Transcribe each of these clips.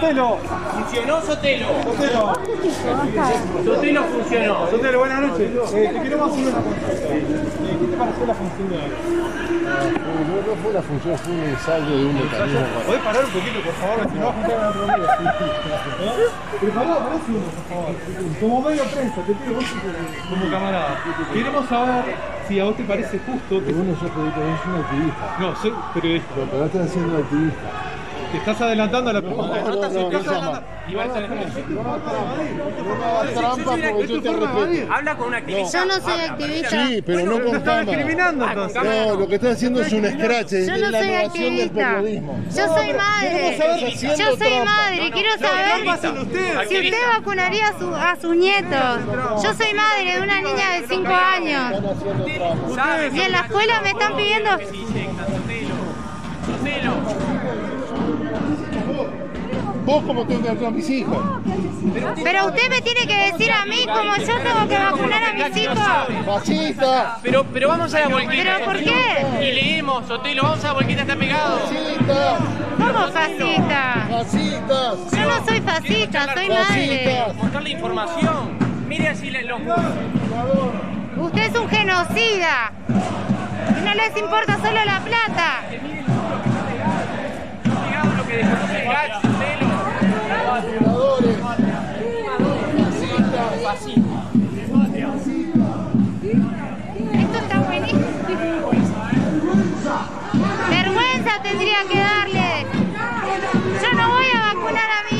Sotelo, ¿Funcionó Sotelo? Sotelo, Sotelo funcionó. Sotelo, buenas noches. Eh, te queremos hacer una consulta. Eh, ¿Qué te pareció la función de hoy? No, no fue una función, fue un ensayo de un mecanismo. ¿Podés parar un poquito, por favor? Si no, juntar a otro día. ¿Eh? Pero pará, pará un segundo, por favor. Como medio prensa, te pido vos como camarada. Queremos saber si a vos te parece justo que... Pero bueno, yo te digo, es un activista. No, soy periodista. Pero pero estás haciendo activista. Te estás adelantando a la pregunta. No, no, no, trampa porque yo te respeto. Habla con un activista. Yo no soy activista. Sí, pero no con. No, lo que estás haciendo es un scratch, es Yo no la soy innovación del activista. periodismo. Yo soy madre. Yo soy madre. Quiero saber si usted vacunaría a, su- a sus nietos. Yo soy madre de una niña de 5 años. Y en la escuela me están pidiendo... Vos como tengo que hacer a mis hijos. Pero usted me tiene que decir a mí cómo yo tengo que vacunar a mis hijos. Fascista, Pero, pero vamos a la volquita. ¿Pero por qué? Y leemos, Sotelo, vamos a la volquita, está pegado. fascista, ¿Cómo fascista? fascistas, Yo no soy fascista, soy madre. fascistas. Mostrarle información. Mire así le- los Usted es un genocida. Y no les importa solo la plata. pegados lo que desconoce el gacho, Sotelo. Esto está buenísimo. Vergüenza tendría que darle. Yo no voy a vacunar a mi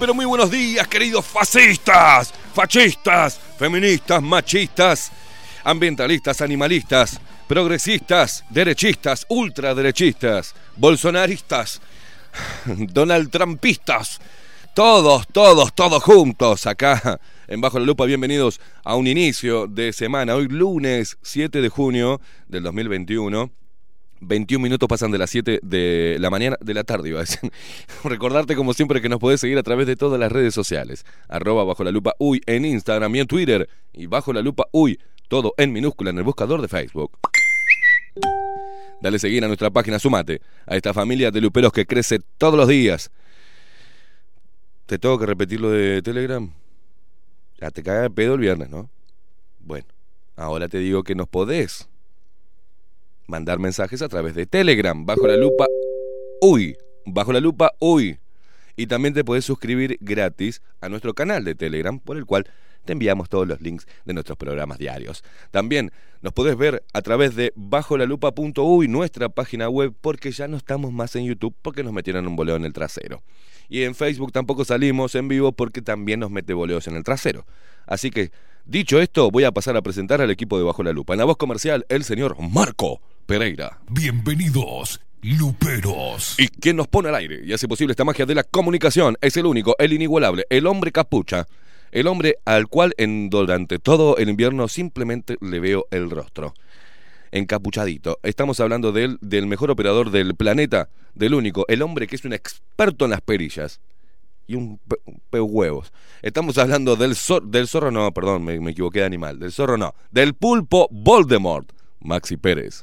Pero muy buenos días, queridos fascistas, fascistas, feministas, machistas, ambientalistas, animalistas, progresistas, derechistas, ultraderechistas, bolsonaristas, Donald Trumpistas. Todos, todos, todos juntos acá en Bajo la Lupa. Bienvenidos a un inicio de semana. Hoy lunes 7 de junio del 2021. 21 minutos pasan de las 7 de la mañana, de la tarde, iba a decir. Recordarte, como siempre, que nos podés seguir a través de todas las redes sociales. Arroba Bajo la Lupa Uy en Instagram y en Twitter. Y Bajo la Lupa Uy, todo en minúscula en el buscador de Facebook. Dale seguir a nuestra página, sumate a esta familia de luperos que crece todos los días. ¿Te tengo que repetir lo de Telegram? Ya te caga de pedo el viernes, ¿no? Bueno, ahora te digo que nos podés mandar mensajes a través de Telegram, bajo la lupa uy, bajo la lupa uy. Y también te podés suscribir gratis a nuestro canal de Telegram, por el cual te enviamos todos los links de nuestros programas diarios. También nos podés ver a través de bajo la lupa.uy, nuestra página web, porque ya no estamos más en YouTube porque nos metieron un boleo en el trasero. Y en Facebook tampoco salimos en vivo porque también nos mete boleos en el trasero. Así que, dicho esto, voy a pasar a presentar al equipo de Bajo la Lupa. En la voz comercial, el señor Marco Pereira. Bienvenidos, Luperos. Y quien nos pone al aire y hace posible esta magia de la comunicación es el único, el inigualable, el hombre capucha. El hombre al cual en, durante todo el invierno simplemente le veo el rostro. Encapuchadito. Estamos hablando del, del mejor operador del planeta, del único, el hombre que es un experto en las perillas. Y un pe, un pe huevos. Estamos hablando del, zor- del zorro, no, perdón, me, me equivoqué de animal. Del zorro no. Del pulpo Voldemort. Maxi Pérez.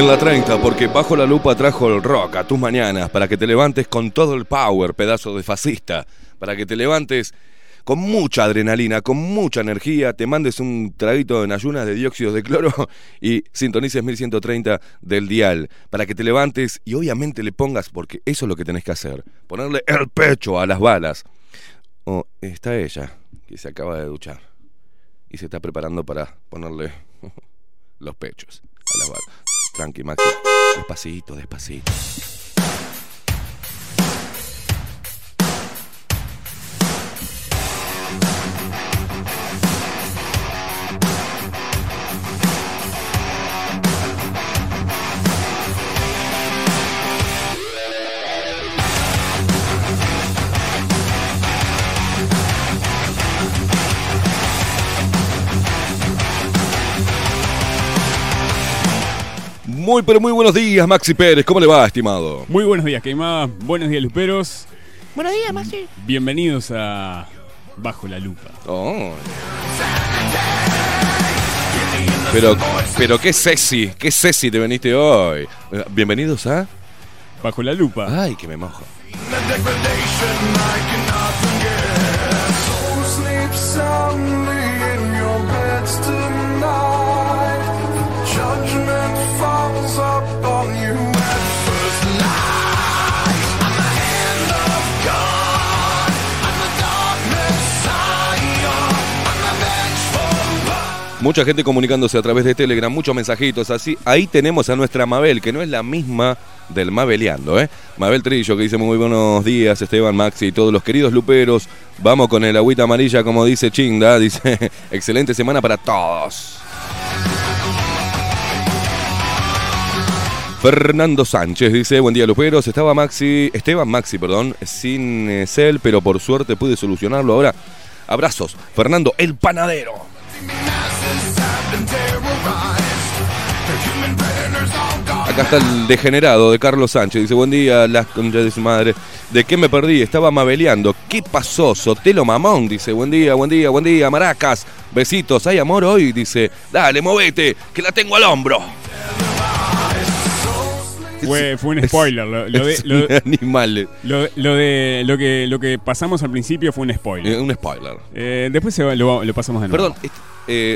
En la 30, porque bajo la lupa trajo el rock a tus mañanas para que te levantes con todo el power, pedazo de fascista, para que te levantes con mucha adrenalina, con mucha energía, te mandes un traguito en ayunas de dióxido de cloro y sintonices 1130 del dial, para que te levantes y obviamente le pongas, porque eso es lo que tenés que hacer, ponerle el pecho a las balas. Oh, está ella, que se acaba de duchar y se está preparando para ponerle los pechos a las balas. Tranqui, Maxi. Despacito, despacito. Muy, pero muy buenos días, Maxi Pérez. ¿Cómo le va, estimado? Muy buenos días, Queimada. Buenos días, Luperos. Buenos días, Maxi. Bienvenidos a Bajo la Lupa. Oh. Pero, pero qué sexy, qué sexy te veniste hoy. Bienvenidos a... Bajo la Lupa. Ay, que me mojo. Mucha gente comunicándose a través de Telegram, muchos mensajitos así. Ahí tenemos a nuestra Mabel, que no es la misma del Mabeleando, ¿eh? Mabel Trillo, que dice muy buenos días, Esteban, Maxi y todos los queridos luperos. Vamos con el agüita amarilla, como dice Chinda. Dice, excelente semana para todos. Fernando Sánchez dice, buen día Luperos, estaba Maxi, Esteban Maxi, perdón, sin eh, cel, pero por suerte pude solucionarlo ahora. Abrazos, Fernando el panadero. Acá está el degenerado de Carlos Sánchez. Dice, buen día, las conchas de su madre. ¿De qué me perdí? Estaba mabeleando. ¿Qué pasó? Sotelo Mamón. Dice, buen día, buen día, buen día, maracas. Besitos. ¿Hay amor hoy? Dice, dale, movete, que la tengo al hombro. Fue, fue un spoiler. Lo, lo de, lo, un animal. lo- lo de lo que, lo que pasamos al principio fue un spoiler. Eh, Un spoiler. Eh, después se va- lo, pasamos de nuevo. Perdón, est- eh,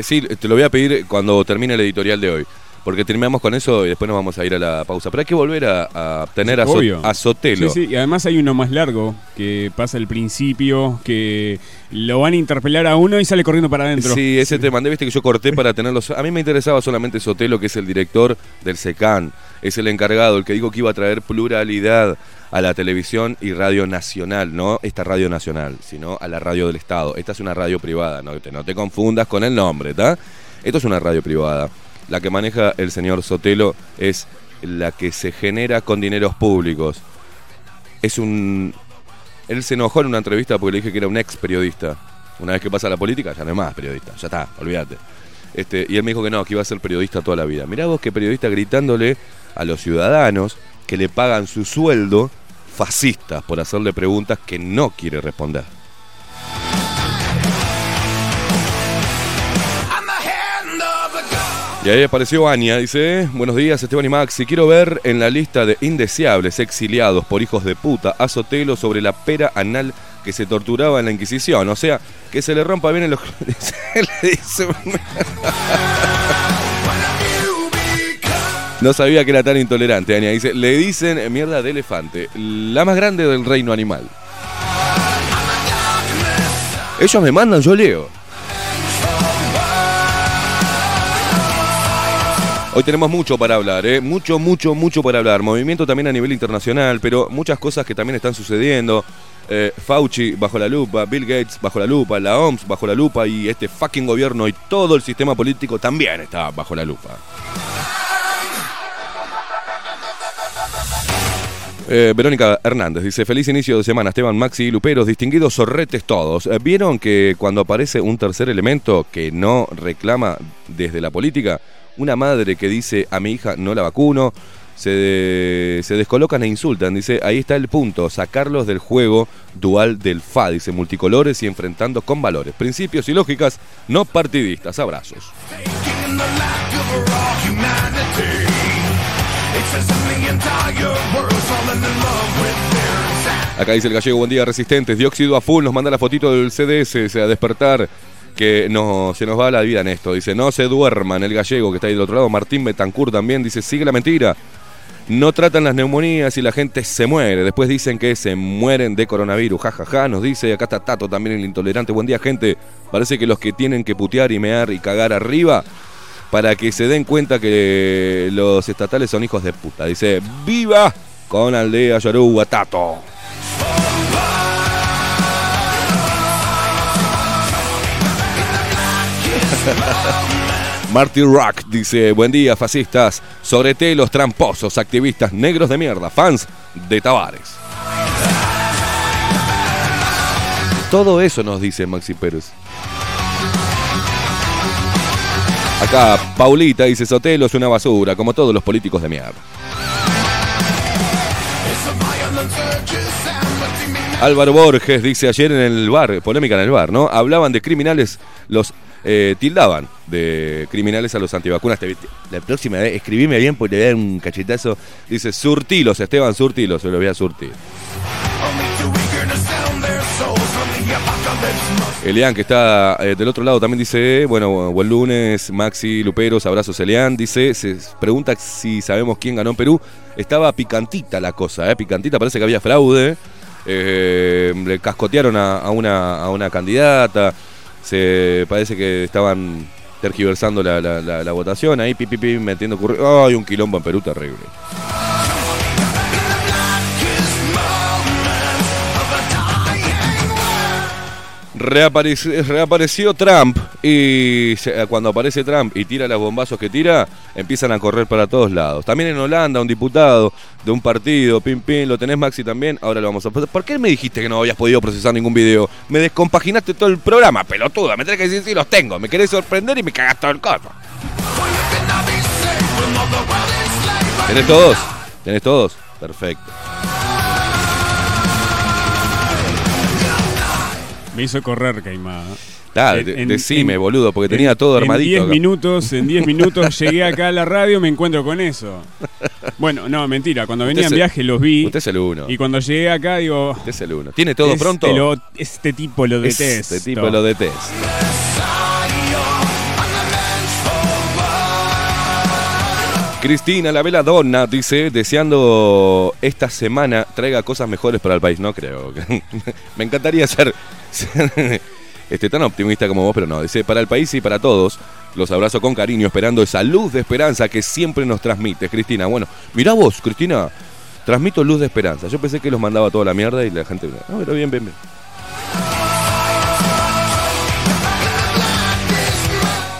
sí, te lo voy a pedir cuando termine el editorial de hoy. Porque terminamos con eso y después nos vamos a ir a la pausa. Pero hay que volver a, a tener a, So- a Sotelo. Sí, sí, y además hay uno más largo que pasa al principio, que lo van a interpelar a uno y sale corriendo para adentro. Sí, ese te mandé, viste que yo corté para tenerlos. A mí me interesaba solamente Sotelo, que es el director del SECAN. Es el encargado, el que dijo que iba a traer pluralidad a la televisión y radio nacional, no esta radio nacional, sino a la radio del Estado. Esta es una radio privada, no te, no te confundas con el nombre, ¿está? Esto es una radio privada. La que maneja el señor Sotelo es la que se genera con dineros públicos. Es un... Él se enojó en una entrevista porque le dije que era un ex periodista. Una vez que pasa la política, ya no es más periodista, ya está, olvídate. Este, y él me dijo que no, que iba a ser periodista toda la vida. Mirá vos que periodista gritándole a los ciudadanos que le pagan su sueldo fascistas por hacerle preguntas que no quiere responder. Y ahí apareció Ania, dice, buenos días Esteban y Maxi, quiero ver en la lista de indeseables exiliados por hijos de puta a sobre la pera anal que se torturaba en la Inquisición, o sea, que se le rompa bien en los... No sabía que era tan intolerante, Ania. Dice, le dicen mierda de elefante, la más grande del reino animal. Ellos me mandan, yo leo. Hoy tenemos mucho para hablar, ¿eh? mucho, mucho, mucho para hablar. Movimiento también a nivel internacional, pero muchas cosas que también están sucediendo. Eh, Fauci bajo la lupa, Bill Gates bajo la lupa, la OMS bajo la lupa y este fucking gobierno y todo el sistema político también está bajo la lupa. Eh, Verónica Hernández dice, feliz inicio de semana, Esteban, Maxi y Luperos, distinguidos zorretes todos. ¿Vieron que cuando aparece un tercer elemento que no reclama desde la política, una madre que dice a mi hija no la vacuno, se, se descolocan e insultan? Dice, ahí está el punto, sacarlos del juego dual del FA, dice, multicolores y enfrentando con valores, principios y lógicas no partidistas. Abrazos. Acá dice el gallego, buen día resistentes, dióxido a full, nos manda la fotito del CDS, sea, despertar, que no, se nos va la vida en esto. Dice, no se duerman, el gallego que está ahí del otro lado, Martín Betancourt también, dice, sigue la mentira. No tratan las neumonías y la gente se muere. Después dicen que se mueren de coronavirus. Ja, ja, ja, nos dice. Acá está Tato también el intolerante. Buen día, gente. Parece que los que tienen que putear y mear y cagar arriba para que se den cuenta que los estatales son hijos de puta. Dice, ¡viva! Con Aldea Yoruba, Tato. Marty Rock dice, buen día fascistas, sobre los tramposos, activistas negros de mierda, fans de Tavares. Todo eso nos dice Maxi Pérez. Acá Paulita dice, Sotelo es una basura, como todos los políticos de mierda. Álvaro Borges dice ayer en el bar, polémica en el bar, ¿no? Hablaban de criminales, los eh, tildaban de criminales a los antivacunas. La próxima vez, escribime bien porque te voy un cachetazo. Dice, surtilos, Esteban, surtilos, se lo voy a surtir. Elian, que está eh, del otro lado, también dice, bueno, buen lunes, Maxi, Luperos, abrazos, Elian. Dice, se pregunta si sabemos quién ganó en Perú. Estaba picantita la cosa, ¿eh? Picantita, parece que había fraude. Eh, le cascotearon a una candidata. Se parece que estaban tergiversando la, la- la- votación, ahí pi, pi, pi, metiendo currículum. Ay, un quilombo en Perú terrible. Reapareció Trump y se- cuando aparece Trump y tira los bombazos que tira, empiezan a correr para todos lados. También en Holanda, un diputado de un partido, pim pim, lo tenés Maxi también, ahora lo vamos a. ¿Por qué me dijiste que no habías podido procesar ningún video? Me descompaginaste todo el programa, pelotuda, me tenés que decir si los tengo, me querés sorprender y me cagás todo el coso. ¿Tenés todos? ¿Tenés todos? Perfecto. Me hizo correr, Caimada. Ah, En- de- en- decime, en- boludo, porque tenía en- todo armadito. En 10 acá. minutos, en 10 minutos llegué acá a la radio me encuentro con eso. Bueno, no, mentira. Cuando venía en viaje los vi. Usted es el uno. Y cuando llegué acá digo. Usted es el uno. ¿Tiene todo este pronto? lo- este tipo lo detesto. Este tipo lo detesto. Cristina, la vela donna, dice, deseando esta semana traiga cosas mejores para el país. No creo. Me encantaría ser, ser, este, tan optimista como vos, pero no. Dice, para el país y para todos, los abrazo con cariño, esperando esa luz de esperanza que siempre nos transmite, Cristina. Bueno, mirá vos, Cristina, transmito luz de esperanza. Yo pensé que los mandaba toda la mierda y la gente... No, pero bien, bien, bien.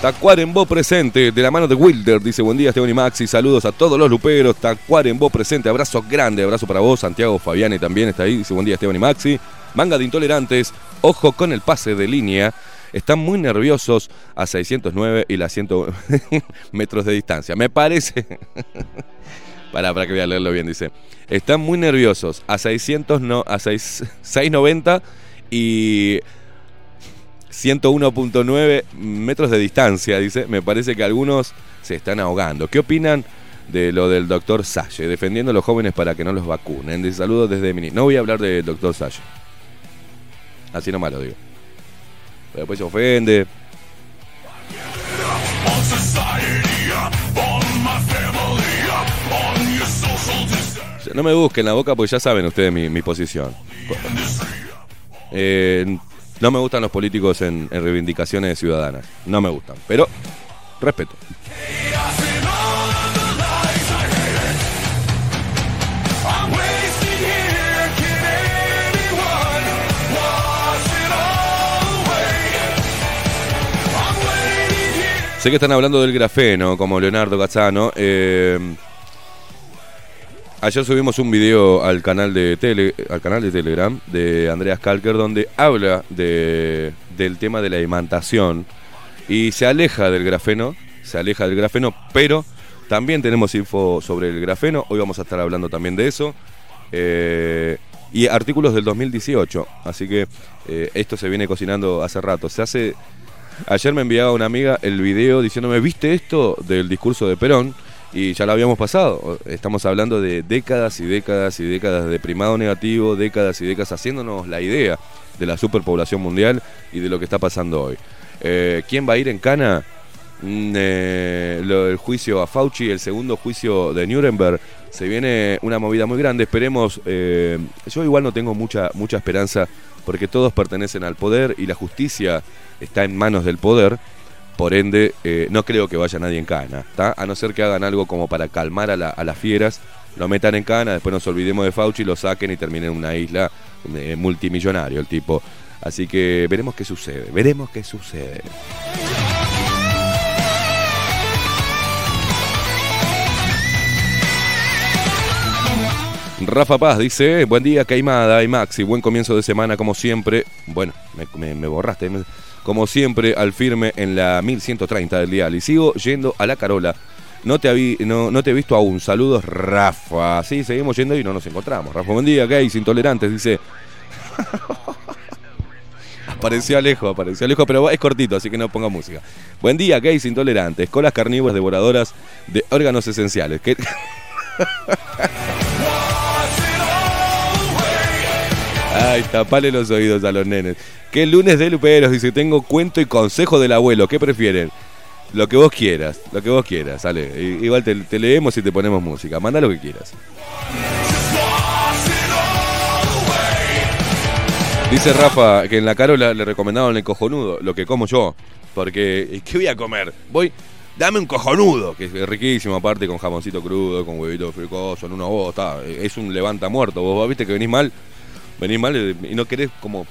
Tacuarembó presente, de la mano de Wilder, dice buen día Esteban y Maxi, saludos a todos los luperos, Tacuarembó presente, abrazo grande, abrazo para vos, Santiago Fabiani también está ahí, dice buen día Esteban y Maxi, manga de intolerantes, ojo con el pase de línea, están muy nerviosos a 609 y la 100 metros de distancia, me parece, para, para que voy a leerlo bien, dice, están muy nerviosos a 600 no, a 6, 690 y 101.9 metros de distancia, dice. Me parece que algunos se están ahogando. ¿Qué opinan de lo del doctor Salle? Defendiendo a los jóvenes para que no los vacunen. De saludos desde Mini. No voy a hablar del doctor Salle. Así nomás lo digo. Pero después se ofende. No me busquen la boca porque ya saben ustedes mi, mi posición. Eh, no me gustan los políticos en, en reivindicaciones ciudadanas. No me gustan. Pero respeto. Sé que están hablando del grafeno, como Leonardo Cazzano. Eh, ayer subimos un video al canal de tele, al canal de Telegram de Andreas Kalker donde habla de, del tema de la imantación y se aleja del grafeno, se aleja del grafeno, pero también tenemos info sobre el grafeno. Hoy vamos a estar hablando también de eso. Eh, y artículos del 2018. Así que eh, esto se viene cocinando hace rato. Se hace. Ayer me enviaba una amiga el video diciéndome, ¿viste esto del discurso de Perón? Y ya lo habíamos pasado. Estamos hablando de décadas y décadas y décadas de primado negativo, décadas y décadas haciéndonos la idea de la superpoblación mundial y de lo que está pasando hoy. Eh, ¿Quién va a ir en Cana? Mm, eh, lo del juicio a Fauci, el segundo juicio de Nuremberg, se viene una movida muy grande. Esperemos, eh, yo igual no tengo mucha, mucha esperanza porque todos pertenecen al poder y la justicia está en manos del poder. Por ende, eh, no creo que vaya nadie en cana, ¿tá? a no ser que hagan algo como para calmar a, la- a las fieras, lo metan en cana, después nos olvidemos de Fauci, lo saquen y terminen en una isla eh, multimillonario el tipo. Así que veremos qué sucede, veremos qué sucede. Rafa Paz dice, buen día Caimada y Maxi, buen comienzo de semana como siempre. Bueno, me, borraste. Como siempre, al firme en la 1130 del dial. Y sigo yendo a la Carola. No te, avi- no, no te he visto aún. Saludos, Rafa. Sí, seguimos yendo y no nos encontramos. Rafa, buen día, gays intolerantes. Dice... Apareció Alejo, apareció Alejo, pero es cortito, así que no ponga música. Buen día, gays intolerantes, colas carnívoras devoradoras de órganos esenciales. ¿Qué- Ay, tapale los oídos a los nenes. ¿Qué lunes de luperos? Dice, tengo cuento y consejo del abuelo. ¿Qué prefieren? Lo que vos quieras, lo que vos quieras, sale. Igual te, leemos y te ponemos música. Manda lo que quieras. Dice Rafa que en la Carola le recomendaron el cojonudo, lo que como yo. Porque, ¿qué voy a comer? Voy, dame un cojonudo, que es riquísimo, aparte con jamoncito crudo, con huevito fricoso, en una voz, está. Es un levanta muerto. Vos, vos viste que venís mal, venís mal y no querés como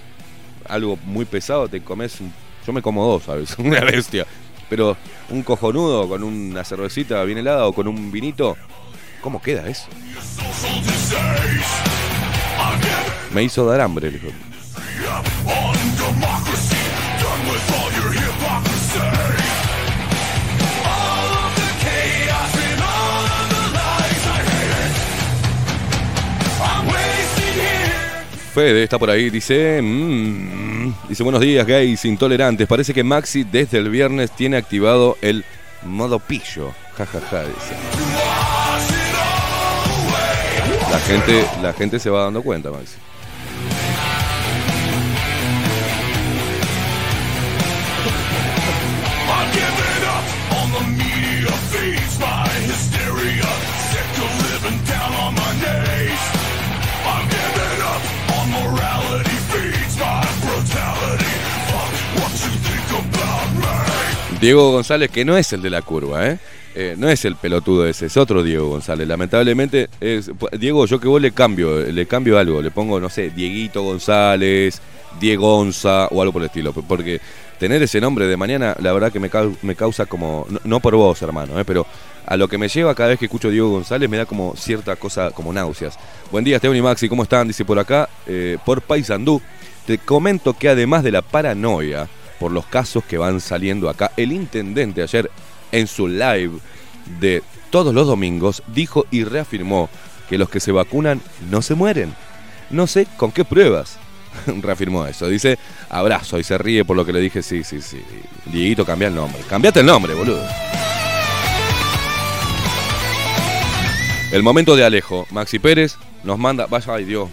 algo muy pesado, te comes un- Yo me como dos, ¿sabes? Una bestia. Pero un cojonudo con una cervecita bien helada o con un vinito, ¿cómo queda eso? Me hizo dar hambre, le dijo. Fede está por ahí, dice. mm, dice buenos días, gays intolerantes. Parece que Maxi desde el viernes tiene activado el modo pillo. Ja, ja, ja, dice. La gente, la gente se va dando cuenta, Maxi. Diego González, que no es el de la curva, ¿eh? Eh, no es el pelotudo ese, es otro Diego González. Lamentablemente, es, Diego, yo que vos le cambio, le cambio algo, le pongo, no sé, Dieguito González, Diego Gonza o algo por el estilo. Porque tener ese nombre de mañana, la verdad que me, cau- me causa como, no, por vos, hermano, ¿eh? pero a lo que me lleva cada vez que escucho Diego González me da como cierta cosa, como náuseas. Buen día, Esteban y Maxi, ¿cómo están? Dice por acá, eh, por Paysandú. Te comento que además de la paranoia por los casos que van saliendo acá, el intendente ayer en su live de todos los domingos dijo y reafirmó que los que se vacunan no se mueren. No sé con qué pruebas. reafirmó eso. Dice, abrazo y se ríe por lo que le dije, sí, sí, sí. Dieguito, cambia el nombre. Cambiate el nombre, boludo. El momento de Alejo. Maxi Pérez nos manda, vaya, ay Dios.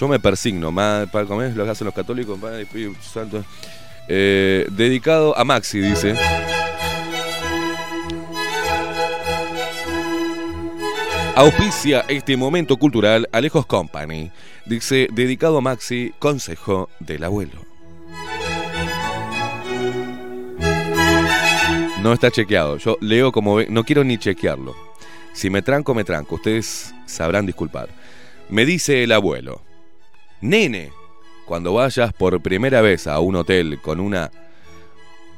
Yo me persigno, ma- para comer lo que hacen los católicos, Espíritu Santo. Eh, dedicado a Maxi, dice. Auspicia este momento cultural Alejos Company. Dice, dedicado a Maxi, consejo del abuelo. No está chequeado. Yo leo como ve, no quiero ni chequearlo. Si me tranco, me tranco. Ustedes sabrán disculpar. Me dice el abuelo, nene, cuando vayas por primera vez a un hotel con una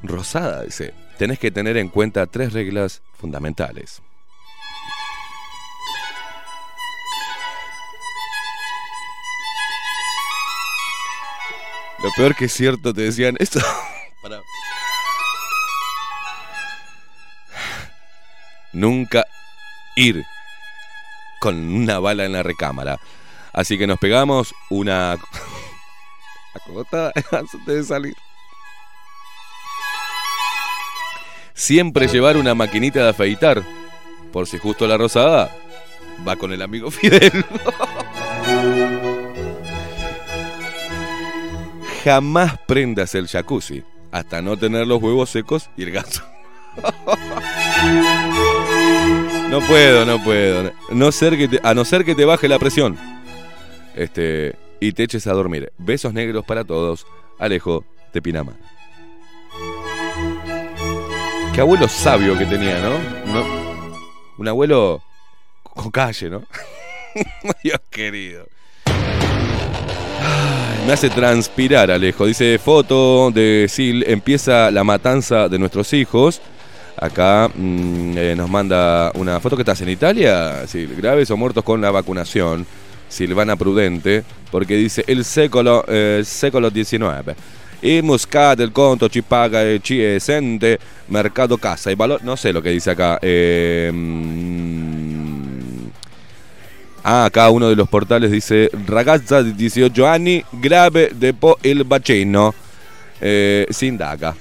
rosada, dice, tenés que tener en cuenta tres reglas fundamentales. Lo peor que es cierto, te decían esto. Pará. Nunca ir con una bala en la recámara. Así que nos pegamos una acotada antes de salir. Siempre llevar una maquinita de afeitar. Por si justo la rosada va con el amigo Fidel. Jamás prendas el jacuzzi hasta no tener los huevos secos y el gato. No puedo, no puedo. No te- a no ser que te baje la presión. Este, y te eches a dormir. Besos negros para todos. Alejo de Pinamar. Qué abuelo sabio que tenía, ¿no? No- Un abuelo con calle, ¿no? Dios querido. Ay, Me hace transpirar, Alejo. Dice, foto de Sil, empieza la matanza de nuestros hijos. Acá mm, eh, nos manda una foto que estás en Italia, Sil, graves o muertos con la vacunación. Silvana Prudente, porque dice el secolo, eh, XIX. Y Muscat, el conto, ci paga, eh, ci eh, mercado casa y valor. No sé lo que dice acá. eh, mm, Ah, acá uno de los portales dice ragazza di 18 anni grave dopo il vaccino. Eh, si indaga.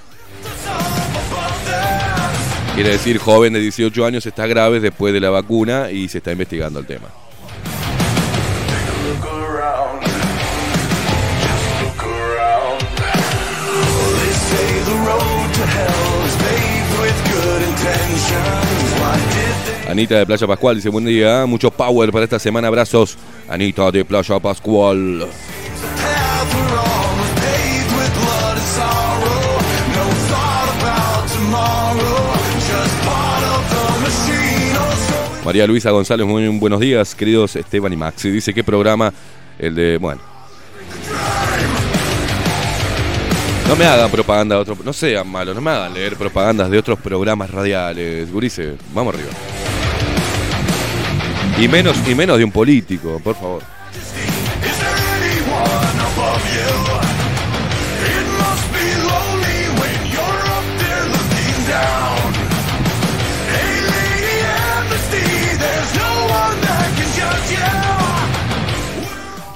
Quiere decir, joven de 18 años está grave después de la vacuna y se está investigando el tema. Anita de Playa Pascual dice buen día, mucho power para esta semana, abrazos. Anita de Playa Pascual. María Luisa González, muy buenos días, queridos Esteban y Maxi. Dice qué programa, el de, bueno. No me hagan propaganda de otro, no sean malos, no me hagan leer propagandas de otros programas radiales, gurice, vamos arriba. Y menos, y menos de un político, por favor.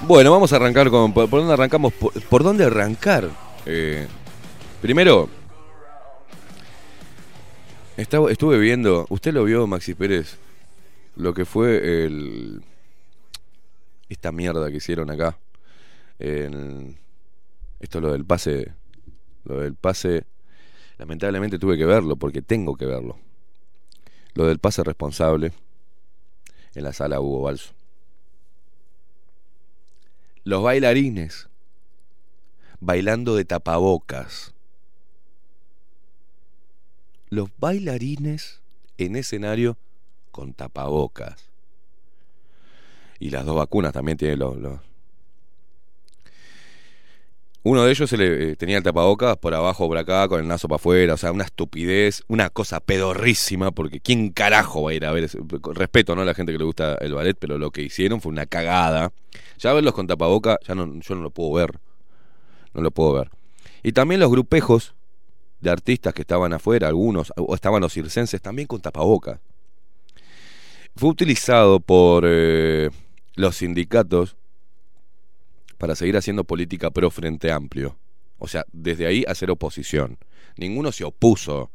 Bueno, vamos a arrancar con. ¿Por, dónde arrancamos? ¿Por, dónde arrancar? Eh, primero, estuve viendo. ¿Usted lo vio, Maxi Pérez? Lo que fue el. Esta mierda que hicieron acá. Esto lo del pase. Lo del pase. Lamentablemente tuve que verlo porque tengo que verlo. Lo del pase responsable. En la sala Hugo Balso. Los bailarines bailando de tapabocas. Los bailarines en escenario con tapabocas. Y las dos vacunas también tienen los... Uno de ellos se le, eh, tenía el tapabocas por abajo, por acá, con el naso para afuera. O sea, una estupidez, una cosa pedorrísima, porque ¿quién carajo va a ir a ver? Con respeto, ¿no? A la gente que le gusta el ballet, pero lo que hicieron fue una cagada. Ya verlos con tapabocas, ya no, yo no lo puedo ver. No lo puedo ver. Y también los grupejos de artistas que estaban afuera, algunos, o estaban los circenses también con tapabocas. Fue utilizado por eh, los sindicatos para seguir haciendo política pro Frente Amplio. O sea, desde ahí hacer oposición. Ninguno se opuso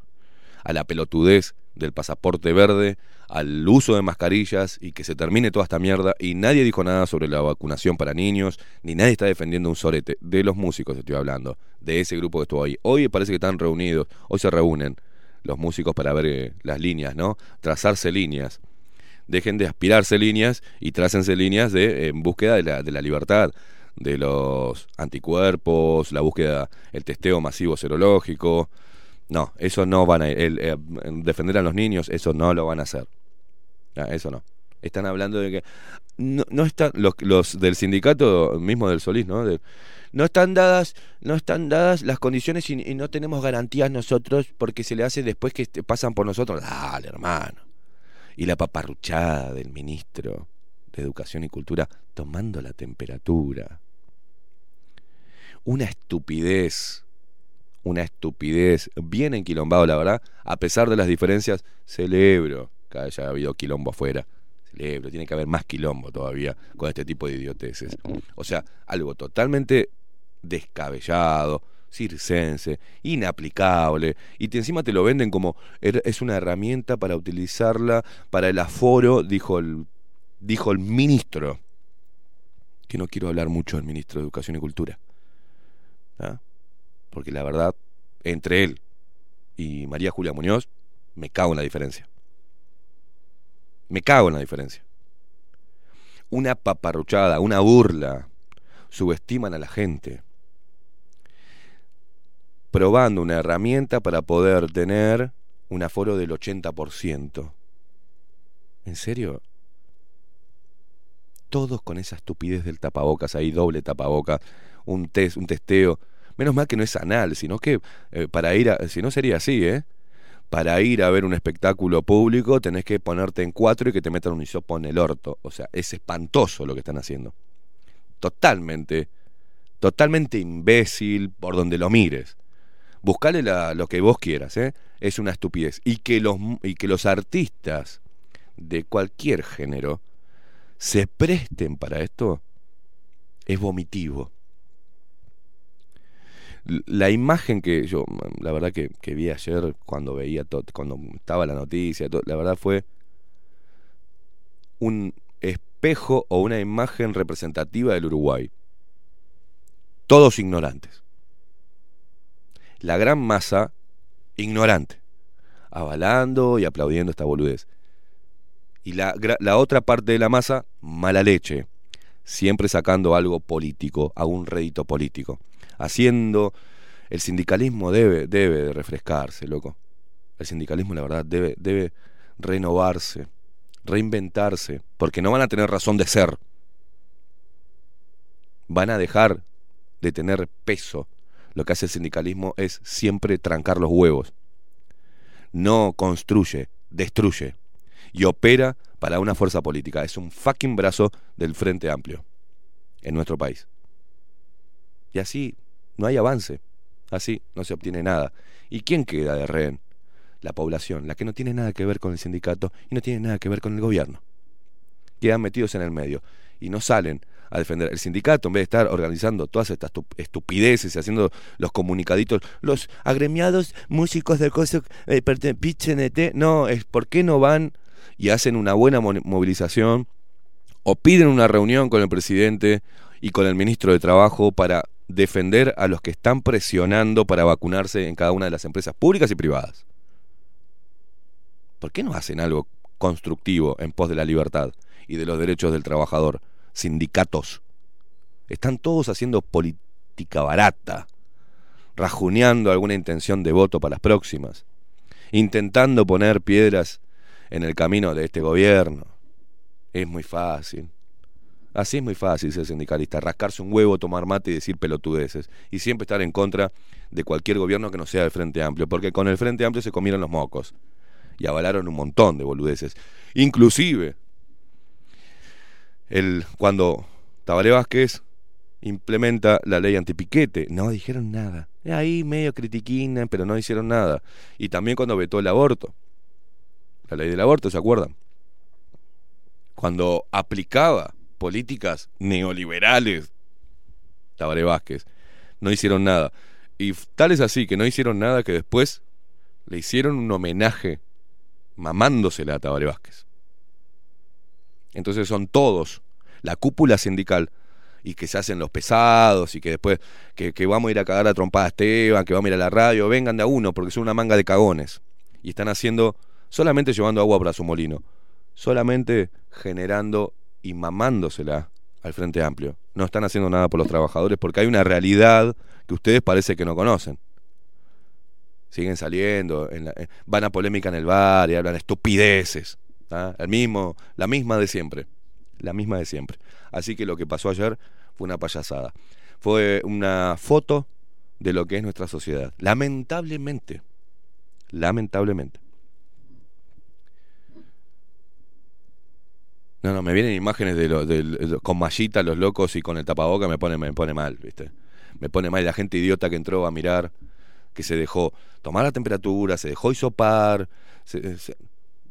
a la pelotudez del pasaporte verde, al uso de mascarillas y que se termine toda esta mierda. Y nadie dijo nada sobre la vacunación para niños, ni nadie está defendiendo un sorete. De los músicos estoy hablando, de ese grupo que estuvo ahí. Hoy parece que están reunidos, hoy se reúnen los músicos para ver eh, las líneas, ¿no? Trazarse líneas. Dejen de aspirarse líneas y trácense líneas de, en búsqueda de la, de la libertad, de los anticuerpos, la búsqueda, el testeo masivo serológico. No, eso no van a el, eh, defender a los niños, eso no lo van a hacer. Ah, eso no. Están hablando de que no, no están los, los del sindicato mismo del Solís, ¿no? De- no están dadas, no están dadas las condiciones y, y no tenemos garantías nosotros porque se le hace después que pasan por nosotros. Dale, hermano. Y la paparruchada del ministro de Educación y Cultura tomando la temperatura. Una estupidez una estupidez, bien enquilombado, la verdad. A pesar de las diferencias, celebro que haya habido quilombo afuera. Celebro, tiene que haber más quilombo todavía con este tipo de idioteces. O sea, algo totalmente descabellado, circense, inaplicable, y encima te lo venden como er- es una herramienta para utilizarla para el aforo, dijo el, dijo el ministro, que no quiero hablar mucho del ministro de Educación y Cultura. ¿ah? porque la verdad, entre él y María Julia Muñoz, me cago en la diferencia. Me cago en la diferencia. Una paparruchada, una burla, subestiman a la gente, probando una herramienta para poder tener un aforo del 80%. ¿En serio? Todos con esa estupidez del tapabocas ahí, doble tapabocas, un test, un testeo. Menos mal que no es anal, sino que eh, para ir a, si no sería así, ¿eh? Para ir a ver un espectáculo público tenés que ponerte en cuatro y que te metan un hisopo en el orto. O sea, es espantoso lo que están haciendo. Totalmente, totalmente imbécil por donde lo mires. Buscale lo que vos quieras, ¿eh? Es una estupidez. Y que los, artistas de cualquier género se presten para esto es vomitivo. La imagen que yo, la verdad que, vi ayer cuando veía cuando estaba la noticia, la verdad fue un espejo o una imagen representativa del Uruguay. Todos ignorantes. La gran masa ignorante, avalando y aplaudiendo esta boludez. Y la, la otra parte de la masa, mala leche, siempre sacando algo político, a un rédito político. Haciendo. El sindicalismo debe, debe de refrescarse, loco. El sindicalismo, la verdad, debe, debe renovarse. reinventarse, porque no van a tener razón de ser. Van a dejar de tener peso. Lo que hace el sindicalismo es siempre trancar los huevos. No construye, destruye. Y opera para una fuerza política. Es un fucking brazo del Frente Amplio en nuestro país. Y así no hay avance. Así no se obtiene nada. ¿Y quién queda de rehén? La población, la que no tiene nada que ver con el sindicato y no tiene nada que ver con el gobierno. Quedan metidos en el medio y no salen a defender. El sindicato, en vez de estar organizando todas estas estu- estupideces y haciendo los comunicaditos, los agremiados músicos del coso, eh, PIT-CNT, no, es por qué no van y hacen una buena mo- movilización o piden una reunión con el presidente y con el ministro de Trabajo para defender a los que están presionando para vacunarse en cada una de las empresas públicas y privadas. ¿Por qué no hacen algo constructivo en pos de la libertad y de los derechos del trabajador? Sindicatos. Están todos haciendo política barata, rajuneando alguna intención de voto para las próximas, intentando poner piedras en el camino de este gobierno. Es muy fácil. Así es muy fácil ser sindicalista, rascarse un huevo, tomar mate y decir pelotudeces. Y siempre estar en contra de cualquier gobierno que no sea del Frente Amplio, porque con el Frente Amplio se comieron los mocos. Y avalaron un montón de boludeces. Inclusive, el, cuando Tabaré Vázquez implementa la ley antipiquete, no dijeron nada. Ahí medio critiquina, pero no hicieron nada. Y también cuando vetó el aborto. La ley del aborto, ¿se acuerdan? Cuando aplicaba políticas neoliberales, Tabaré Vázquez, no hicieron nada. Y tal es así que no hicieron nada que después le hicieron un homenaje mamándosela a Tabaré Vázquez. Entonces son todos, la cúpula sindical, y que se hacen los pesados, y que después, que, vamos a ir a cagar a trompada a Esteban, que vamos a ir a la radio, vengan de a uno, porque son una manga de cagones. Y están haciendo, solamente llevando agua para su molino, solamente generando y mamándosela al Frente Amplio. No están haciendo nada por los trabajadores porque hay una realidad que ustedes parece que no conocen. Siguen saliendo, en la- eh, van a polémica en el bar y hablan estupideces. El mismo, la misma de siempre. La misma de siempre. Así que lo que pasó ayer fue una payasada. Fue una foto de lo que es nuestra sociedad. Lamentablemente. Lamentablemente. No, no, me vienen imágenes de, con mallita los locos y con el tapaboca me pone, me pone mal, ¿viste? Me pone mal la gente idiota que entró a mirar, que se dejó tomar la temperatura, se dejó hisopar, se- se-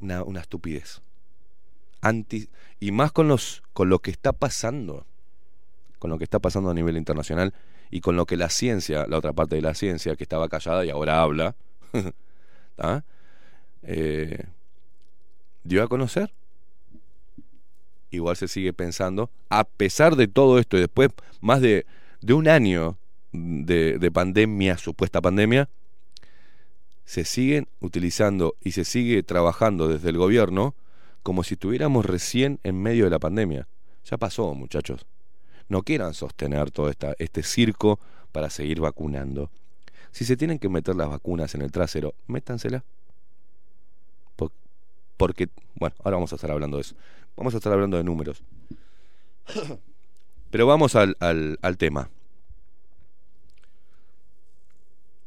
una, estupidez. Anti, y más con, los, con lo que está pasando, con lo que está pasando a nivel internacional y con lo que la ciencia, la otra parte de la ciencia, que estaba callada y ahora habla, ¿tá? Eh, dio a conocer igual se sigue pensando, a pesar de todo esto y después más de, de un año de, de pandemia, supuesta pandemia, se siguen utilizando y se sigue trabajando desde el gobierno como si estuviéramos recién en medio de la pandemia. Ya pasó, muchachos. No quieran sostener todo esta, este circo para seguir vacunando. Si se tienen que meter las vacunas en el trasero, métansela. Por- porque, bueno, ahora vamos a estar hablando de eso. Vamos a estar hablando de números. Pero vamos al, al tema.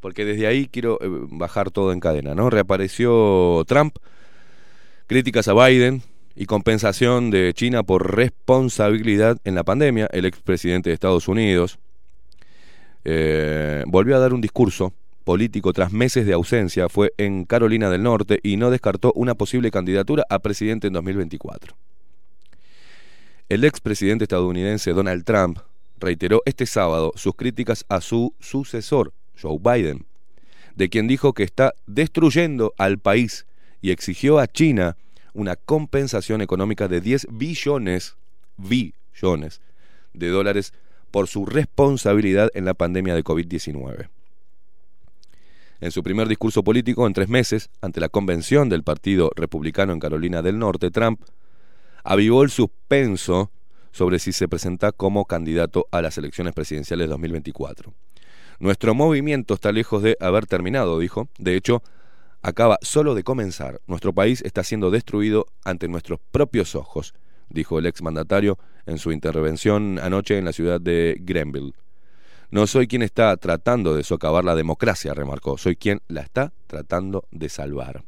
Porque desde ahí quiero eh, bajar todo en cadena, ¿no? Reapareció Trump, críticas a Biden y compensación de China por responsabilidad en la pandemia. El expresidente de Estados Unidos eh, volvió a dar un discurso político tras meses de ausencia. Fue en Carolina del Norte y no descartó una posible candidatura a presidente en 2024. El expresidente estadounidense Donald Trump reiteró este sábado sus críticas a su sucesor, Joe Biden, de quien dijo que está destruyendo al país y exigió a China una compensación económica de 10 billones, billones de dólares por su responsabilidad en la pandemia de COVID-19. En su primer discurso político en tres meses, ante la convención del Partido Republicano en Carolina del Norte, Trump avivó el suspenso sobre si se presenta como candidato a las elecciones presidenciales 2024. Nuestro movimiento está lejos de haber terminado, dijo. De hecho, acaba solo de comenzar. Nuestro país está siendo destruido ante nuestros propios ojos, dijo el exmandatario en su intervención anoche en la ciudad de Grenville. No soy quien está tratando de socavar la democracia, remarcó, soy quien la está tratando de salvar.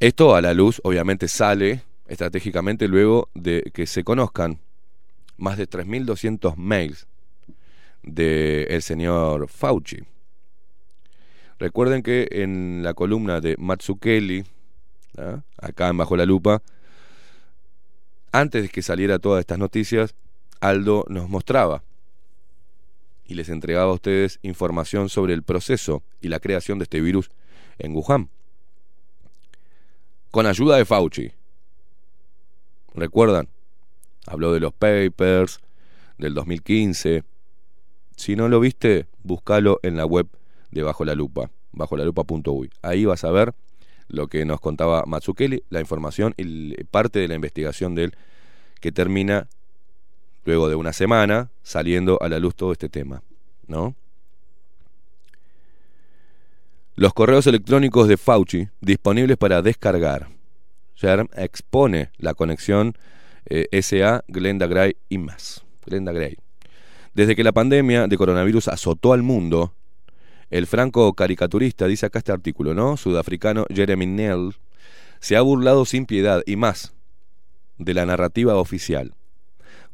Esto a la luz obviamente sale estratégicamente luego de que se conozcan más de 3.200 mails del señor Fauci. Recuerden que en la columna de Matsukeli, ¿ah? acá en Bajo la Lupa, antes de que saliera todas estas noticias, Aldo nos mostraba y les entregaba a ustedes información sobre el proceso y la creación de este virus en Wuhan. Con ayuda de Fauci. ¿Recuerdan? Habló de los papers del 2015. Si no lo viste, búscalo en la web de Bajo la Lupa, bajo. Ahí vas a ver lo que nos contaba Matsukeli, la información y parte de la investigación de él que termina luego de una semana saliendo a la luz todo este tema, ¿no? Los correos electrónicos de Fauci disponibles para descargar. Germ expone la conexión eh, SA Glenda Gray y más. Glenda Gray. Desde que la pandemia de coronavirus azotó al mundo, el franco caricaturista, dice acá este artículo, ¿no? Sudafricano Jeremy Nell, se ha burlado sin piedad y más de la narrativa oficial,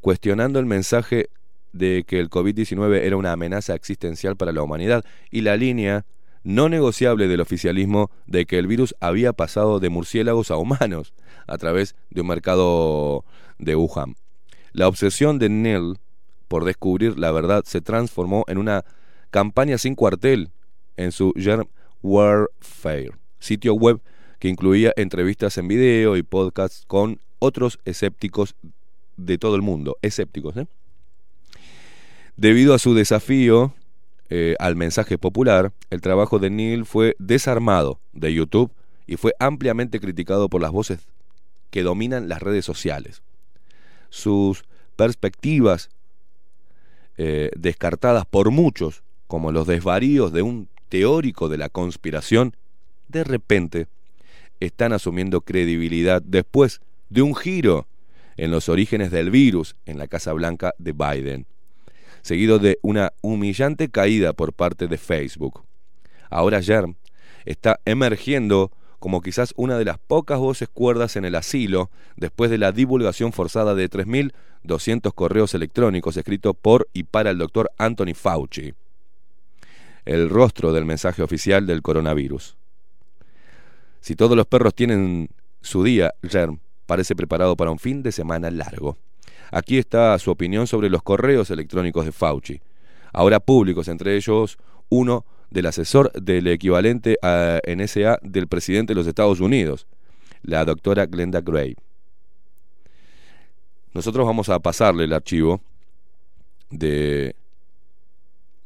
cuestionando el mensaje de que el COVID-19 era una amenaza existencial para la humanidad y la línea no negociable del oficialismo de que el virus había pasado de murciélagos a humanos a través de un mercado de Wuhan. La obsesión de Neil por descubrir la verdad se transformó en una campaña sin cuartel en su Germ Warfare, sitio web que incluía entrevistas en video y podcasts con otros escépticos de todo el mundo, escépticos. ¿eh? Debido a su desafío eh, al mensaje popular, el trabajo de Neil fue desarmado de YouTube y fue ampliamente criticado por las voces que dominan las redes sociales. Sus perspectivas eh, descartadas por muchos como los desvaríos de un teórico de la conspiración, de repente están asumiendo credibilidad después de un giro en los orígenes del virus en la Casa Blanca de Biden seguido de una humillante caída por parte de Facebook. Ahora Germ está emergiendo como quizás una de las pocas voces cuerdas en el asilo después de la divulgación forzada de 3.200 correos electrónicos escritos por y para el doctor Anthony Fauci, el rostro del mensaje oficial del coronavirus. Si todos los perros tienen su día, Germ parece preparado para un fin de semana largo. Aquí está su opinión sobre los correos electrónicos de Fauci, ahora públicos, entre ellos uno del asesor del equivalente a NSA del presidente de los Estados Unidos, la doctora Glenda Gray. Nosotros vamos a pasarle el archivo de,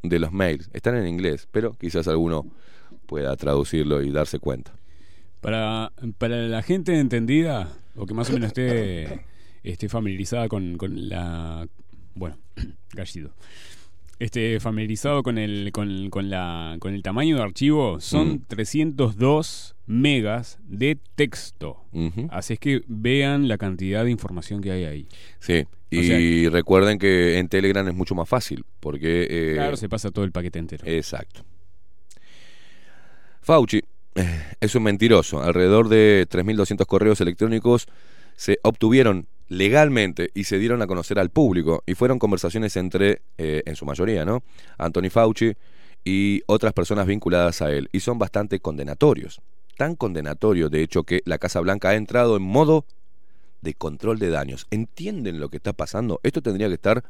de los mails. Están en inglés, pero quizás alguno pueda traducirlo y darse cuenta. Para, para la gente entendida, o que más o menos esté esté familiarizada con, con la... Bueno, gallido. Esté familiarizado con el, con, con, la, con el tamaño de archivo, son 302 megas de texto. Así es que vean la cantidad de información que hay ahí. Sí, y recuerden que en Telegram es mucho más fácil, porque... eh, Claro, se pasa todo el paquete entero. Exacto. Fauci eh, es un mentiroso. Alrededor de 3.200 correos electrónicos se obtuvieron legalmente y se dieron a conocer al público y fueron conversaciones entre, eh, en su mayoría, ¿no? Anthony Fauci y otras personas vinculadas a él y son bastante condenatorios. Tan condenatorios, de hecho, que la Casa Blanca ha entrado en modo de control de daños. ¿Entienden lo que está pasando? Esto tendría que estar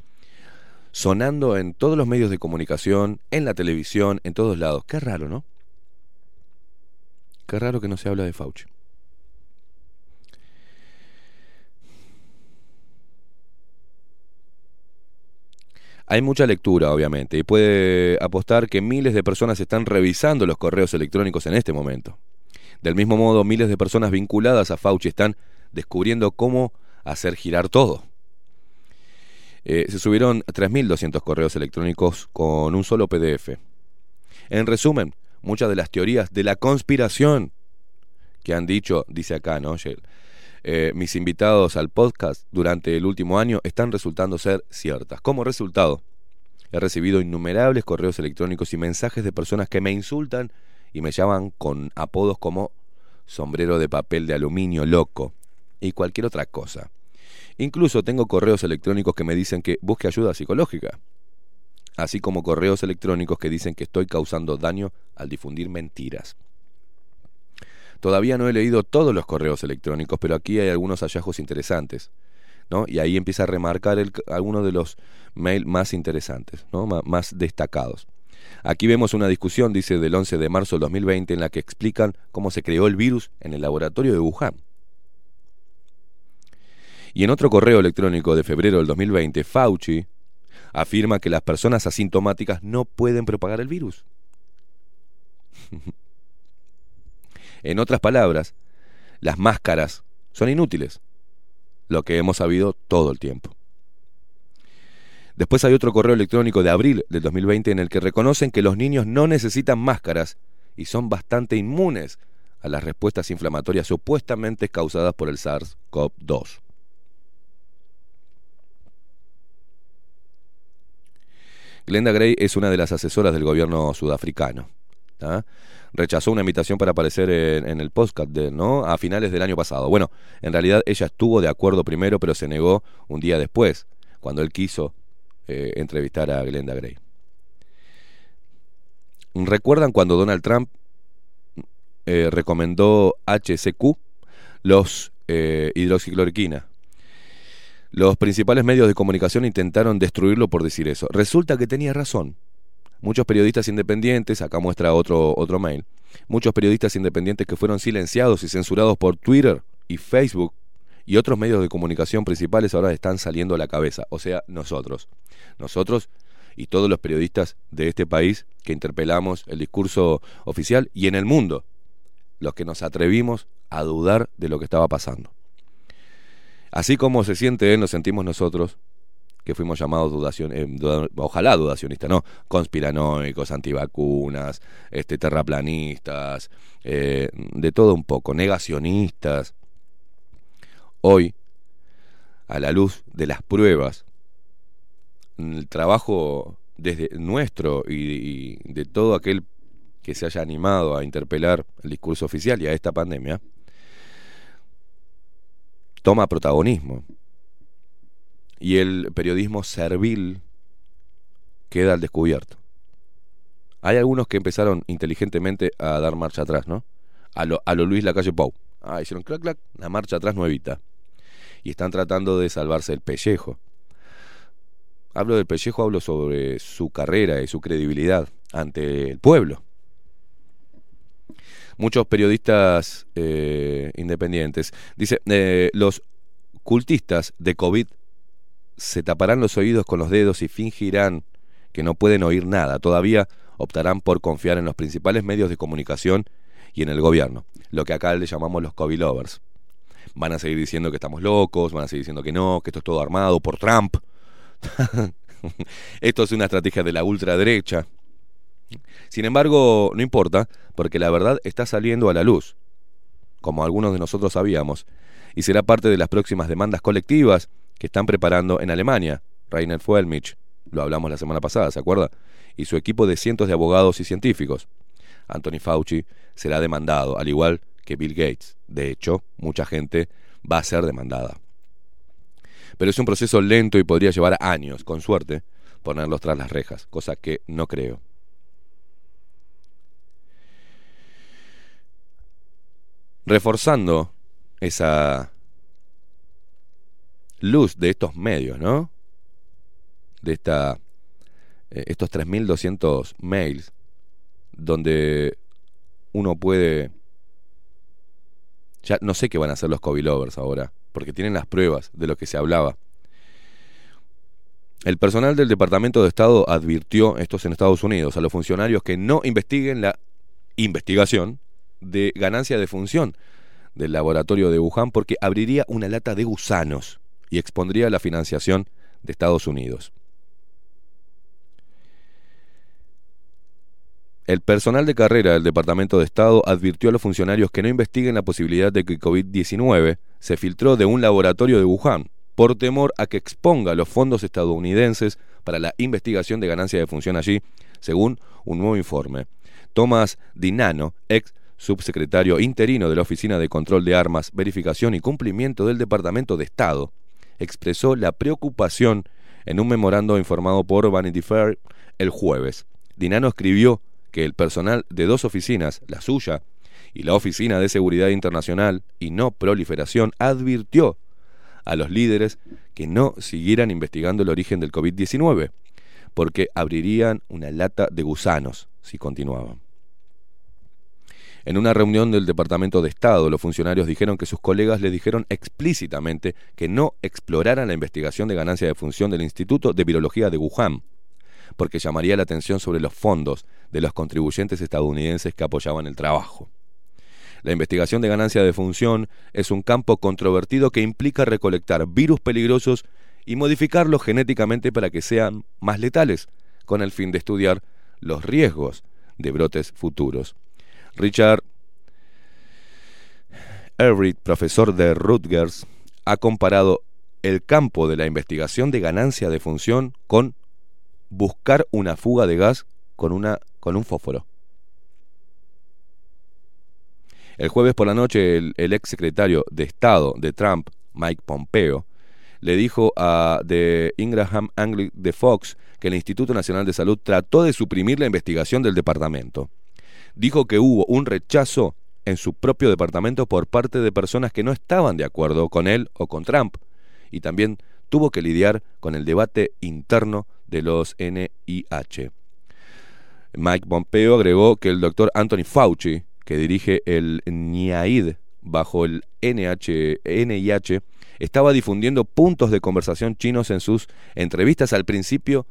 sonando en todos los medios de comunicación, en la televisión, en todos lados. Qué raro, ¿no? Qué raro que no se habla de Fauci. Hay mucha lectura, obviamente, y puede apostar que miles de personas están revisando los correos electrónicos en este momento. Del mismo modo, miles de personas vinculadas a Fauci están descubriendo cómo hacer girar todo. Eh, se subieron 3.200 correos electrónicos con un solo PDF. En resumen, muchas de las teorías de la conspiración que han dicho, dice acá, ¿no? Eh, mis invitados al podcast durante el último año están resultando ser ciertas. Como resultado, he recibido innumerables correos electrónicos y mensajes de personas que me insultan y me llaman con apodos como sombrero de papel de aluminio loco y cualquier otra cosa. Incluso tengo correos electrónicos que me dicen que busque ayuda psicológica, así como correos electrónicos que dicen que estoy causando daño al difundir mentiras. Todavía no he leído todos los correos electrónicos, pero aquí hay algunos hallazgos interesantes. ¿no? Y ahí empieza a remarcar algunos de los mails más interesantes, ¿no? Más destacados. Aquí vemos una discusión, dice, del 11 de marzo del 2020, en la que explican cómo se creó el virus en el laboratorio de Wuhan. Y en otro correo electrónico de febrero del 2020, Fauci afirma que las personas asintomáticas no pueden propagar el virus. en otras palabras, las máscaras son inútiles, lo que hemos sabido todo el tiempo. Después hay otro correo electrónico de abril del 2020 en el que reconocen que los niños no necesitan máscaras y son bastante inmunes a las respuestas inflamatorias supuestamente causadas por el SARS-CoV-2. Glenda Gray es una de las asesoras del gobierno sudafricano. Rechazó una invitación para aparecer en, el podcast de, ¿no? a finales del año pasado. Bueno, en realidad ella estuvo de acuerdo primero, pero se negó un día después, cuando él quiso eh, entrevistar a Glenda Gray. ¿Recuerdan cuando Donald Trump eh, recomendó HCQ, los eh, hidroxicloroquina? Los principales medios de comunicación intentaron destruirlo por decir eso. Resulta que tenía razón. Muchos periodistas independientes, acá muestra otro, otro mail, muchos periodistas independientes que fueron silenciados y censurados por Twitter y Facebook y otros medios de comunicación principales ahora están saliendo a la cabeza. O sea, nosotros. Nosotros y todos los periodistas de este país que interpelamos el discurso oficial y en el mundo, los que nos atrevimos a dudar de lo que estaba pasando. Así como se siente él, nos sentimos nosotros, que fuimos llamados dudación, eh, ojalá dudacionistas, no, conspiranoicos, antivacunas, este, terraplanistas, eh, de todo un poco, negacionistas. Hoy, a la luz de las pruebas, el trabajo desde nuestro y de todo aquel que se haya animado a interpelar el discurso oficial y a esta pandemia, toma protagonismo. Y el periodismo servil queda al descubierto. Hay algunos que empezaron inteligentemente a dar marcha atrás, ¿no? A lo, a lo Luis Lacalle Pou. Ah, hicieron clac, clac, la marcha atrás nuevita. Y están tratando de salvarse el pellejo. Hablo del pellejo, hablo sobre su carrera y su credibilidad ante el pueblo. Muchos periodistas eh, independientes. Dice, eh, los cultistas de COVID se taparán los oídos con los dedos y fingirán que no pueden oír nada. Todavía optarán por confiar en los principales medios de comunicación y en el gobierno, lo que acá le llamamos los COVID lovers. Van a seguir diciendo que estamos locos, van a seguir diciendo que no, que esto es todo armado por Trump. esto es una estrategia de la ultraderecha. Sin embargo, no importa, porque la verdad está saliendo a la luz, como algunos de nosotros sabíamos, y será parte de las próximas demandas colectivas están preparando en Alemania. Rainer Fuelmich, lo hablamos la semana pasada, ¿se acuerda? Y su equipo de cientos de abogados y científicos. Anthony Fauci será demandado, al igual que Bill Gates. De hecho, mucha gente va a ser demandada. Pero es un proceso lento y podría llevar años, con suerte, ponerlos tras las rejas, cosa que no creo. Reforzando esa luz de estos medios, ¿no? De esta, eh, estos 3.200 mails donde uno puede... Ya no sé qué van a hacer los COVID lovers ahora, porque tienen las pruebas de lo que se hablaba. El personal del Departamento de Estado advirtió, esto es en Estados Unidos, a los funcionarios que no investiguen la investigación de ganancia de función del laboratorio de Wuhan porque abriría una lata de gusanos y expondría la financiación de Estados Unidos. El personal de carrera del Departamento de Estado advirtió a los funcionarios que no investiguen la posibilidad de que COVID-19 se filtró de un laboratorio de Wuhan, por temor a que exponga los fondos estadounidenses para la investigación de ganancia de función allí, según un nuevo informe. Thomas Dinano, ex subsecretario interino de la Oficina de Control de Armas, Verificación y Cumplimiento del Departamento de Estado, expresó la preocupación en un memorando informado por Vanity Fair el jueves. Dinano escribió que el personal de dos oficinas, la suya y la Oficina de Seguridad Internacional y No Proliferación, advirtió a los líderes que no siguieran investigando el origen del COVID-19, porque abrirían una lata de gusanos si continuaban. En una reunión del Departamento de Estado, los funcionarios dijeron que sus colegas le dijeron explícitamente que no exploraran la investigación de ganancia de función del Instituto de Virología de Wuhan, porque llamaría la atención sobre los fondos de los contribuyentes estadounidenses que apoyaban el trabajo. La investigación de ganancia de función es un campo controvertido que implica recolectar virus peligrosos y modificarlos genéticamente para que sean más letales, con el fin de estudiar los riesgos de brotes futuros. Richard Everett, profesor de Rutgers, ha comparado el campo de la investigación de ganancia de función con buscar una fuga de gas con, una, con un fósforo. El jueves por la noche, el, el ex secretario de Estado de Trump, Mike Pompeo, le dijo a The Ingraham Angle de Fox que el Instituto Nacional de Salud trató de suprimir la investigación del departamento. Dijo que hubo un rechazo en su propio departamento por parte de personas que no estaban de acuerdo con él o con Trump, y también tuvo que lidiar con el debate interno de los NIH. Mike Pompeo agregó que el doctor Anthony Fauci, que dirige el NIAID bajo el NH, NIH, estaba difundiendo puntos de conversación chinos en sus entrevistas al principio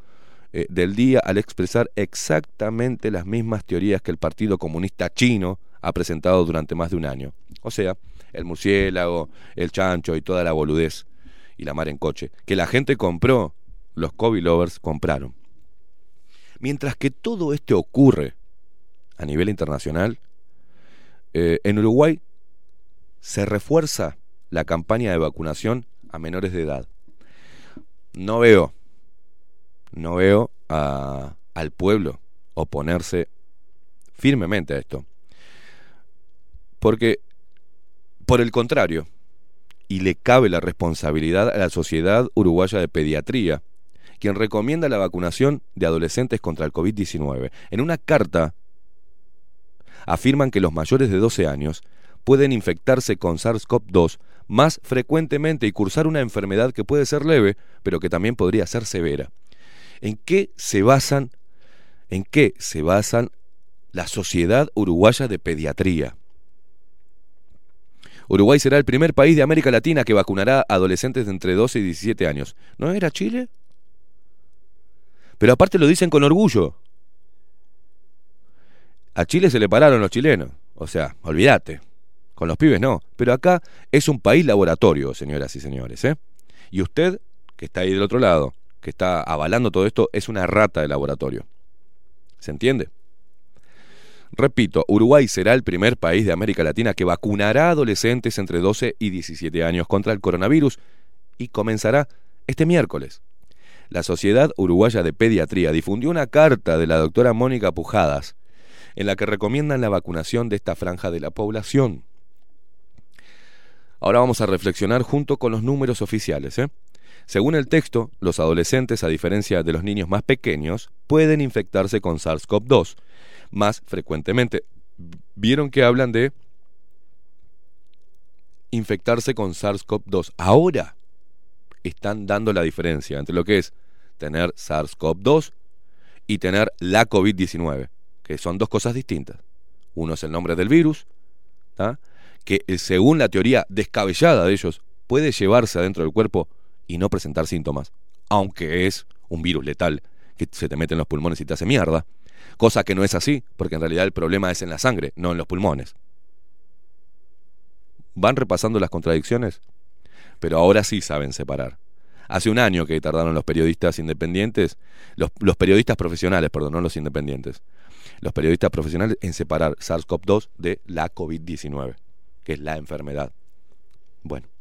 eh, del día al expresar exactamente las mismas teorías que el Partido Comunista Chino ha presentado durante más de un año. O sea, el murciélago, el chancho y toda la boludez y la mar en coche, que la gente compró, los COVID lovers compraron. Mientras que todo esto ocurre a nivel internacional, eh, en Uruguay se refuerza la campaña de vacunación a menores de edad. No veo, no veo a- al pueblo oponerse firmemente a esto. Porque, por el contrario, y le cabe la responsabilidad a la Sociedad Uruguaya de Pediatría, quien recomienda la vacunación de adolescentes contra el COVID-19. En una carta afirman que los mayores de 12 años pueden infectarse con SARS-CoV-2 más frecuentemente y cursar una enfermedad que puede ser leve, pero que también podría ser severa. ¿En qué se basan en qué se basan la Sociedad Uruguaya de Pediatría? Uruguay será el primer país de América Latina que vacunará a adolescentes de entre 12 y 17 años. ¿No era Chile? Pero aparte lo dicen con orgullo. A Chile se le pararon los chilenos. O sea, olvídate. Con los pibes no. Pero acá es un país laboratorio, señoras y señores. ¿eh? Y usted, que está ahí del otro lado, que está avalando todo esto, es una rata de laboratorio. ¿Se entiende? Repito, Uruguay será el primer país de América Latina que vacunará a adolescentes entre 12 y 17 años contra el coronavirus y comenzará este miércoles. La Sociedad Uruguaya de Pediatría difundió una carta de la doctora Mónica Pujadas en la que recomiendan la vacunación de esta franja de la población. Ahora vamos a reflexionar junto con los números oficiales. ¿eh? Según el texto, los adolescentes, a diferencia de los niños más pequeños, pueden infectarse con SARS-CoV-2 más frecuentemente. Vieron que hablan de infectarse con SARS-CoV-2. Ahora están dando la diferencia entre lo que es tener SARS-CoV-2 y tener la COVID-19, que son dos cosas distintas. Uno es el nombre del virus, que eh, según la teoría descabellada de ellos, puede llevarse adentro del cuerpo y no presentar síntomas, aunque es un virus letal que se te mete en los pulmones y te hace mierda, cosa que no es así, porque en realidad el problema es en la sangre, no en los pulmones. ¿Van repasando las contradicciones? Pero ahora sí saben separar. Hace un año que tardaron los periodistas independientes, los, periodistas profesionales, perdón, no los independientes, los periodistas profesionales en separar SARS-CoV-2 de la COVID-19, que es la enfermedad. Bueno.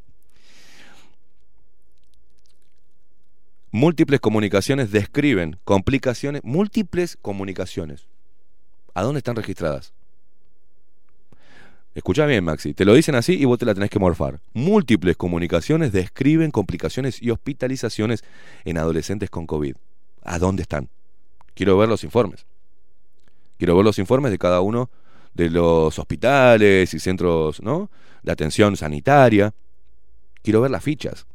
Múltiples comunicaciones describen complicaciones, múltiples comunicaciones. ¿A dónde están registradas? Escucha bien, Maxi. Te lo dicen así y vos te la tenés que morfar. Múltiples comunicaciones describen complicaciones y hospitalizaciones en adolescentes con COVID. ¿A dónde están? Quiero ver los informes. Quiero ver los informes de cada uno de los hospitales y centros ¿no? de atención sanitaria. Quiero ver las fichas.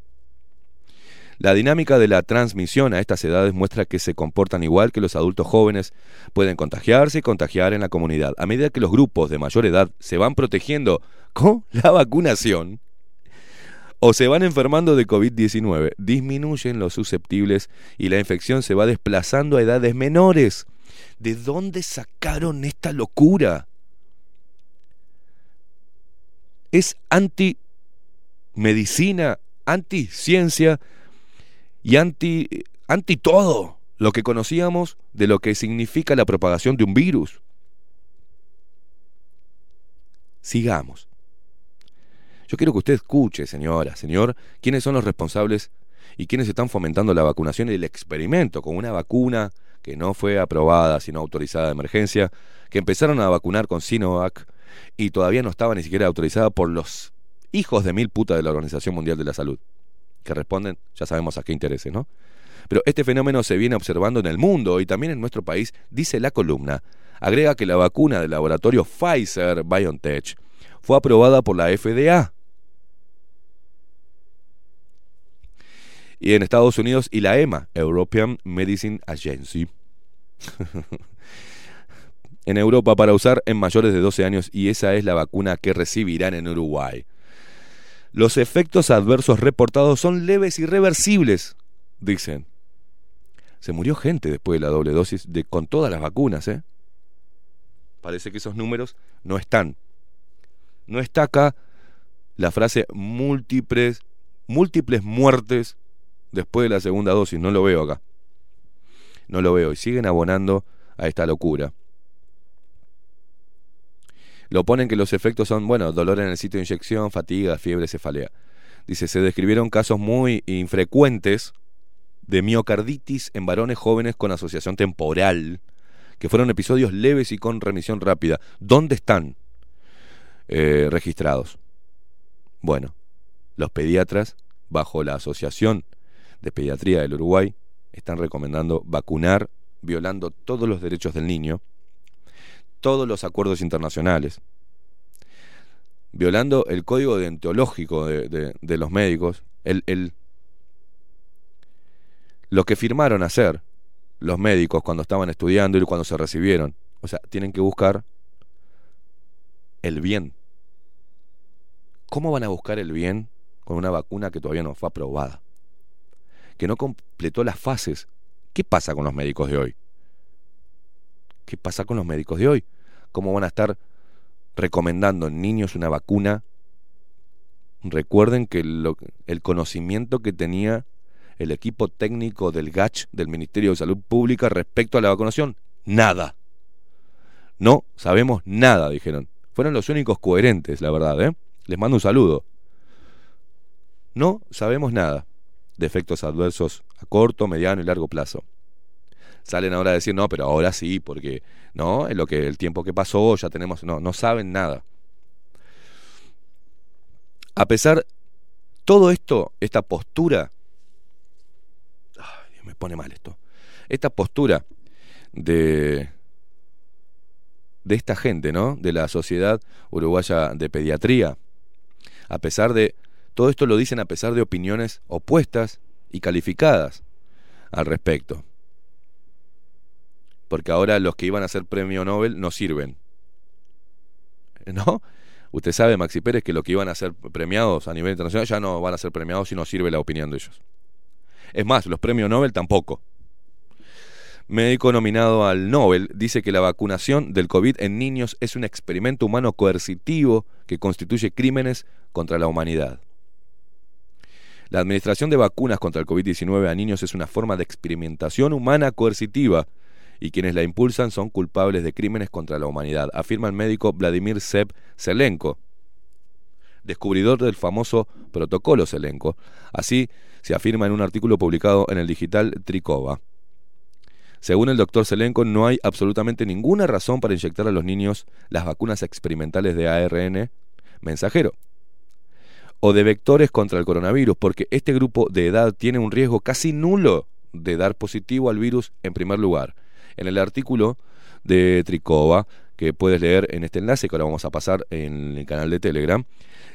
La dinámica de la transmisión a estas edades muestra que se comportan igual que los adultos jóvenes, pueden contagiarse y contagiar en la comunidad. A medida que los grupos de mayor edad se van protegiendo con la vacunación o se van enfermando de COVID-19, disminuyen los susceptibles y la infección se va desplazando a edades menores. ¿De dónde sacaron esta locura? Es anti-medicina, anti-ciencia y anti, anti todo lo que conocíamos de lo que significa la propagación de un virus. Sigamos. Yo quiero que usted escuche, señora, señor, quiénes son los responsables y quiénes están fomentando la vacunación y el experimento con una vacuna que no fue aprobada, sino autorizada de emergencia, que empezaron a vacunar con Sinovac y todavía no estaba ni siquiera autorizada por los hijos de mil putas de la Organización Mundial de la Salud que responden, ya sabemos a qué intereses, ¿no? Pero este fenómeno se viene observando en el mundo y también en nuestro país, dice la columna. Agrega que la vacuna del laboratorio Pfizer BioNTech fue aprobada por la FDA. Y en Estados Unidos y la EMA, European Medicine Agency. en Europa para usar en mayores de 12 años y esa es la vacuna que recibirán en Uruguay. Los efectos adversos reportados son leves y reversibles, dicen. Se murió gente después de la doble dosis de, con todas las vacunas, ¿eh? Parece que esos números no están. No está acá la frase múltiples, múltiples muertes después de la segunda dosis. No lo veo acá. No lo veo. Y siguen abonando a esta locura. Lo ponen que los efectos son, bueno, dolor en el sitio de inyección, fatiga, fiebre, cefalea. Dice, se describieron casos muy infrecuentes de miocarditis en varones jóvenes con asociación temporal, que fueron episodios leves y con remisión rápida. ¿Dónde están eh, registrados? Bueno, los pediatras, bajo la Asociación de Pediatría del Uruguay, están recomendando vacunar violando todos los derechos del niño todos los acuerdos internacionales, violando el código deontológico de, los médicos, el, el, lo que firmaron hacer los médicos cuando estaban estudiando y cuando se recibieron. O sea, tienen que buscar el bien. ¿Cómo van a buscar el bien con una vacuna que todavía no fue aprobada? Que no completó las fases. ¿Qué pasa con los médicos de hoy? ¿Qué pasa con los médicos de hoy? ¿Cómo van a estar recomendando en niños una vacuna? Recuerden que el conocimiento que tenía el equipo técnico del GACH, del Ministerio de Salud Pública, respecto a la vacunación, nada. No sabemos nada, dijeron. Fueron los únicos coherentes, la verdad, ¿eh? Les mando un saludo. No sabemos nada de efectos adversos a corto, mediano y largo plazo salen ahora a decir, no, pero ahora sí, porque no, en lo que el tiempo que pasó ya tenemos, no, no saben nada. A pesar todo esto, esta postura, ay, me pone mal esto. Esta postura de de esta gente, ¿no? De la Sociedad Uruguaya de Pediatría. A pesar de todo esto lo dicen a pesar de opiniones opuestas y calificadas al respecto porque ahora los que iban a ser premio Nobel no sirven. ¿No? Usted sabe, Maxi Pérez, que los que iban a ser premiados a nivel internacional ya no van a ser premiados si no sirve la opinión de ellos. Es más, los premios Nobel tampoco. Médico nominado al Nobel dice que la vacunación del COVID en niños es un experimento humano coercitivo que constituye crímenes contra la humanidad. La administración de vacunas contra el COVID-19 a niños es una forma de experimentación humana coercitiva y quienes la impulsan son culpables de crímenes contra la humanidad, afirma el médico Vladimir Seb Zelenko, descubridor del famoso protocolo Zelenko. Así se afirma en un artículo publicado en el digital Tricova. Según el doctor Zelenko, no hay absolutamente ninguna razón para inyectar a los niños las vacunas experimentales de ARN mensajero o de vectores contra el coronavirus, porque este grupo de edad tiene un riesgo casi nulo de dar positivo al virus en primer lugar. En el artículo de Tricova, que puedes leer en este enlace que ahora vamos a pasar en el canal de Telegram,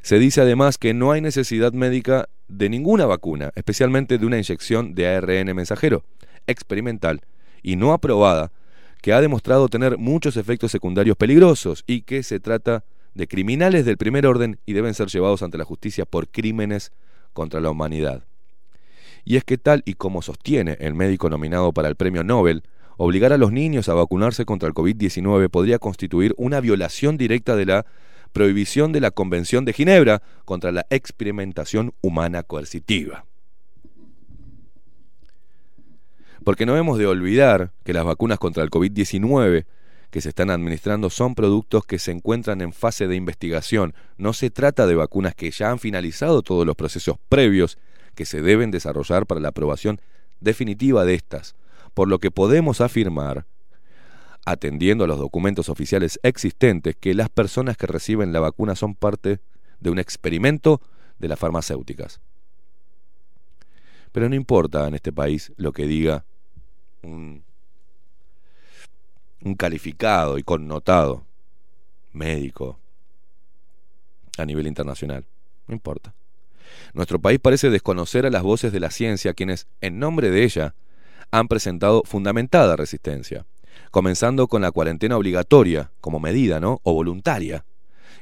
se dice además que no hay necesidad médica de ninguna vacuna, especialmente de una inyección de ARN mensajero experimental y no aprobada, que ha demostrado tener muchos efectos secundarios peligrosos y que se trata de criminales del primer orden y deben ser llevados ante la justicia por crímenes contra la humanidad. Y es que tal y como sostiene el médico nominado para el premio Nobel, obligar a los niños a vacunarse contra el COVID-19 podría constituir una violación directa de la prohibición de la Convención de Ginebra contra la experimentación humana coercitiva. Porque no hemos de olvidar que las vacunas contra el COVID-19 que se están administrando son productos que se encuentran en fase de investigación. No se trata de vacunas que ya han finalizado todos los procesos previos que se deben desarrollar para la aprobación definitiva de estas, por lo que podemos afirmar, atendiendo a los documentos oficiales existentes, que las personas que reciben la vacuna son parte de un experimento de las farmacéuticas. Pero no importa en este país lo que diga un calificado y connotado médico a nivel internacional. No importa. Nuestro país parece desconocer a las voces de la ciencia quienes, en nombre de ella, han presentado fundamentada resistencia, comenzando con la cuarentena obligatoria como medida, ¿no? o voluntaria,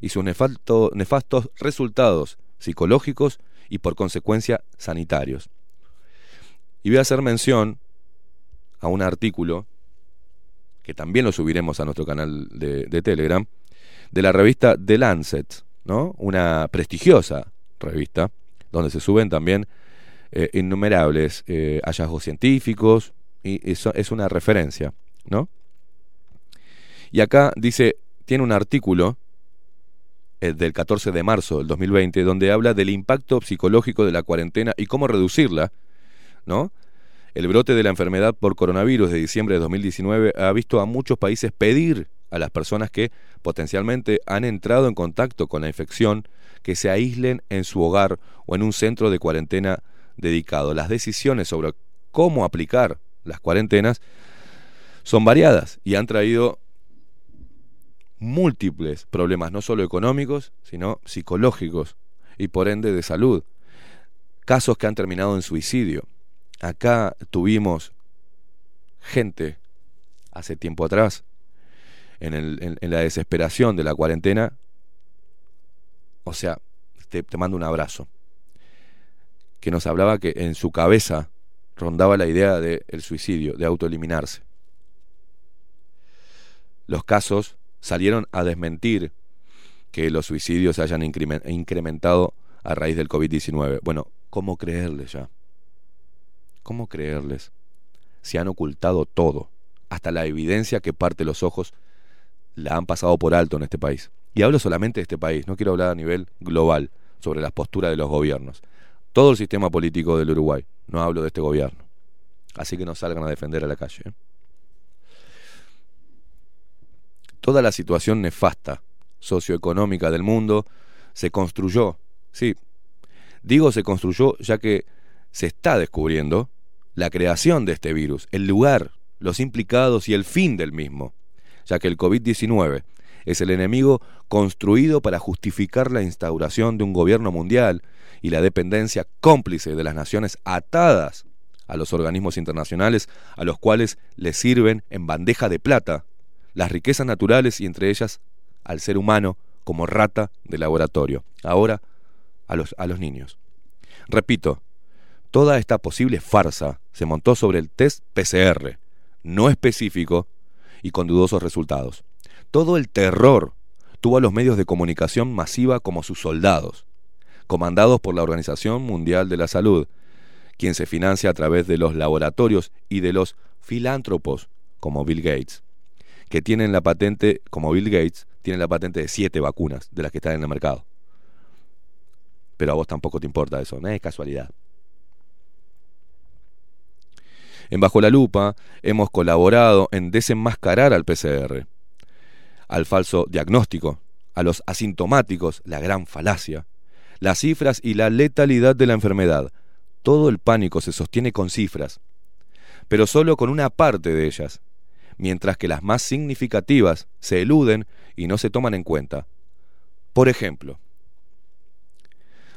y sus nefastos resultados psicológicos y por consecuencia sanitarios. Y voy a hacer mención a un artículo que también lo subiremos a nuestro canal de, Telegram, de la revista The Lancet, ¿no? una prestigiosa revista, donde se suben también eh, innumerables eh, hallazgos científicos, y eso es una referencia, ¿no? Y acá dice, tiene un artículo eh, del 14 de marzo del 2020, donde habla del impacto psicológico de la cuarentena y cómo reducirla, ¿no? El brote de la enfermedad por coronavirus de diciembre de 2019 ha visto a muchos países pedir a las personas que potencialmente han entrado en contacto con la infección que se aíslen en su hogar o en un centro de cuarentena dedicado. Las decisiones sobre cómo aplicar las cuarentenas son variadas y han traído múltiples problemas, no solo económicos, sino psicológicos y por ende de salud. Casos que han terminado en suicidio. Acá tuvimos gente hace tiempo atrás, en, la desesperación de la cuarentena, o sea, te mando un abrazo, que nos hablaba que en su cabeza rondaba la idea del el suicidio, de autoeliminarse. Los casos salieron a desmentir que los suicidios se hayan incrementado a raíz del COVID-19. Bueno, ¿cómo creerle ya? ¿Cómo creerles? Si han ocultado todo, hasta la evidencia que parte los ojos, la han pasado por alto en este país. Y hablo solamente de este país, no quiero hablar a nivel global sobre las posturas de los gobiernos. Todo el sistema político del Uruguay, no hablo de este gobierno. Así que no salgan a defender a la calle. ¿eh? Toda la situación nefasta socioeconómica del mundo se construyó, sí, digo se construyó ya que se está descubriendo la creación de este virus, el lugar, los implicados y el fin del mismo, ya que el COVID-19 es el enemigo construido para justificar la instauración de un gobierno mundial y la dependencia cómplice de las naciones atadas a los organismos internacionales a los cuales les sirven en bandeja de plata las riquezas naturales y entre ellas al ser humano como rata de laboratorio. Ahora a los, a los niños. Repito, Toda esta posible farsa se montó sobre el test PCR, no específico y con dudosos resultados. Todo el terror tuvo a los medios de comunicación masiva como sus soldados. Comandados por la Organización Mundial de la Salud, quien se financia a través de los laboratorios y de los filántropos como Bill Gates, que tienen la patente, como Bill Gates, tienen la patente de siete vacunas de las que están en el mercado. Pero a vos tampoco te importa eso, no es casualidad. En Bajo la Lupa hemos colaborado en desenmascarar al PCR, al falso diagnóstico, a los asintomáticos, la gran falacia, las cifras y la letalidad de la enfermedad. Todo el pánico se sostiene con cifras, pero solo con una parte de ellas, mientras que las más significativas se eluden y no se toman en cuenta. Por ejemplo,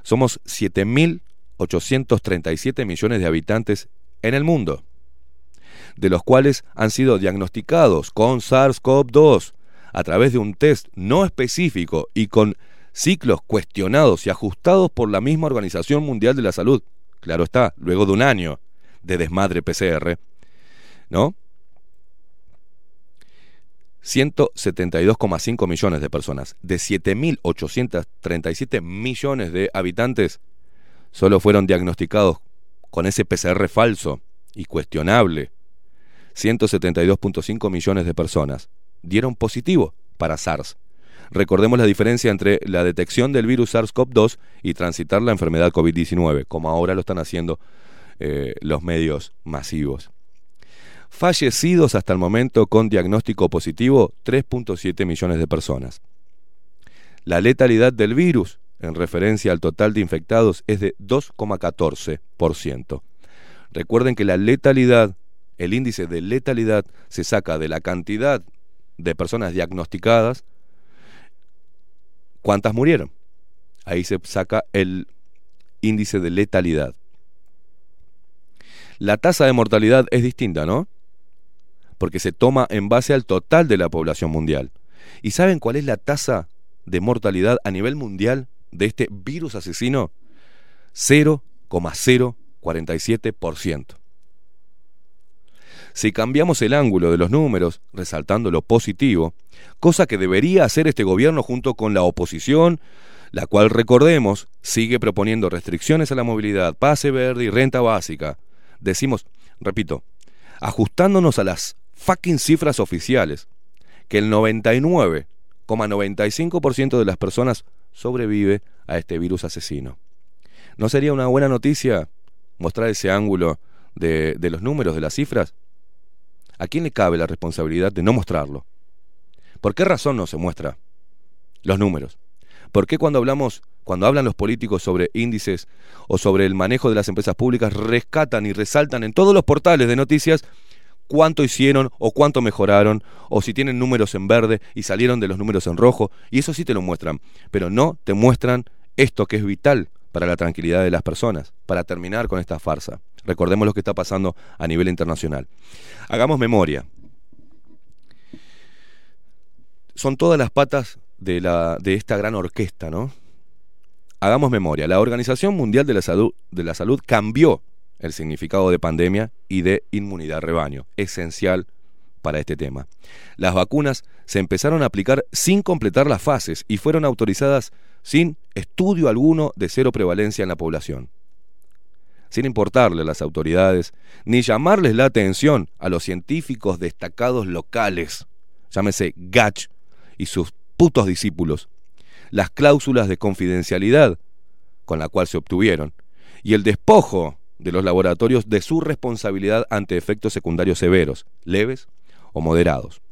somos 7.837 millones de habitantes en el mundo, de los cuales han sido diagnosticados con SARS-CoV-2 a través de un test no específico y con ciclos cuestionados y ajustados por la misma Organización Mundial de la Salud. Claro está, luego de un año de desmadre PCR, ¿no? 172,5 millones de personas. De 7.837 millones de habitantes, solo fueron diagnosticados con ese PCR falso y cuestionable. 172.5 millones de personas dieron positivo para SARS. Recordemos la diferencia entre la detección del virus SARS-CoV-2 y transitar la enfermedad COVID-19, como ahora lo están haciendo eh, los medios masivos. Fallecidos hasta el momento con diagnóstico positivo, 3.7 millones de personas. La letalidad del virus, en referencia al total de infectados, es de 2,14%. Recuerden que la letalidad, el índice de letalidad, se saca de la cantidad de personas diagnosticadas, ¿cuántas murieron? Ahí se saca el índice de letalidad. La tasa de mortalidad es distinta, ¿no? Porque se toma en base al total de la población mundial. ¿Y saben cuál es la tasa de mortalidad a nivel mundial de este virus asesino? 0,047%. Si cambiamos el ángulo de los números, resaltando lo positivo, cosa que debería hacer este gobierno junto con la oposición, la cual, recordemos, sigue proponiendo restricciones a la movilidad, pase verde y renta básica, decimos, repito, ajustándonos a las fucking cifras oficiales, que el 99,95% de las personas sobrevive a este virus asesino. ¿No sería una buena noticia mostrar ese ángulo de, de los números, de las cifras? ¿A quién le cabe la responsabilidad de no mostrarlo? ¿Por qué razón no se muestra los números? ¿Por qué cuando hablamos, cuando hablan los políticos sobre índices o sobre el manejo de las empresas públicas, rescatan y resaltan en todos los portales de noticias cuánto hicieron o cuánto mejoraron, o si tienen números en verde y salieron de los números en rojo, y eso sí te lo muestran, pero no te muestran esto que es vital para la tranquilidad de las personas, para terminar con esta farsa. Recordemos lo que está pasando a nivel internacional. Hagamos memoria. Son todas las patas de, la, de esta gran orquesta, ¿no? Hagamos memoria. La Organización Mundial de la Salud, de la Salud cambió el significado de pandemia y de inmunidad rebaño, esencial para este tema. Las vacunas se empezaron a aplicar sin completar las fases y fueron autorizadas sin estudio alguno de cero prevalencia en la población sin importarle a las autoridades, ni llamarles la atención a los científicos destacados locales, llámese Gach y sus putos discípulos, las cláusulas de confidencialidad con la cual se obtuvieron, y el despojo de los laboratorios de su responsabilidad ante efectos secundarios severos, leves o moderados.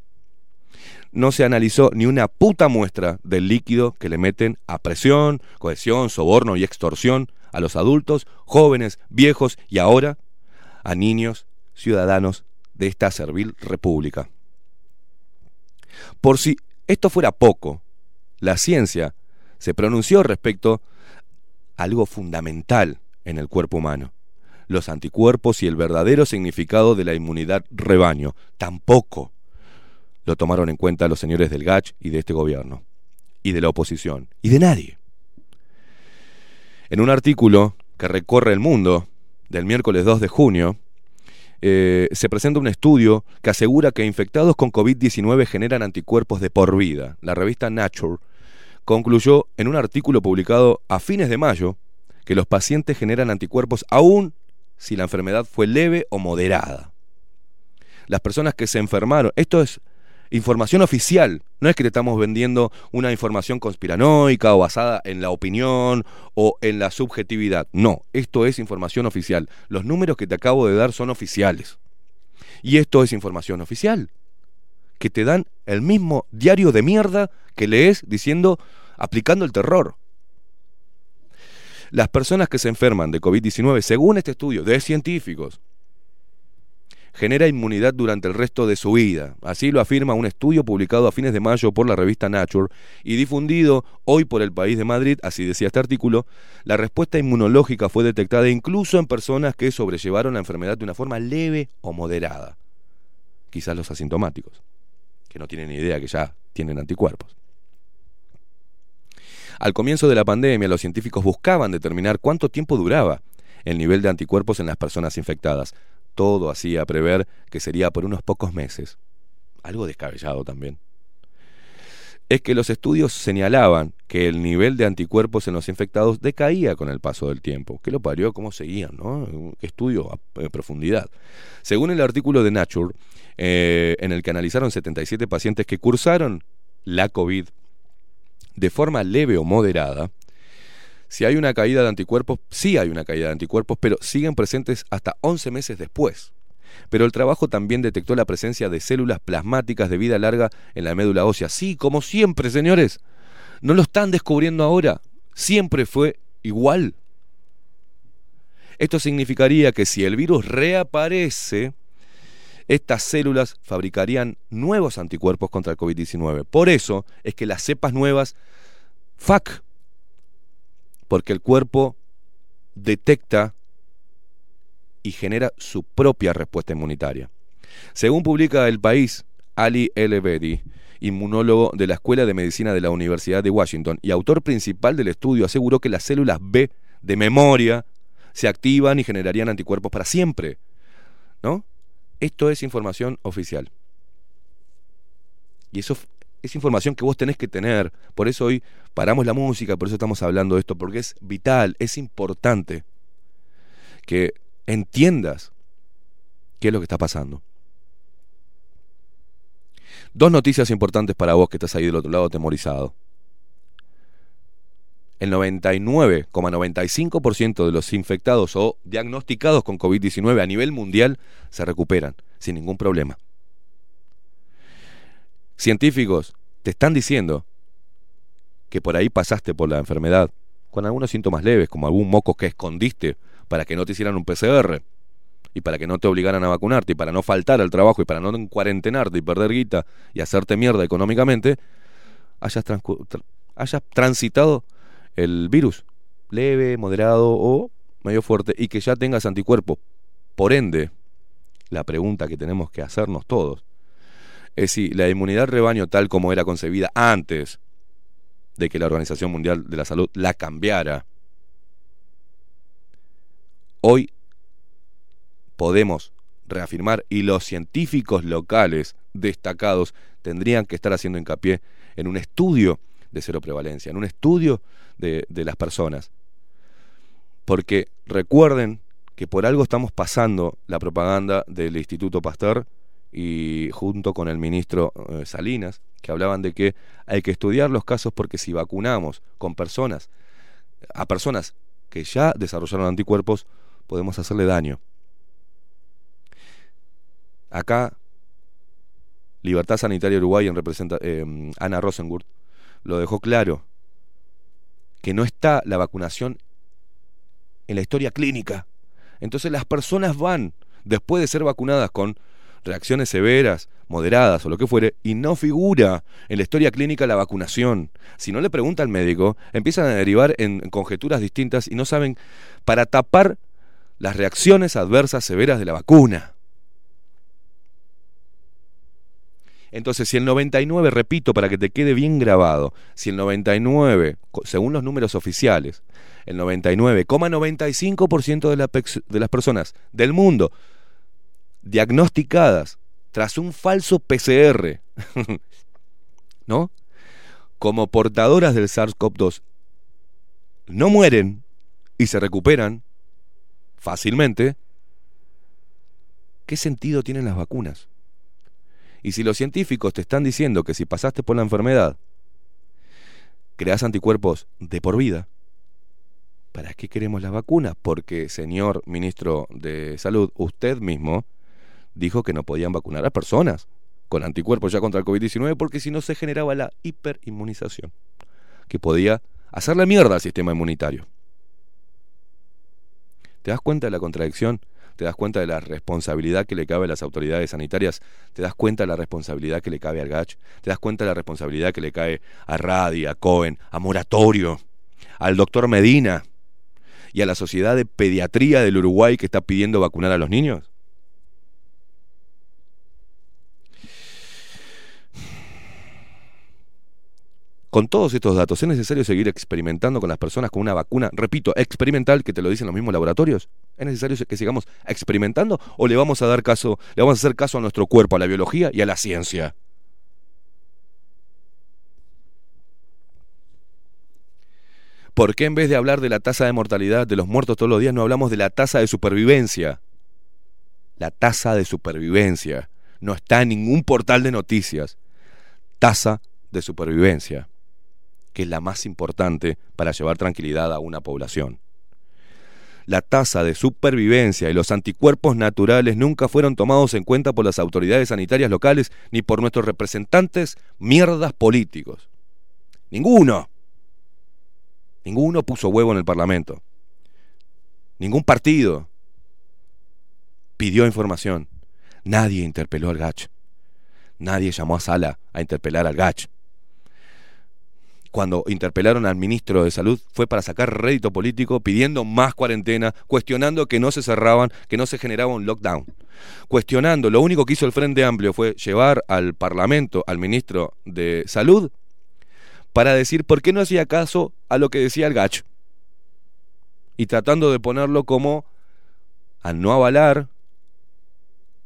No se analizó ni una puta muestra del líquido que le meten a presión, cohesión, soborno y extorsión a los adultos, jóvenes, viejos y ahora a niños, ciudadanos de esta servil república. Por si esto fuera poco, la ciencia se pronunció respecto a algo fundamental en el cuerpo humano, los anticuerpos y el verdadero significado de la inmunidad rebaño. Tampoco lo tomaron en cuenta los señores del GACH y de este gobierno, y de la oposición, y de nadie. En un artículo que recorre el mundo del miércoles 2 de junio, eh, se presenta un estudio que asegura que infectados con COVID-19 generan anticuerpos de por vida. La revista Nature concluyó en un artículo publicado a fines de mayo que los pacientes generan anticuerpos aún si la enfermedad fue leve o moderada. Las personas que se enfermaron, esto es información oficial, no es que te estamos vendiendo una información conspiranoica o basada en la opinión o en la subjetividad, no, esto es información oficial. Los números que te acabo de dar son oficiales. Y esto es información oficial, que te dan el mismo diario de mierda que lees diciendo, aplicando el terror. Las personas que se enferman de COVID-19, según este estudio de científicos, genera inmunidad durante el resto de su vida. Así lo afirma un estudio publicado a fines de mayo por la revista Nature y difundido hoy por el país de Madrid, así decía este artículo, la respuesta inmunológica fue detectada incluso en personas que sobrellevaron la enfermedad de una forma leve o moderada. Quizás los asintomáticos, que no tienen ni idea que ya tienen anticuerpos. Al comienzo de la pandemia, los científicos buscaban determinar cuánto tiempo duraba el nivel de anticuerpos en las personas infectadas. Todo hacía prever que sería por unos pocos meses. Algo descabellado también. Es que los estudios señalaban que el nivel de anticuerpos en los infectados decaía con el paso del tiempo. ¿Qué lo parió? ¿Cómo seguían? ¿no? Estudio a profundidad. Según el artículo de Nature, eh, en el que analizaron 77 pacientes que cursaron la COVID de forma leve o moderada, si hay una caída de anticuerpos, sí hay una caída de anticuerpos, pero siguen presentes hasta 11 meses después. Pero el trabajo también detectó la presencia de células plasmáticas de vida larga en la médula ósea. Sí, como siempre, señores. No lo están descubriendo ahora. Siempre fue igual. Esto significaría que si el virus reaparece, estas células fabricarían nuevos anticuerpos contra el COVID-19. Por eso es que las cepas nuevas, FAC, porque el cuerpo detecta y genera su propia respuesta inmunitaria. Según publica El País, Ali Elebedi, inmunólogo de la Escuela de Medicina de la Universidad de Washington y autor principal del estudio, aseguró que las células B de memoria se activan y generarían anticuerpos para siempre. ¿No? Esto es información oficial. Y eso es información que vos tenés que tener. Por eso hoy paramos la música, por eso estamos hablando de esto, porque es vital, es importante que entiendas qué es lo que está pasando. Dos noticias importantes para vos que estás ahí del otro lado temorizado el 99,95% de los infectados o diagnosticados con COVID-19 a nivel mundial se recuperan sin ningún problema. Científicos te están diciendo que por ahí pasaste por la enfermedad con algunos síntomas leves, como algún moco que escondiste para que no te hicieran un PCR y para que no te obligaran a vacunarte y para no faltar al trabajo y para no cuarentenarte y perder guita y hacerte mierda económicamente, hayas, hayas transitado el virus, leve, moderado o medio fuerte, y que ya tengas anticuerpos. Por ende, la pregunta que tenemos que hacernos todos es si la inmunidad rebaño tal como era concebida antes de que la Organización Mundial de la Salud la cambiara, hoy podemos reafirmar y los científicos locales destacados tendrían que estar haciendo hincapié en un estudio de cero prevalencia, en un estudio de, las personas. Porque recuerden que por algo estamos pasando la propaganda del Instituto Pasteur y junto con el ministro eh, Salinas, que hablaban de que hay que estudiar los casos porque si vacunamos con personas, a personas que ya desarrollaron anticuerpos, podemos hacerle daño. Acá, Libertad Sanitaria Uruguay en representa, eh, Ana Rosengurt lo dejó claro, que no está la vacunación en la historia clínica. Entonces las personas van, después de ser vacunadas con reacciones severas, moderadas o lo que fuere, y no figura en la historia clínica la vacunación. Si no le pregunta al médico, empiezan a derivar en conjeturas distintas y no saben para tapar las reacciones adversas severas de la vacuna. Entonces, si el 99, repito, para que te quede bien grabado, si el 99, según los números oficiales, el 99,95% de, la, de las personas del mundo diagnosticadas tras un falso PCR, ¿no? como portadoras del SARS-CoV-2 no mueren y se recuperan fácilmente, ¿qué sentido tienen las vacunas? Y si los científicos te están diciendo que si pasaste por la enfermedad, creas anticuerpos de por vida, ¿para qué queremos las vacunas? Porque, señor ministro de Salud, usted mismo dijo que no podían vacunar a personas con anticuerpos ya contra el COVID-19 porque si no se generaba la hiperinmunización, que podía hacerle mierda al sistema inmunitario. ¿Te das cuenta de la contradicción? ¿Te das cuenta de la responsabilidad que le cabe a las autoridades sanitarias? ¿Te das cuenta de la responsabilidad que le cabe al GACH? ¿Te das cuenta de la responsabilidad que le cae a Radi, a Cohen, a Moratorio, al doctor Medina y a la Sociedad de Pediatría del Uruguay que está pidiendo vacunar a los niños? Con todos estos datos, ¿es necesario seguir experimentando con las personas con una vacuna, repito, experimental, que te lo dicen los mismos laboratorios? ¿Es necesario que sigamos experimentando o le vamos a dar caso, le vamos a hacer caso a nuestro cuerpo, a la biología y a la ciencia? ¿Por qué en vez de hablar de la tasa de mortalidad de los muertos todos los días no hablamos de la tasa de supervivencia? La tasa de supervivencia. No está en ningún portal de noticias. Tasa de supervivencia, que es la más importante para llevar tranquilidad a una población. La tasa de supervivencia y los anticuerpos naturales nunca fueron tomados en cuenta por las autoridades sanitarias locales ni por nuestros representantes mierdas políticos. Ninguno. Ninguno puso huevo en el Parlamento. Ningún partido pidió información. Nadie interpeló al GACH. Nadie llamó a Sala a interpelar al GACH. Cuando interpelaron al ministro de Salud fue para sacar rédito político pidiendo más cuarentena, cuestionando que no se cerraban, que no se generaba un lockdown. Cuestionando, lo único que hizo el Frente Amplio fue llevar al Parlamento al ministro de Salud para decir por qué no hacía caso a lo que decía el gacho. Y tratando de ponerlo como al no avalar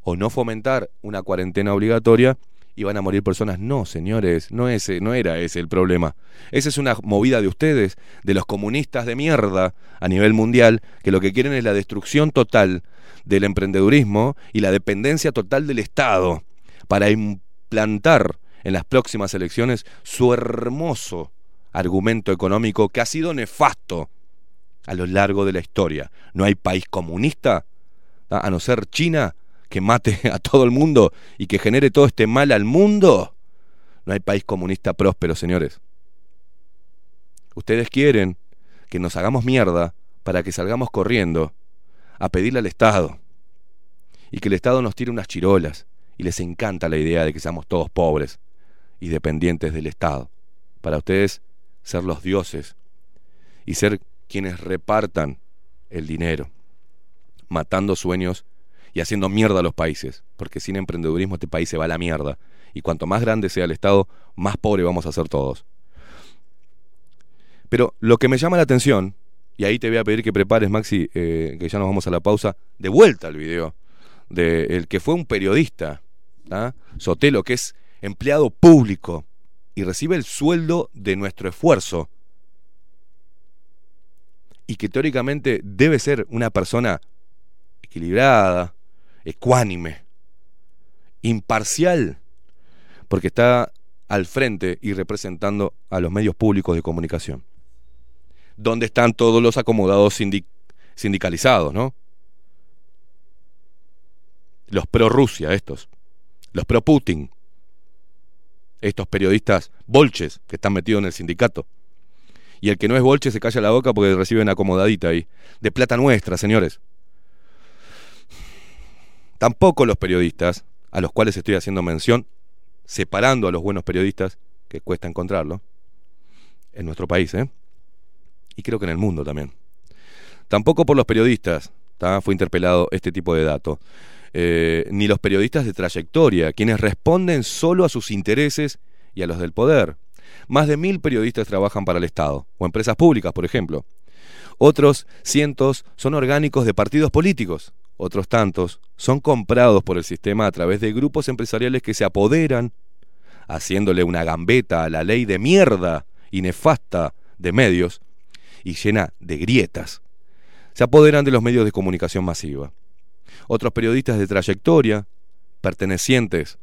o no fomentar una cuarentena obligatoria, iban a morir personas. No, señores, no, ese, no era ese el problema. Esa es una movida de ustedes, de los comunistas de mierda a nivel mundial, que lo que quieren es la destrucción total del emprendedurismo y la dependencia total del Estado para implantar en las próximas elecciones su hermoso argumento económico que ha sido nefasto a lo largo de la historia. No hay país comunista, a no ser China, que mate a todo el mundo y que genere todo este mal al mundo. No hay país comunista próspero, señores. Ustedes quieren que nos hagamos mierda para que salgamos corriendo a pedirle al Estado y que el Estado nos tire unas chirolas y les encanta la idea de que seamos todos pobres y dependientes del Estado. Para ustedes ser los dioses y ser quienes repartan el dinero, matando sueños y haciendo mierda a los países, porque sin emprendedurismo este país se va a la mierda. Y cuanto más grande sea el Estado, más pobre vamos a ser todos. Pero lo que me llama la atención, y ahí te voy a pedir que prepares, Maxi, eh, que ya nos vamos a la pausa, de vuelta al video, de el que fue un periodista, ¿ah? Sotelo, que es empleado público y recibe el sueldo de nuestro esfuerzo, y que teóricamente debe ser una persona equilibrada, ecuánime, imparcial, porque está al frente y representando a los medios públicos de comunicación, donde están todos los acomodados sindic- sindicalizados, ¿no? Los pro Rusia, estos, los pro Putin, estos periodistas bolches que están metidos en el sindicato. Y el que no es bolche se calla la boca porque recibe una acomodadita ahí. De plata nuestra, señores. Tampoco los periodistas, a los cuales estoy haciendo mención, separando a los buenos periodistas, que cuesta encontrarlo, en nuestro país, ¿eh? y creo que en el mundo también. Tampoco por los periodistas fue interpelado este tipo de dato, eh, ni los periodistas de trayectoria, quienes responden solo a sus intereses y a los del poder. Más de mil periodistas trabajan para el Estado, o empresas públicas, por ejemplo. Otros cientos son orgánicos de partidos políticos, otros tantos son comprados por el sistema a través de grupos empresariales que se apoderan haciéndole una gambeta a la ley de mierda y nefasta de medios y llena de grietas. Se apoderan de los medios de comunicación masiva. Otros periodistas de trayectoria, pertenecientes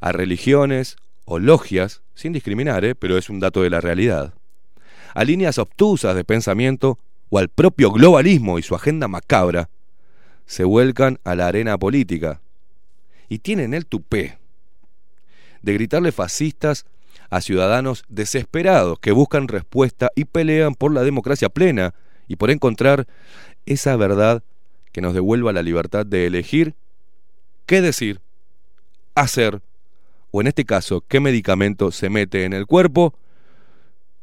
a religiones o logias, sin discriminar, ¿eh? pero es un dato de la realidad, a líneas obtusas de pensamiento o al propio globalismo y su agenda macabra, se vuelcan a la arena política y tienen el tupé de gritarle fascistas a ciudadanos desesperados que buscan respuesta y pelean por la democracia plena y por encontrar esa verdad que nos devuelva la libertad de elegir qué decir, hacer o en este caso qué medicamento se mete en el cuerpo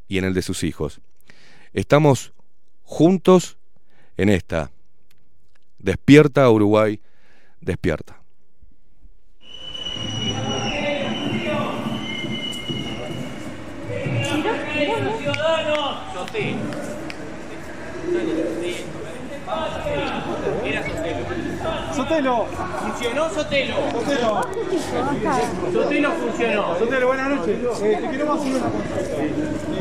y en el de sus hijos. Estamos juntos en esta. Despierta Uruguay, despierta. Sotelo. Sotelo, ¿Funcionó Sotelo? Sotelo, Sotelo funcionó. Sotelo, buenas noches. Eh, te queremos hacer una consulta. Eh,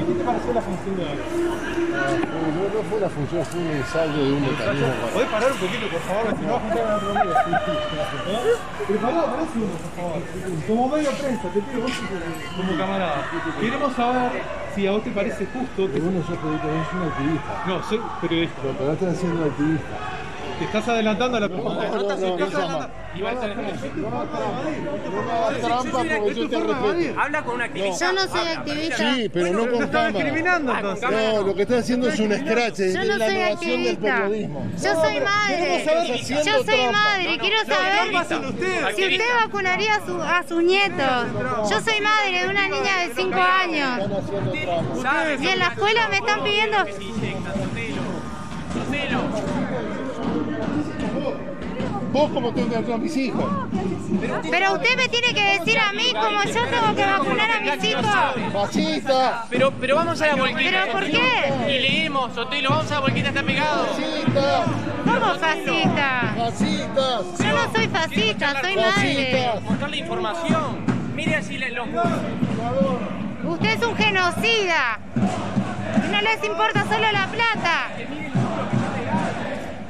¿Qué te pareció la función de hoy? No, no fue una función, fue un ensayo de un mecanismo. ¿Podés parar un poquito, por favor? Si no, vas a juntar. Pero pará, pará un segundo, por favor. Como medio prensa, te pido vos como camarada. Queremos saber si a vos te parece justo que... Pero uno yo te digo, es un activista. No, soy periodista. Pero pero estás siendo activista. Te estás adelantando a la pregunta. No, no, no, no, está-. Habla con un activista. Yo no soy activista. Sí, pero no con cámara. discriminando entonces. No, lo que estás haciendo es un scratch, es Yo la no soy innovación del activista. periodismo. Yo soy madre. Yo soy madre. Quiero saber si usted vacunaría a, su- a sus nietos. Yo soy madre de una niña de 5 años. Y en la escuela me están pidiendo... Vos como tengo que a mis hijos. Pero usted me tiene que decir a mí cómo yo tengo que vacunar a mis hijos. Fascista, Pero, pero vamos a la volquita. ¿Pero por qué? Y leemos, Sotelo, vamos a la volquita, está pegado. fascista, ¿Cómo fascista? fascistas, Yo no soy fascista, soy madre. Mostrar la información. Mire así le- los Usted es un genocida. Y no les importa solo la plata.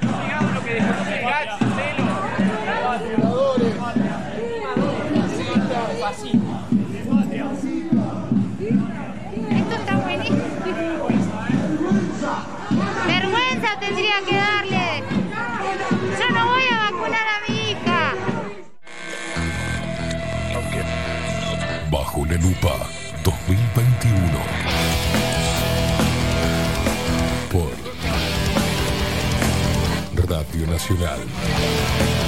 pegados lo que desconoce el GATS, Sotelo. Violadores, Esto está buenísimo. Vergüenza tendría que darle. Yo no voy a vacunar a mi hija. Bajo la lupa 2021. Por Radio Nacional.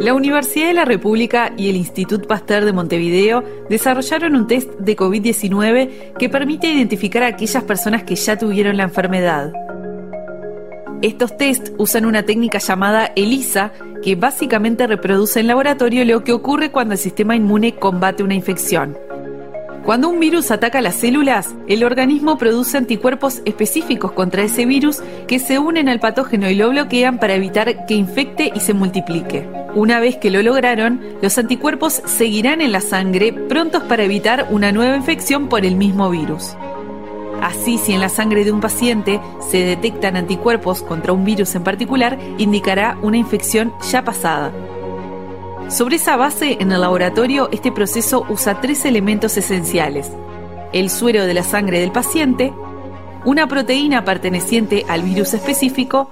La Universidad de la República y el Institut Pasteur de Montevideo desarrollaron un test de COVID-19 que permite identificar a aquellas personas que ya tuvieron la enfermedad. Estos test usan una técnica llamada ELISA, que básicamente reproduce en laboratorio lo que ocurre cuando el sistema inmune combate una infección. Cuando un virus ataca las células, el organismo produce anticuerpos específicos contra ese virus que se unen al patógeno y lo bloquean para evitar que infecte y se multiplique. Una vez que lo lograron, los anticuerpos seguirán en la sangre prontos para evitar una nueva infección por el mismo virus. Así, si en la sangre de un paciente se detectan anticuerpos contra un virus en particular, indicará una infección ya pasada. Sobre esa base, en el laboratorio, este proceso usa tres elementos esenciales. El suero de la sangre del paciente, una proteína perteneciente al virus específico,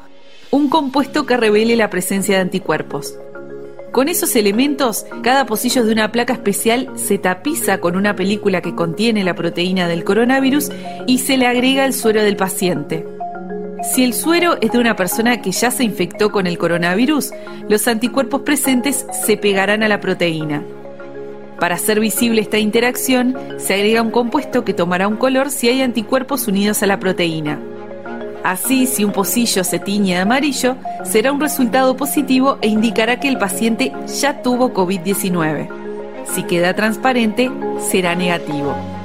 un compuesto que revele la presencia de anticuerpos. Con esos elementos, cada pocillo de una placa especial se tapiza con una película que contiene la proteína del coronavirus y se le agrega el suero del paciente. Si el suero es de una persona que ya se infectó con el coronavirus, los anticuerpos presentes se pegarán a la proteína. Para hacer visible esta interacción, se agrega un compuesto que tomará un color si hay anticuerpos unidos a la proteína. Así, si un pocillo se tiñe de amarillo, será un resultado positivo e indicará que el paciente ya tuvo COVID-19. Si queda transparente, será negativo.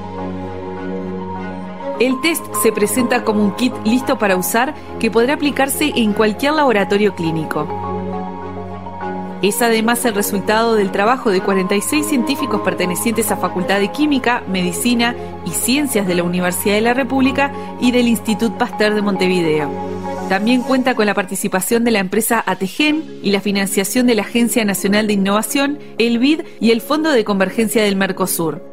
El test se presenta como un kit listo para usar que podrá aplicarse en cualquier laboratorio clínico. Es además el resultado del trabajo de 46 científicos pertenecientes a Facultad de Química, Medicina y Ciencias de la Universidad de la República y del Institut Pasteur de Montevideo. También cuenta con la participación de la empresa ATGEN y la financiación de la Agencia Nacional de Innovación, el BID y el Fondo de Convergencia del Mercosur.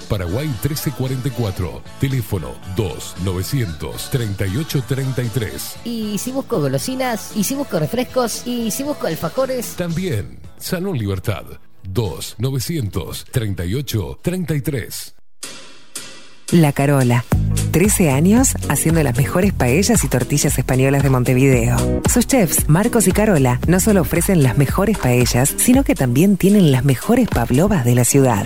Paraguay 1344. Teléfono 2-938-33. Y si busco golosinas. Y si busco refrescos. Y si busco alfajores. También. Salón Libertad. 2-938-33. La Carola. 13 años haciendo las mejores paellas y tortillas españolas de Montevideo. Sus chefs, Marcos y Carola, no solo ofrecen las mejores paellas, sino que también tienen las mejores pavlovas de la ciudad.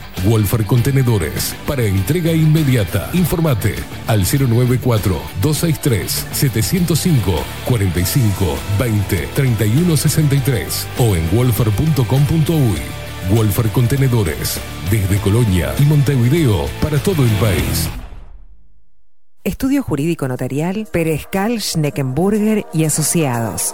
Wolfer Contenedores para entrega inmediata. Informate al 094-263-705 45 20 31 63 o en wolfer.com.uy. Wolfer Contenedores desde Colonia y Montevideo para todo el país. Estudio Jurídico Notarial, Perezcal, Schneckenburger y Asociados.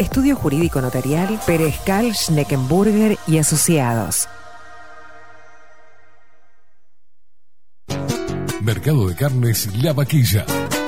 Estudio Jurídico Notarial, Perezcal, Schneckenburger y Asociados. Mercado de Carnes La Vaquilla.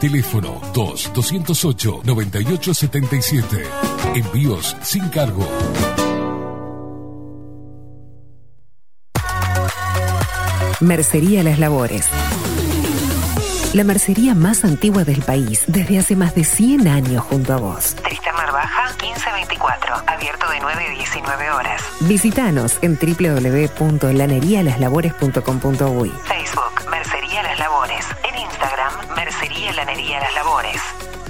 Teléfono 2-208-9877. Envíos sin cargo. Mercería Las Labores. La mercería más antigua del país, desde hace más de 100 años junto a vos. Tristán Baja 1524, abierto de 9 a 19 horas. Visítanos en www.lanerialaslabores.com.uy. Facebook, Mercería Lanería Las Labores.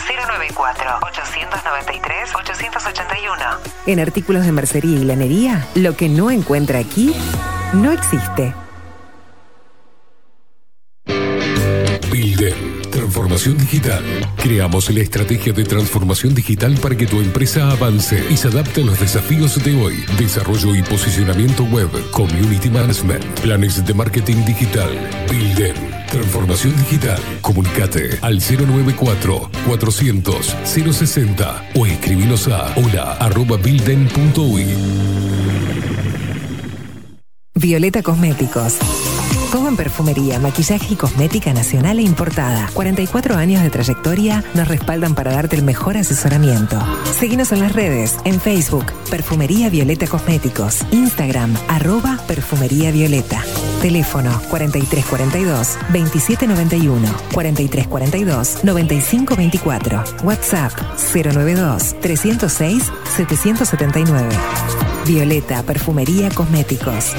094-893-881. En artículos de mercería y lanería, lo que no encuentra aquí, no existe. Builden. Transformación digital. Creamos la estrategia de transformación digital para que tu empresa avance y se adapte a los desafíos de hoy. Desarrollo y posicionamiento web, community management, planes de marketing digital. Builden. Transformación digital. Comunicate al 094 400 060 o escribinos a hola arroba builden.uy. Violeta Cosméticos. Todo en perfumería, maquillaje y cosmética nacional e importada. 44 años de trayectoria nos respaldan para darte el mejor asesoramiento. Seguinos en las redes, en Facebook, Perfumería Violeta Cosméticos, Instagram, arroba Perfumería Violeta. Teléfono 4342-2791, 4342-9524, WhatsApp 092-306-779. Violeta Perfumería Cosméticos.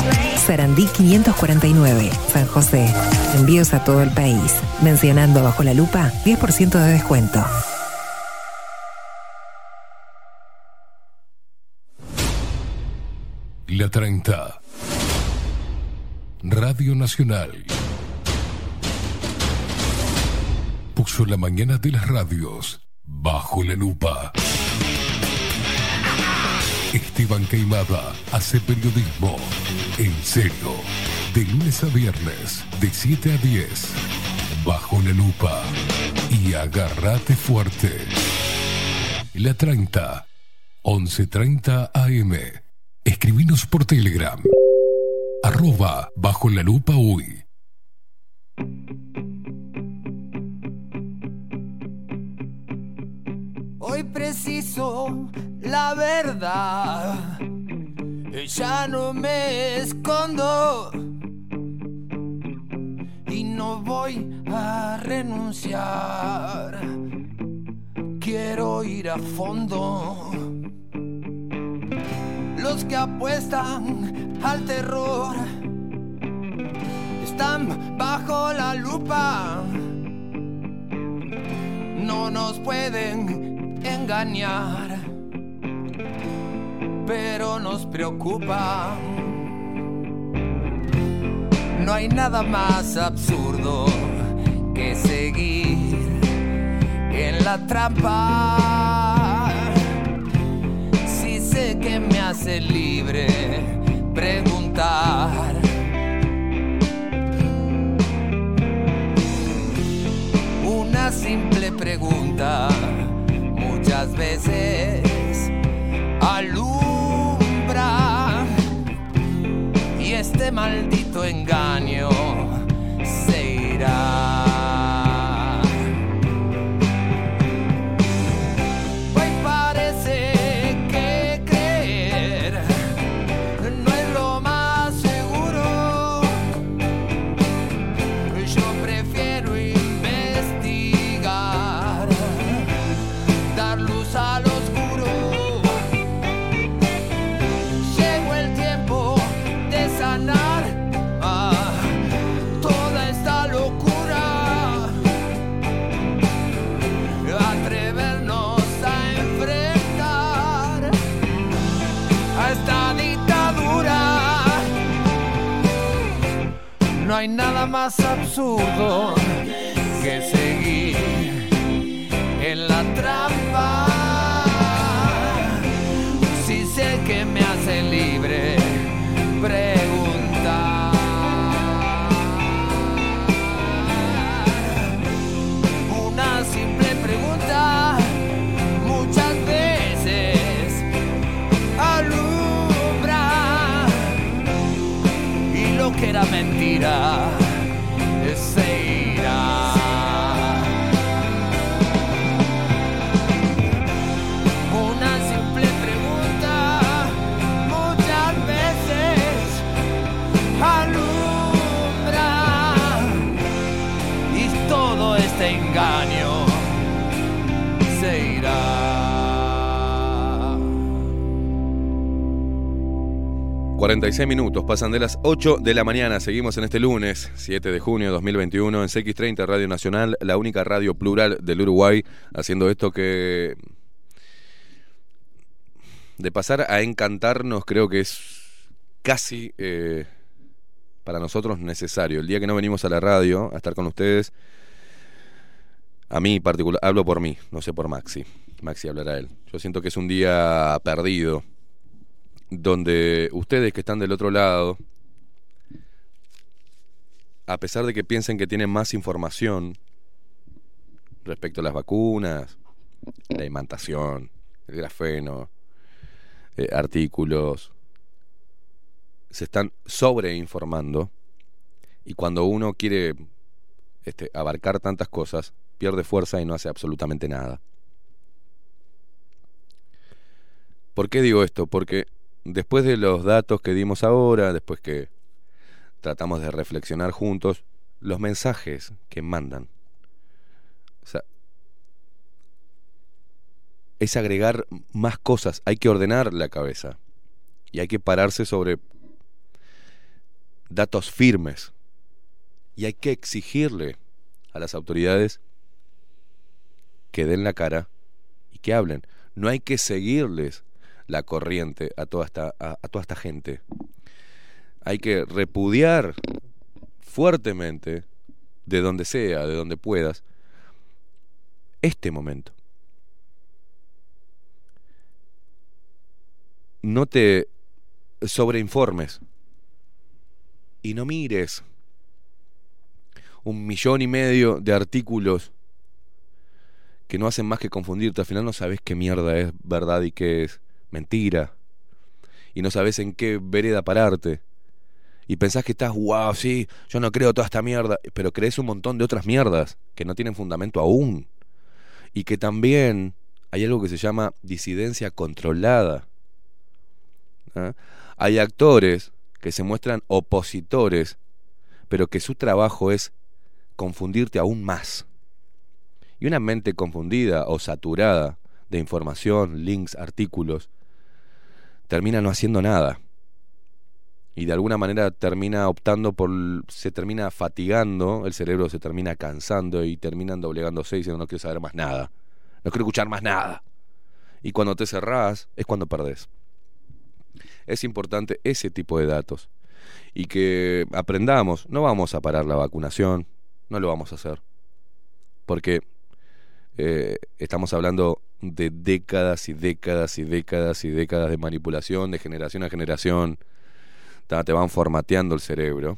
Sarandí 549, San José. Envíos a todo el país. Mencionando bajo la lupa, 10% de descuento. La 30. Radio Nacional. Puso la mañana de las radios bajo la lupa. Esteban Queimada hace periodismo en serio. De lunes a viernes, de 7 a 10. Bajo la lupa. Y agárrate fuerte. La 30. 11.30 AM. Escribinos por Telegram. Arroba bajo la lupa uy. Hoy preciso la verdad. Ya no me escondo. Y no voy a renunciar. Quiero ir a fondo. Los que apuestan al terror están bajo la lupa. No nos pueden engañar, pero nos preocupa. No hay nada más absurdo que seguir en la trampa. Que me hace libre preguntar. Una simple pregunta muchas veces alumbra y este maldito engaño más absurdo que seguir en la trampa. Si sé que me hace libre preguntar. Una simple pregunta muchas veces alumbra y lo que era mentira 46 minutos, pasan de las 8 de la mañana. Seguimos en este lunes, 7 de junio de 2021, en CX30 Radio Nacional, la única radio plural del Uruguay, haciendo esto que. De pasar a encantarnos, creo que es casi eh, para nosotros necesario. El día que no venimos a la radio a estar con ustedes, a mí particular, hablo por mí, no sé por Maxi. Maxi hablará él. Yo siento que es un día perdido donde ustedes que están del otro lado, a pesar de que piensen que tienen más información respecto a las vacunas, la imantación, el grafeno, eh, artículos, se están sobreinformando y cuando uno quiere este, abarcar tantas cosas, pierde fuerza y no hace absolutamente nada. ¿Por qué digo esto? Porque después de los datos que dimos ahora, después que tratamos de reflexionar juntos, los mensajes que mandan. O sea, es agregar más cosas, hay que ordenar la cabeza y hay que pararse sobre datos firmes y hay que exigirle a las autoridades que den la cara y que hablen. No hay que seguirles la corriente a toda esta, a, toda esta gente. Hay que repudiar fuertemente, de donde sea, de donde puedas, este momento. No te sobreinformes y no mires un millón y medio de artículos que no hacen más que confundirte. Al final no sabes qué mierda es verdad y qué es mentira. Y no sabes en qué vereda pararte. Y pensás que estás, wow, sí, yo no creo toda esta mierda. Pero crees un montón de otras mierdas que no tienen fundamento aún. Y que también hay algo que se llama disidencia controlada. ¿Ah? Hay actores que se muestran opositores, pero que su trabajo es confundirte aún más. Y una mente confundida o saturada de información, links, artículos, termina no haciendo nada. Y de alguna manera termina optando por. se termina fatigando, el cerebro se termina cansando y terminan doblegándose y diciendo no quiero saber más nada. No quiero escuchar más nada. Y cuando te cerrás es cuando perdés. Es importante ese tipo de datos. Y que aprendamos, no vamos a parar la vacunación, no lo vamos a hacer. Porque eh, estamos hablando de décadas y décadas y décadas y décadas de manipulación de generación a generación. Te van formateando el cerebro.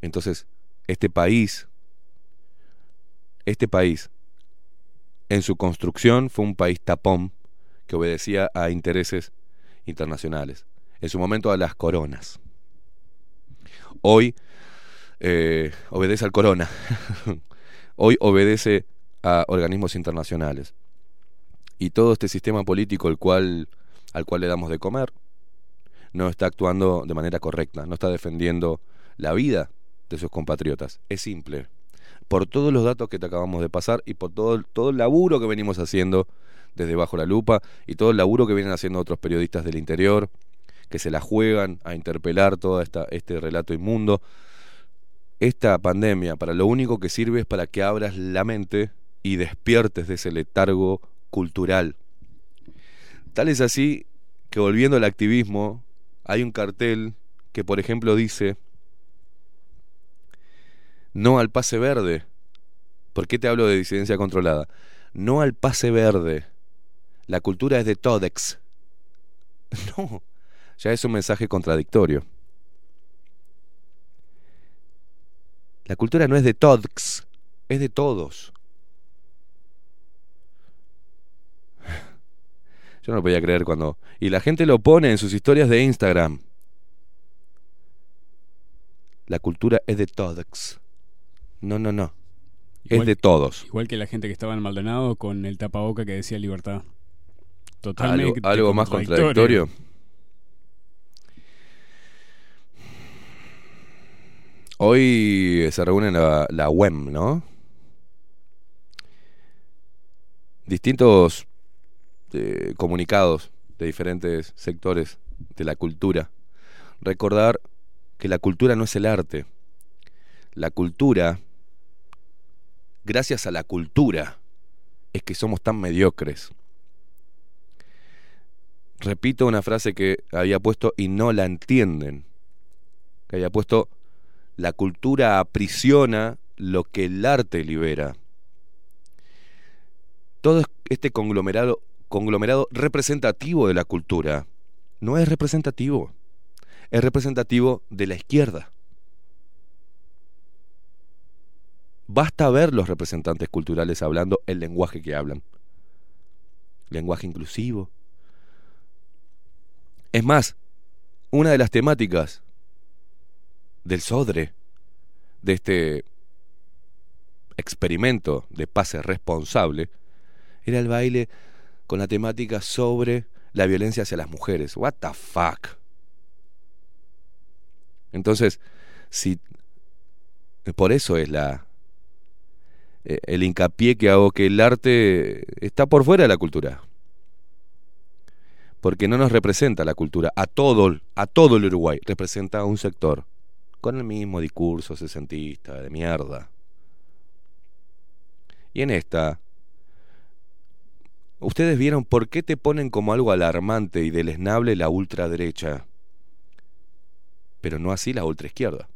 Entonces, este país, este país, en su construcción fue un país tapón que obedecía a intereses internacionales. En su momento a las coronas. Hoy eh, obedece al corona. Hoy obedece a organismos internacionales. Y todo este sistema político cual, al cual le damos de comer no está actuando de manera correcta, no está defendiendo la vida de sus compatriotas. Es simple. Por todos los datos que te acabamos de pasar y por todo, todo el laburo que venimos haciendo desde bajo la lupa y todo el laburo que vienen haciendo otros periodistas del interior, que se la juegan a interpelar todo esta, este relato inmundo. Esta pandemia para lo único que sirve es para que abras la mente y despiertes de ese letargo cultural. Tal es así que volviendo al activismo, hay un cartel que por ejemplo dice no al pase verde. ¿Por qué te hablo de disidencia controlada? No al pase verde. La cultura es de Todex. No, ya es un mensaje contradictorio. La cultura no es de Todex, es de todos. Yo no lo podía creer cuando... Y la gente lo pone en sus historias de Instagram. La cultura es de todos. No, no, no. es de todos. Igual que la gente que estaba en Maldonado con el tapaboca que decía libertad. ¿Algo, Totalmente algo más contradictorio? Hoy se reúne la, la UEM, ¿no? distintos eh, comunicados de diferentes sectores de la cultura. Recordar que la cultura no es el arte. La cultura, gracias a la cultura, es que somos tan mediocres. Repito una frase que había puesto y no la entienden. Que había puesto, la cultura aprisiona lo que el arte libera. Todo este conglomerado, conglomerado representativo de la cultura no es representativo, es representativo de la izquierda. Basta ver los representantes culturales hablando el lenguaje que hablan. Lenguaje inclusivo. Es más, una de las temáticas del SODRE, de este experimento de pase responsable, era el baile con la temática sobre la violencia hacia las mujeres. What the fuck? Entonces, si por eso es la eh, el hincapié que hago que el arte está por fuera de la cultura. Porque no nos representa la cultura, a todo, a todo el Uruguay, representa a un sector, con el mismo discurso sesentista, de mierda. Y en esta, ustedes vieron por qué te ponen como algo alarmante y deleznable la ultraderecha, pero no así la ultraizquierda.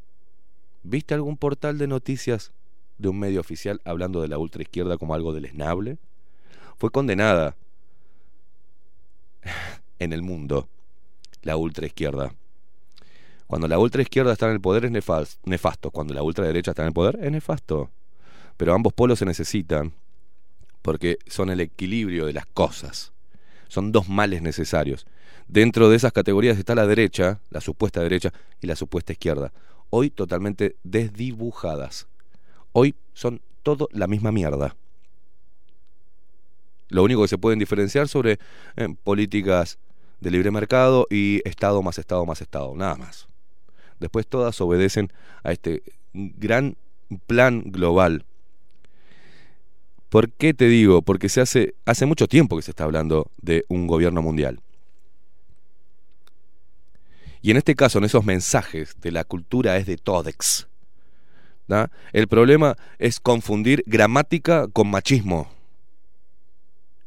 ¿Viste algún portal de noticias de un medio oficial hablando de la ultraizquierda como algo deleznable? Fue condenada en el mundo la ultraizquierda. Cuando la ultraizquierda está en el poder es nefasto, cuando la ultraderecha está en el poder es nefasto. Pero ambos polos se necesitan porque son el equilibrio de las cosas. Son dos males necesarios. Dentro de esas categorías está la derecha, la supuesta derecha, y la supuesta izquierda. Hoy totalmente desdibujadas. Hoy son todo la misma mierda. Lo único que se pueden diferenciar sobre eh, políticas de libre mercado y Estado más Estado más Estado, nada más. Después todas obedecen a este gran plan global. ¿Por qué te digo? Porque se hace, hace mucho tiempo que se está hablando de un gobierno mundial. Y en este caso, en esos mensajes de la cultura es de Todex. El problema es confundir gramática con machismo.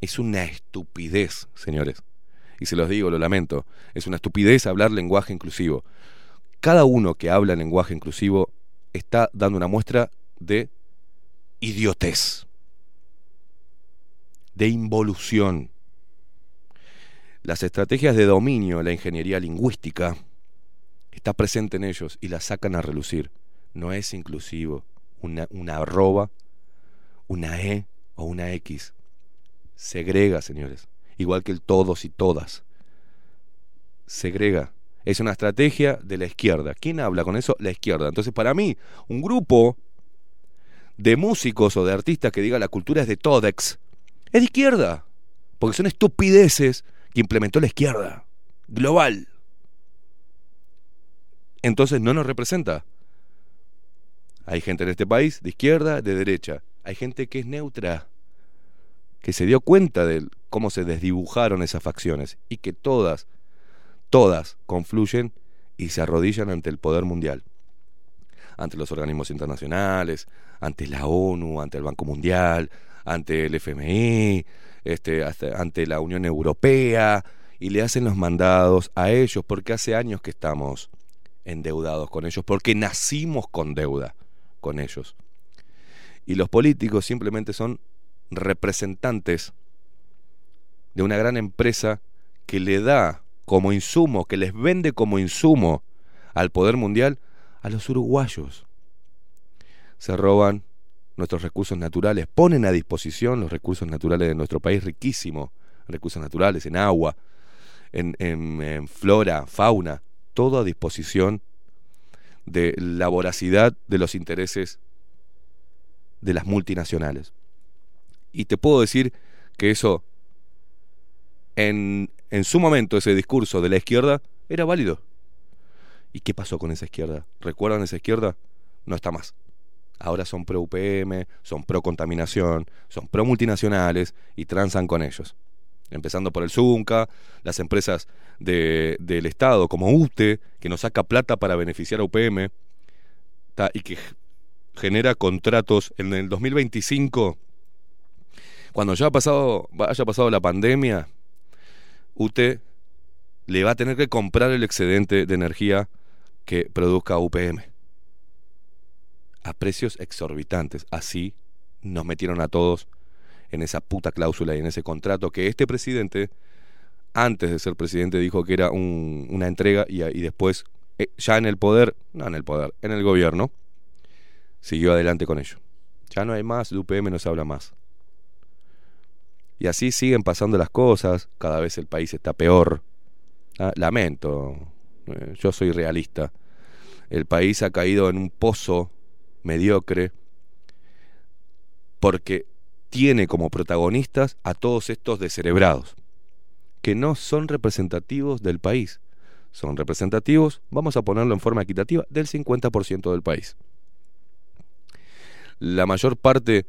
Es una estupidez, señores. Y se los digo, lo lamento. Es una estupidez hablar lenguaje inclusivo. Cada uno que habla lenguaje inclusivo está dando una muestra de idiotez, de involución. Las estrategias de dominio, la ingeniería lingüística, está presente en ellos y la sacan a relucir. No es inclusivo. Una, una arroba, una E o una X. Segrega, señores. Igual que el todos y todas. Segrega. Es una estrategia de la izquierda. ¿Quién habla con eso? La izquierda. Entonces, para mí, un grupo de músicos o de artistas que diga la cultura es de Todex, es de izquierda. Porque son estupideces que implementó la izquierda. Global. Entonces no nos representa. Hay gente en este país de izquierda, de derecha. Hay gente que es neutra, que se dio cuenta de cómo se desdibujaron esas facciones y que todas, todas confluyen y se arrodillan ante el poder mundial, ante los organismos internacionales, ante la ONU, ante el Banco Mundial, ante el FMI, este, ante la Unión Europea, y le hacen los mandados a ellos, porque hace años que estamos endeudados con ellos, porque nacimos con deuda con ellos. Y los políticos simplemente son representantes de una gran empresa que le da como insumo, que les vende como insumo al poder mundial a los uruguayos. Se roban nuestros recursos naturales, ponen a disposición los recursos naturales de nuestro país riquísimo, recursos naturales en agua, en, en flora, fauna, todo a disposición de la voracidad de los intereses de las multinacionales. Y te puedo decir que eso, en, en su momento, ese discurso de la izquierda, era válido. ¿Y qué pasó con esa izquierda? ¿Recuerdan esa izquierda? No está más. Ahora son pro UPM, son pro contaminación, son pro multinacionales y transan con ellos. Empezando por el Zunca, las empresas de- del Estado como UTE, que nos saca plata para beneficiar a UPM y que genera contratos en el 2025. Cuando ya ha pasado, haya pasado la pandemia, UTE le va a tener que comprar el excedente de energía que produzca UPM a precios exorbitantes. Así nos metieron a todos en esa puta cláusula y en ese contrato que este presidente, antes de ser presidente, dijo que era un- una entrega y, y después, eh, ya en el poder, no en el poder, en el gobierno, siguió adelante con ello. Ya no hay más, de UPM no se habla más. Y así siguen pasando las cosas, cada vez el país está peor. Ah, Lamento, eh, yo soy realista. El país ha caído en un pozo mediocre porque tiene como protagonistas a todos estos descerebrados, que no son representativos del país. Son representativos, vamos a ponerlo en forma equitativa, del 50% del país. La mayor parte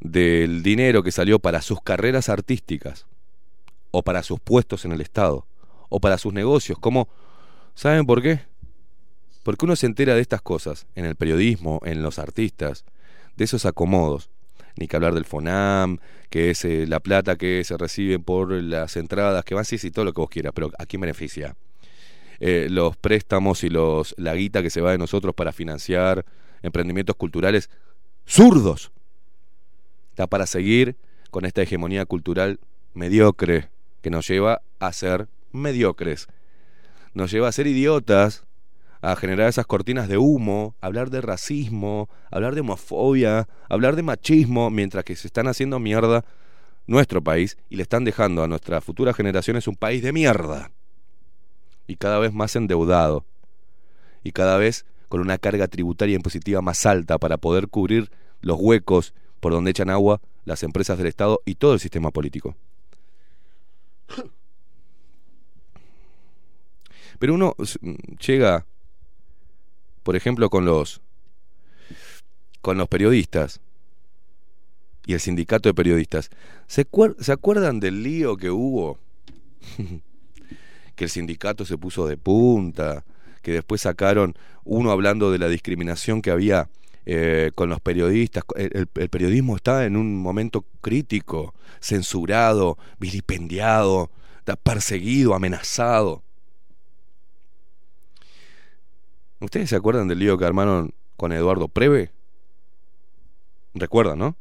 del dinero que salió para sus carreras artísticas, o para sus puestos en el Estado, o para sus negocios, como, ¿saben por qué? Porque uno se entera de estas cosas en el periodismo, en los artistas, de esos acomodos. Ni que hablar del FONAM, que es eh, la plata que se recibe por las entradas, que van, sí, sí, todo lo que vos quieras, pero ¿a quién beneficia? Eh, los préstamos y los la guita que se va de nosotros para financiar emprendimientos culturales zurdos. Está para seguir con esta hegemonía cultural mediocre que nos lleva a ser mediocres. Nos lleva a ser idiotas, a generar esas cortinas de humo, hablar de racismo, hablar de homofobia, hablar de machismo, mientras que se están haciendo mierda nuestro país y le están dejando a nuestras futuras generaciones un país de mierda. Y cada vez más endeudado. Y cada vez con una carga tributaria impositiva más alta para poder cubrir los huecos por donde echan agua las empresas del Estado y todo el sistema político. Pero uno s- llega, por ejemplo, con los con los periodistas y el sindicato de periodistas. ¿Se, acuer- ¿se acuerdan del lío que hubo? que el sindicato se puso de punta, que después sacaron uno hablando de la discriminación que había eh, con los periodistas. El, periodismo está en un momento crítico, censurado, vilipendiado, perseguido, amenazado. ¿Ustedes se acuerdan del lío que armaron con Eduardo Preve? Recuerdan, ¿no?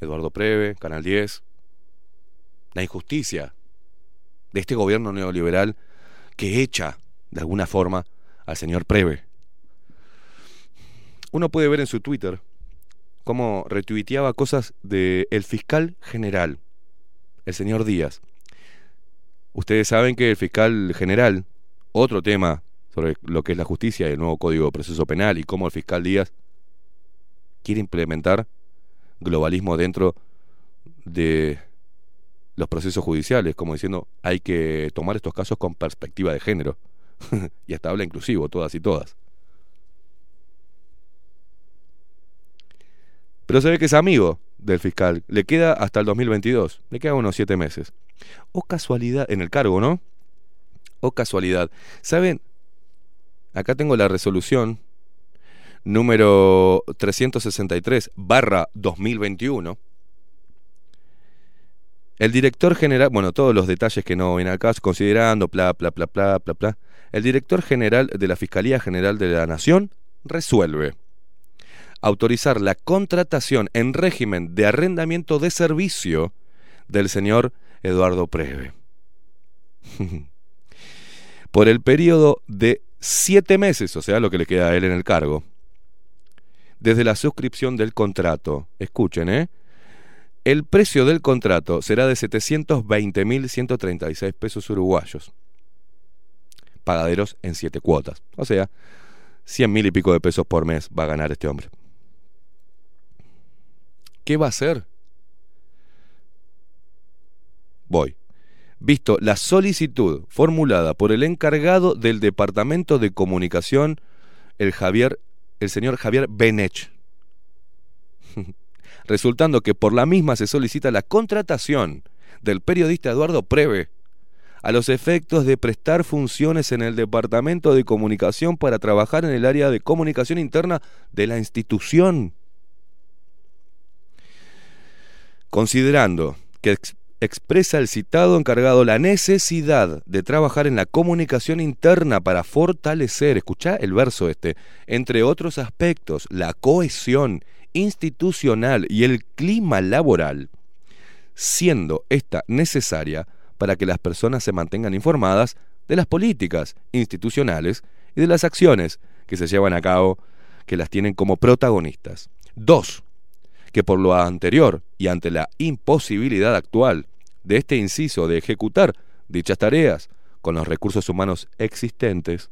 Eduardo Preve, Canal 10. La injusticia de este gobierno neoliberal que echa, de alguna forma, al señor Preve. Uno puede ver en su Twitter cómo retuiteaba cosas del el fiscal general, el señor Díaz. Ustedes saben que el fiscal general, otro tema sobre lo que es la justicia y el nuevo Código de Proceso Penal y cómo el fiscal Díaz quiere implementar globalismo dentro de los procesos judiciales, como diciendo hay que tomar estos casos con perspectiva de género. y hasta habla inclusivo, todas y todas. Pero se ve que es amigo del fiscal. Le queda hasta el 2022. Le quedan unos siete meses. O casualidad, en el cargo, ¿no? O casualidad. ¿Saben? Acá tengo la resolución número 363 barra 2021. El director general, bueno, todos los detalles que no al caso, considerando, bla, bla, bla, bla, bla, bla. El director general de la Fiscalía General de la Nación resuelve autorizar la contratación en régimen de arrendamiento de servicio del señor Eduardo Preve. Por el periodo de siete meses, o sea, lo que le queda a él en el cargo, desde la suscripción del contrato. Escuchen, ¿eh? El precio del contrato será de 720.136 pesos uruguayos, pagaderos en siete cuotas. O sea, 100 mil y pico de pesos por mes va a ganar este hombre. ¿Qué va a hacer? Voy. Visto la solicitud formulada por el encargado del Departamento de Comunicación, el Javier, el señor Javier Benech. resultando que por la misma se solicita la contratación del periodista Eduardo Preve a los efectos de prestar funciones en el Departamento de Comunicación para trabajar en el área de comunicación interna de la institución. Considerando que expresa el citado encargado la necesidad de trabajar en la comunicación interna para fortalecer, escuchá el verso este, entre otros aspectos, la cohesión institucional y el clima laboral, siendo esta necesaria para que las personas se mantengan informadas de las políticas institucionales y de las acciones que se llevan a cabo que las tienen como protagonistas. Dos, que por lo anterior y ante la imposibilidad actual de este inciso de ejecutar dichas tareas con los recursos humanos existentes,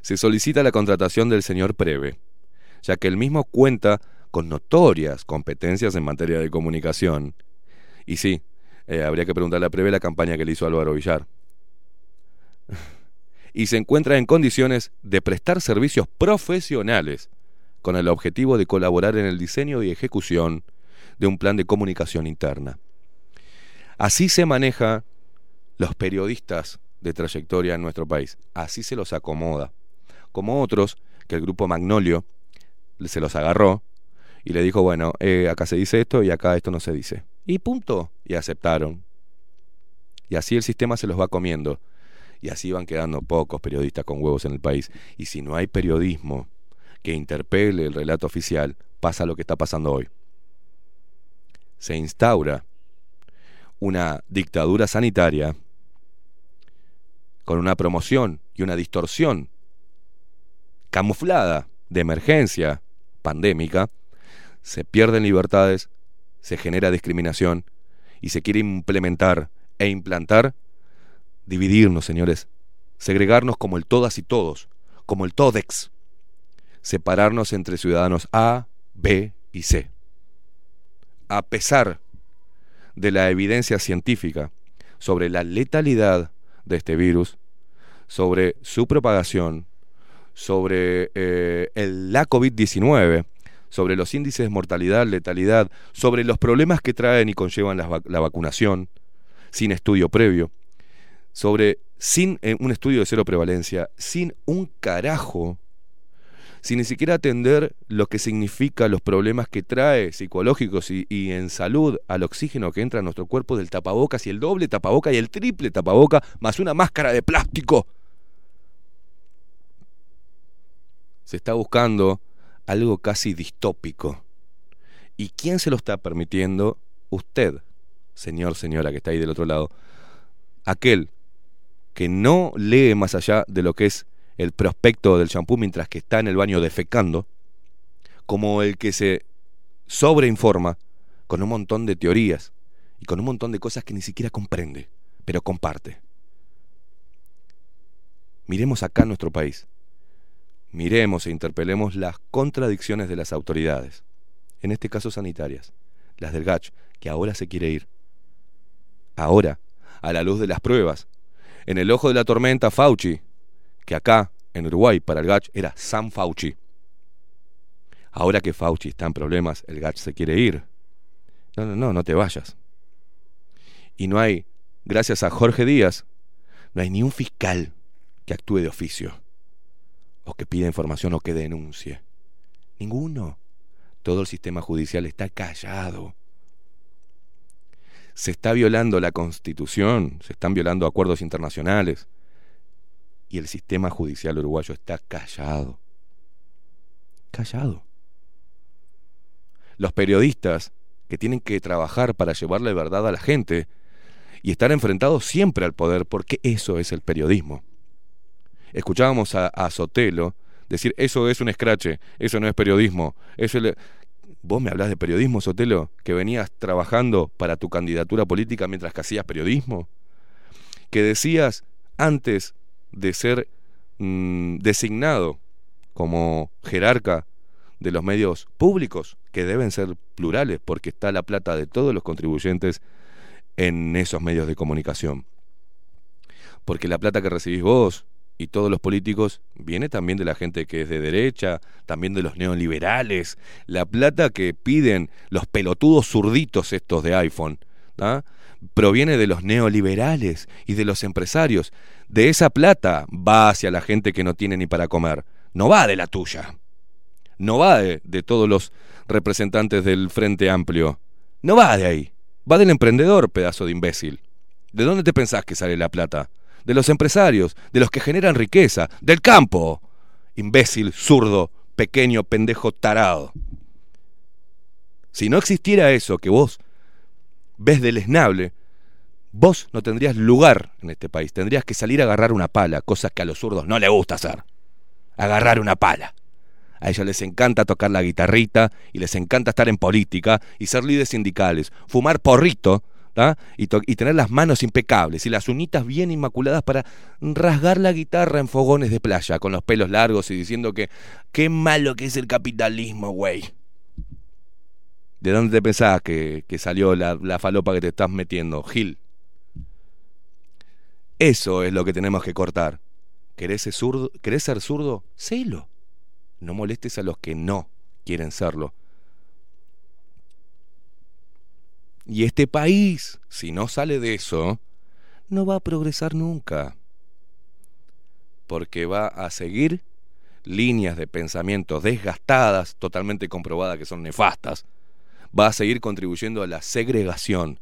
se solicita la contratación del señor Preve, ya que el mismo cuenta con notorias competencias en materia de comunicación. Y sí, eh, habría que preguntarle a Preve la campaña que le hizo Álvaro Villar. y se encuentra en condiciones de prestar servicios profesionales con el objetivo de colaborar en el diseño y ejecución de un plan de comunicación interna. Así se maneja los periodistas de trayectoria en nuestro país. Así se los acomoda. Como otros que el grupo Magnolio se los agarró y le dijo, bueno, eh, acá se dice esto y acá esto no se dice. Y punto. Y aceptaron. Y así el sistema se los va comiendo. Y así van quedando pocos periodistas con huevos en el país. Y si no hay periodismo que interpele el relato oficial, pasa lo que está pasando hoy. Se instaura una dictadura sanitaria con una promoción y una distorsión camuflada de emergencia pandémica, se pierden libertades, se genera discriminación y se quiere implementar e implantar dividirnos, señores, segregarnos como el todas y todos, como el todex, separarnos entre ciudadanos A, B y C. A pesar de la evidencia científica sobre la letalidad de este virus, sobre su propagación, sobre eh, el, la COVID-19, sobre los índices de mortalidad, letalidad, sobre los problemas que traen y conllevan la, la vacunación, sin estudio previo, sobre sin eh, un estudio de cero prevalencia, sin un carajo, sin ni siquiera atender lo que significa los problemas que trae psicológicos y, en salud al oxígeno que entra a nuestro cuerpo del tapabocas y el doble tapaboca y el triple tapaboca más una máscara de plástico. Se está buscando algo casi distópico. ¿Y quién se lo está permitiendo? Usted, señor, señora, que está ahí del otro lado. Aquel que no lee más allá de lo que es el prospecto del champú mientras que está en el baño defecando, como el que se sobreinforma con un montón de teorías y con un montón de cosas que ni siquiera comprende, pero comparte. Miremos acá nuestro país. Miremos e interpelemos las contradicciones de las autoridades, en este caso sanitarias, las del GACH, que ahora se quiere ir. Ahora, a la luz de las pruebas, en el ojo de la tormenta Fauci, que acá, en Uruguay, para el GACH era San Fauci. Ahora que Fauci está en problemas, el GACH se quiere ir. No, no, no, no te vayas. Y no hay, gracias a Jorge Díaz, no hay ni un fiscal que actúe de oficio, o que pida información o que denuncie. Ninguno. Todo el sistema judicial está callado. Se está violando la constitución, se están violando acuerdos internacionales y el sistema judicial uruguayo está callado. Callado. Los periodistas que tienen que trabajar para llevarle verdad a la gente y estar enfrentados siempre al poder, porque eso es el periodismo. Escuchábamos a, Sotelo decir, eso es un escrache, eso no es periodismo, eso es... ¿Vos me hablas de periodismo, Sotelo? ¿Que venías trabajando para tu candidatura política mientras que hacías periodismo? ¿Que decías antes de ser mm, designado como jerarca de los medios públicos, que deben ser plurales, porque está la plata de todos los contribuyentes en esos medios de comunicación. Porque la plata que recibís vos y todos los políticos viene también de la gente que es de derecha, también de los neoliberales. La plata que piden los pelotudos zurditos estos de iPhone. Proviene de los neoliberales y de los empresarios. De esa plata va hacia la gente que no tiene ni para comer. No va de la tuya. No va de, todos los representantes del Frente Amplio. No va de ahí. Va del emprendedor, pedazo de imbécil. ¿De dónde te pensás que sale la plata? De los empresarios, de los que generan riqueza, del campo. Imbécil, zurdo, pequeño, pendejo, tarado. Si no existiera eso que vos ves deleznable, vos no tendrías lugar en este país. Tendrías que salir a agarrar una pala, cosa que a los zurdos no les gusta hacer. Agarrar una pala. A ellos les encanta tocar la guitarrita y les encanta estar en política y ser líderes sindicales, fumar porrito y, y tener las manos impecables y las uñitas bien inmaculadas para rasgar la guitarra en fogones de playa con los pelos largos y diciendo que qué malo que es el capitalismo, güey. ¿De dónde te pensás que, salió la, falopa que te estás metiendo, Gil? Eso es lo que tenemos que cortar. ¿Querés ser zurdo? ¿Querés ser zurdo? No molestes a los que no quieren serlo. Y este país, si no sale de eso, no va a progresar nunca. Porque va a seguir líneas de pensamiento desgastadas, totalmente comprobadas que son nefastas. Va a seguir contribuyendo a la segregación,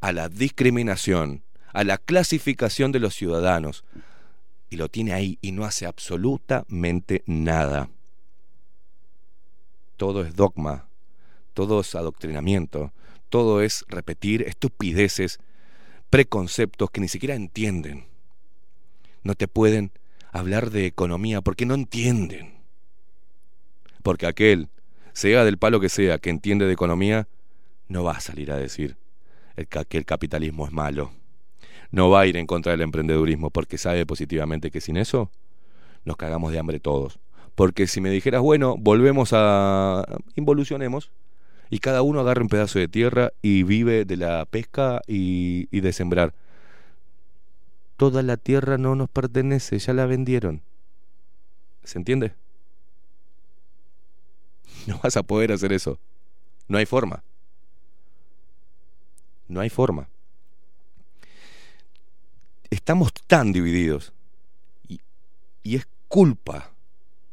a la discriminación, a la clasificación de los ciudadanos. Y lo tiene ahí y no hace absolutamente nada. Todo es dogma, todo es adoctrinamiento, todo es repetir estupideces, preconceptos que ni siquiera entienden. No te pueden hablar de economía porque no entienden. Porque aquel, sea del palo que sea, que entiende de economía, no va a salir a decir que el capitalismo es malo. No va a ir en contra del emprendedurismo porque sabe positivamente que sin eso nos cagamos de hambre todos. Porque si me dijeras, bueno, volvemos a... involucionemos y cada uno agarra un pedazo de tierra y vive de la pesca y, y de sembrar. Toda la tierra no nos pertenece, ya la vendieron. ¿Se entiende? No vas a poder hacer eso. No hay forma. No hay forma. Estamos tan divididos y, es culpa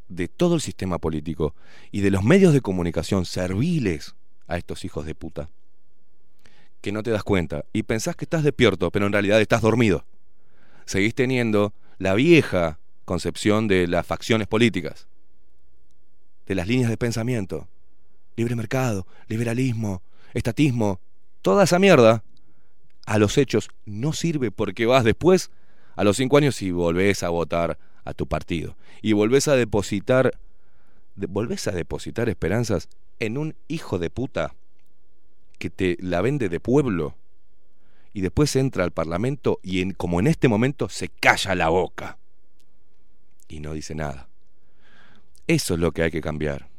de todo el sistema político y de los medios de comunicación serviles a estos hijos de puta que no te das cuenta y pensás que estás despierto, pero en realidad estás dormido. Seguís teniendo la vieja concepción de las facciones políticas, de las líneas de pensamiento, libre mercado, liberalismo, estatismo, toda esa mierda a los hechos no sirve porque vas después a los cinco años y volvés a votar a tu partido y volvés a depositar de- volvés a depositar esperanzas en un hijo de puta que te la vende de pueblo y después entra al parlamento y en, como en este momento se calla la boca y no dice nada. Eso es lo que hay que cambiar.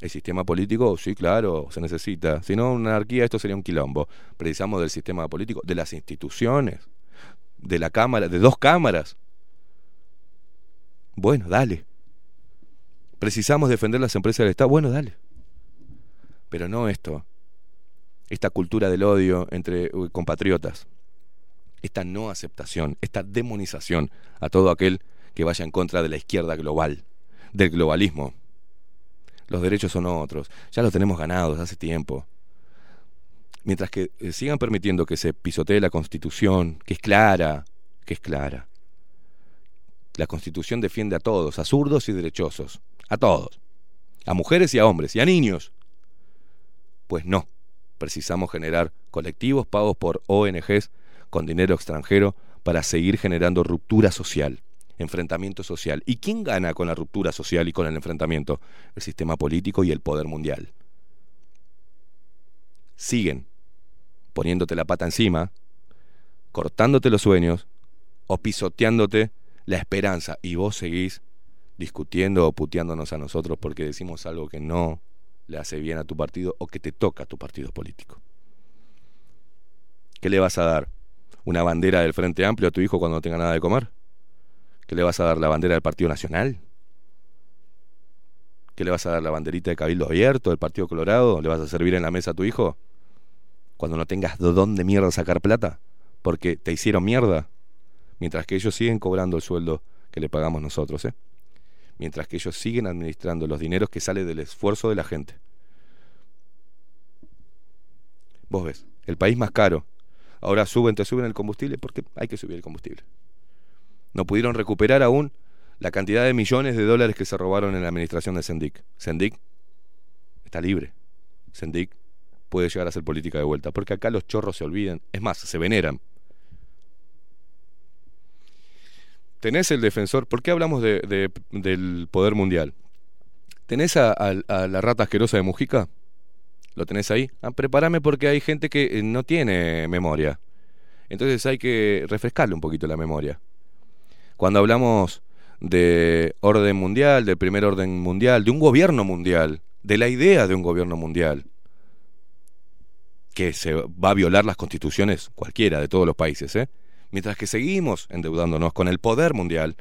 El sistema político, sí, claro, se necesita. Si no, una anarquía, esto sería un quilombo. Precisamos del sistema político, de las instituciones, de la Cámara, de dos cámaras. Bueno, dale. Precisamos defender las empresas del Estado. Bueno, dale. Pero no esto. Esta cultura del odio entre compatriotas. Esta no aceptación, esta demonización a todo aquel que vaya en contra de la izquierda global, del globalismo. Los derechos son otros. Ya los tenemos ganados hace tiempo. Mientras que eh, sigan permitiendo que se pisotee la Constitución, que es clara, que es clara. La Constitución defiende a todos, a zurdos y derechosos, a todos, a mujeres y a hombres, y a niños. Pues no, precisamos generar colectivos pagos por ONGs con dinero extranjero para seguir generando ruptura social, enfrentamiento social. ¿Y quién gana con la ruptura social y con el enfrentamiento? El sistema político y el poder mundial. Siguen poniéndote la pata encima, cortándote los sueños o pisoteándote la esperanza y vos seguís discutiendo o puteándonos a nosotros porque decimos algo que no le hace bien a tu partido o que te toca a tu partido político. ¿Qué le vas a dar? ¿Una bandera del Frente Amplio a tu hijo cuando no tenga nada de comer? ¿Que le vas a dar la bandera del Partido Nacional? ¿Que le vas a dar la banderita de Cabildo Abierto, del Partido Colorado? ¿Le vas a servir en la mesa a tu hijo? Cuando no tengas de dónde mierda sacar plata, porque te hicieron mierda, mientras que ellos siguen cobrando el sueldo que le pagamos nosotros, ¿eh? Mientras que ellos siguen administrando los dineros que sale del esfuerzo de la gente. Vos ves, el país más caro. Ahora suben, te suben el combustible porque hay que subir el combustible. No pudieron recuperar aún la cantidad de millones de dólares que se robaron en la administración de Sendic. Sendic está libre. Sendic puede llegar a ser política de vuelta, porque acá los chorros se olvidan, es más, se veneran. Tenés el defensor, ¿por qué hablamos de, de- del poder mundial? ¿Tenés a la rata asquerosa de Mujica? ¿Lo tenés ahí? Ah, prepárame porque hay gente que eh, no tiene memoria. Entonces hay que refrescarle un poquito la memoria. Cuando hablamos de orden mundial, del primer orden mundial, de un gobierno mundial, de la idea de un gobierno mundial, que se va a violar las constituciones cualquiera de todos los países, ¿eh? mientras que seguimos endeudándonos con el poder mundial.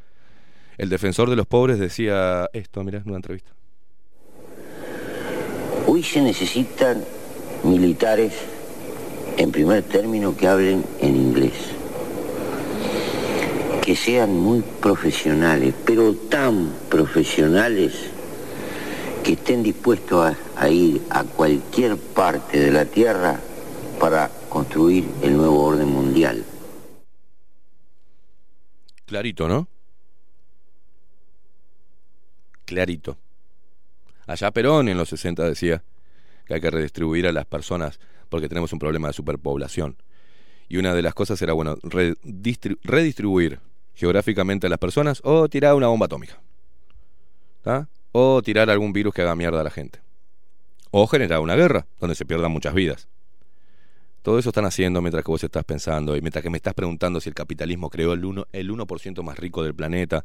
El defensor de los pobres decía esto, mirá, en una entrevista. Hoy se necesitan militares, en primer término, que hablen en inglés. Que sean muy profesionales, pero tan profesionales que estén dispuestos a, ir a cualquier parte de la Tierra para construir el nuevo orden mundial. Clarito, ¿no? Clarito. Allá Perón en los 60 decía que hay que redistribuir a las personas porque tenemos un problema de superpoblación. Y una de las cosas era, bueno, redistri- redistribuir geográficamente a las personas o tirar una bomba atómica. ¿Ah? O tirar algún virus que haga mierda a la gente. O generar una guerra donde se pierdan muchas vidas. Todo eso están haciendo mientras que vos estás pensando y mientras que me estás preguntando si el capitalismo creó el 1%, el 1 más rico del planeta.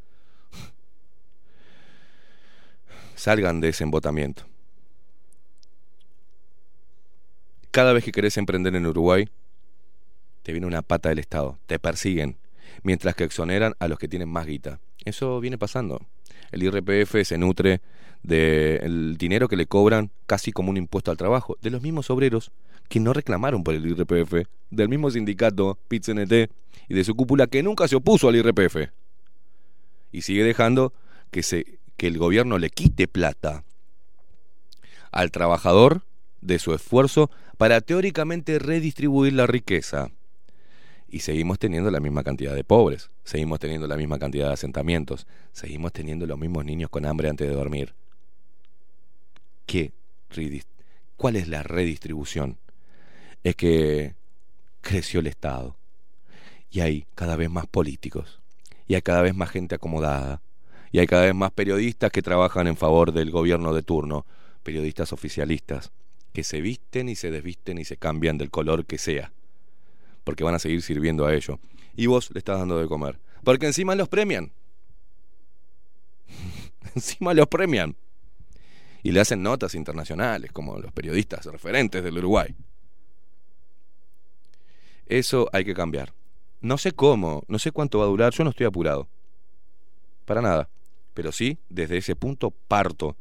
Salgan de ese embotamiento. Cada vez que querés emprender en Uruguay, te viene una pata del Estado, te persiguen, mientras que exoneran a los que tienen más guita. Eso viene pasando. El IRPF se nutre del dinero que le cobran casi como un impuesto al trabajo, de los mismos obreros que no reclamaron por el IRPF, del mismo sindicato, PITCNT, y de su cúpula que nunca se opuso al IRPF. Y sigue dejando que, se, que el gobierno le quite plata al trabajador de su esfuerzo para teóricamente redistribuir la riqueza. Y seguimos teniendo la misma cantidad de pobres, seguimos teniendo la misma cantidad de asentamientos, seguimos teniendo los mismos niños con hambre antes de dormir. ¿Qué? ¿Cuál es la redistribución? Es que creció el Estado y hay cada vez más políticos y hay cada vez más gente acomodada y hay cada vez más periodistas que trabajan en favor del gobierno de turno, periodistas oficialistas que se visten y se desvisten y se cambian del color que sea, porque van a seguir sirviendo a ello. Y vos le estás dando de comer, porque encima los premian. encima los premian. Y le hacen notas internacionales, como los periodistas referentes del Uruguay. Eso hay que cambiar. No sé cómo, no sé cuánto va a durar, yo no estoy apurado. Para nada. Pero sí, desde ese punto parto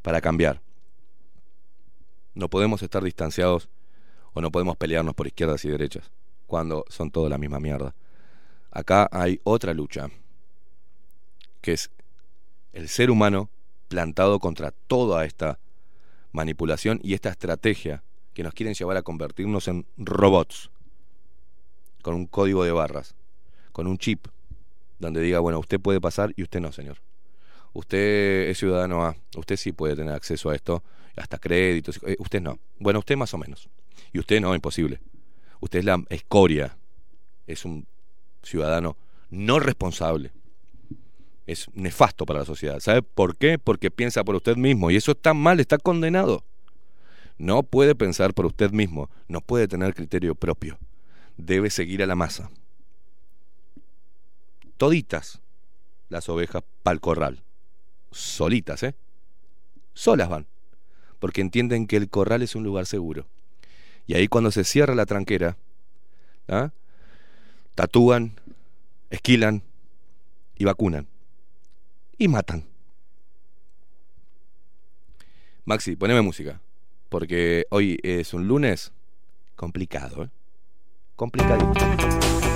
para cambiar. No podemos estar distanciados o no podemos pelearnos por izquierdas y derechas cuando son toda la misma mierda. Acá hay otra lucha, que es el ser humano plantado contra toda esta manipulación y esta estrategia que nos quieren llevar a convertirnos en robots, con un código de barras, con un chip, donde diga, bueno, usted puede pasar y usted no, señor. Usted es ciudadano A, usted sí puede tener acceso a esto, hasta créditos, eh, usted no. Bueno, usted más o menos. Y usted no, imposible. Usted es la escoria, es un ciudadano no responsable. Es nefasto para la sociedad. ¿Sabe por qué? Porque piensa por usted mismo y eso está mal, está condenado. No puede pensar por usted mismo, no puede tener criterio propio. Debe seguir a la masa. Toditas las ovejas pa'l corral. Solitas, ¿eh? Solas van. Porque entienden que el corral es un lugar seguro. Y ahí cuando se cierra la tranquera, ¿ah? tatúan, esquilan y vacunan. Y matan. Maxi, poneme música. Porque hoy es un lunes complicado, ¿eh? Complicadito.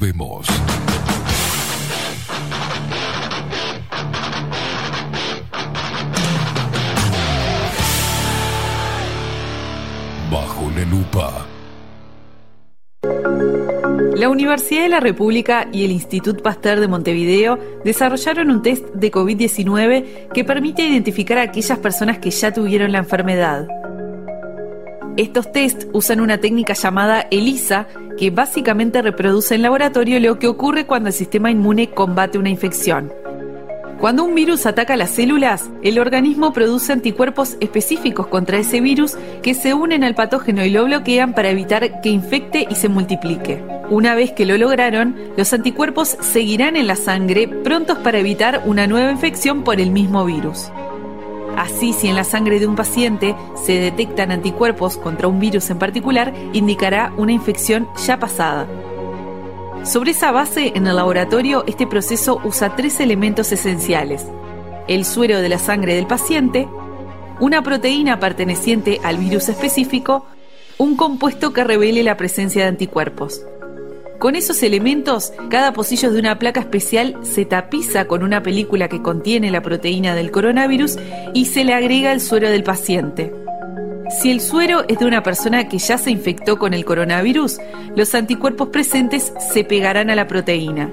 Volvemos. Bajo la lupa. La Universidad de la República y el Institut Pasteur de Montevideo desarrollaron un test de COVID-19 que permite identificar a aquellas personas que ya tuvieron la enfermedad. Estos test usan una técnica llamada ELISA, que básicamente reproduce en laboratorio lo que ocurre cuando el sistema inmune combate una infección. Cuando un virus ataca las células, el organismo produce anticuerpos específicos contra ese virus que se unen al patógeno y lo bloquean para evitar que infecte y se multiplique. Una vez que lo lograron, los anticuerpos seguirán en la sangre prontos para evitar una nueva infección por el mismo virus. Así, si en la sangre de un paciente se detectan anticuerpos contra un virus en particular, indicará una infección ya pasada. Sobre esa base, en el laboratorio, este proceso usa tres elementos esenciales. El suero de la sangre del paciente, una proteína perteneciente al virus específico, un compuesto que revele la presencia de anticuerpos. Con esos elementos, cada pocillo de una placa especial se tapiza con una película que contiene la proteína del coronavirus y se le agrega el suero del paciente. Si el suero es de una persona que ya se infectó con el coronavirus, los anticuerpos presentes se pegarán a la proteína.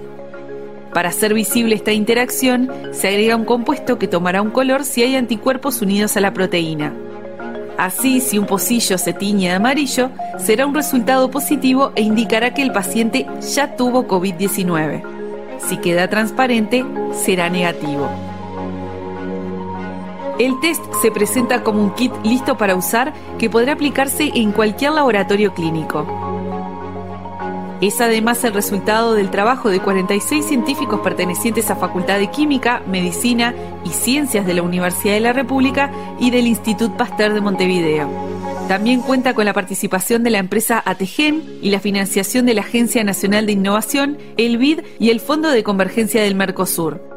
Para hacer visible esta interacción, se agrega un compuesto que tomará un color si hay anticuerpos unidos a la proteína. Así, si un pocillo se tiñe de amarillo, será un resultado positivo e indicará que el paciente ya tuvo COVID-19. Si queda transparente, será negativo. El test se presenta como un kit listo para usar que podrá aplicarse en cualquier laboratorio clínico. Es además el resultado del trabajo de 46 científicos pertenecientes a Facultad de Química, Medicina y Ciencias de la Universidad de la República y del Institut Pasteur de Montevideo. También cuenta con la participación de la empresa Ategen y la financiación de la Agencia Nacional de Innovación, el BID y el Fondo de Convergencia del Mercosur.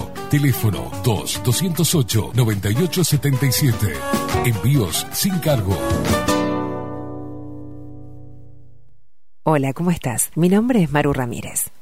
Teléfono 2-208-9877. Envíos sin cargo. Hola, ¿cómo estás? Mi nombre es Maru Ramírez.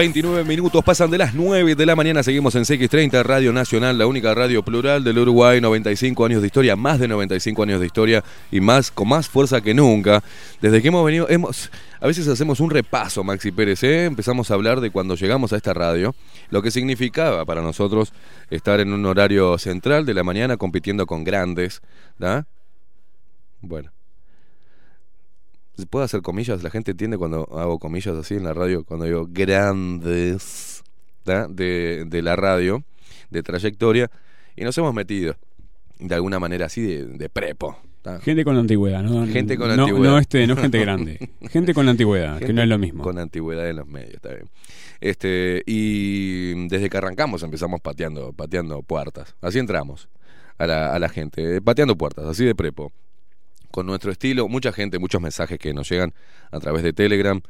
29 minutos pasan de las 9 de la mañana. Seguimos en CX30, Radio Nacional, la única radio plural del Uruguay. 95 años de historia, más de 95 años de historia y más con más fuerza que nunca. Desde que hemos venido, hemos, a veces hacemos un repaso, Maxi Pérez. ¿eh? Empezamos a hablar de cuando llegamos a esta radio, lo que significaba para nosotros estar en un horario central de la mañana compitiendo con grandes. ¿da? Bueno. ¿Se puede hacer comillas? La gente entiende cuando hago comillas así en la radio, cuando digo grandes de, de la radio, de trayectoria, y nos hemos metido de alguna manera así de, de prepo. Gente con antigüedad, ¿no? Gente con no, antigüedad. No, este, no gente grande. Gente con antigüedad, que no es lo mismo. Con antigüedad en los medios, está bien. Este, y desde que arrancamos empezamos pateando, pateando puertas. Así entramos a la, a la gente, pateando puertas, así de prepo. Con nuestro estilo, mucha gente, muchos mensajes que nos llegan a través de Telegram.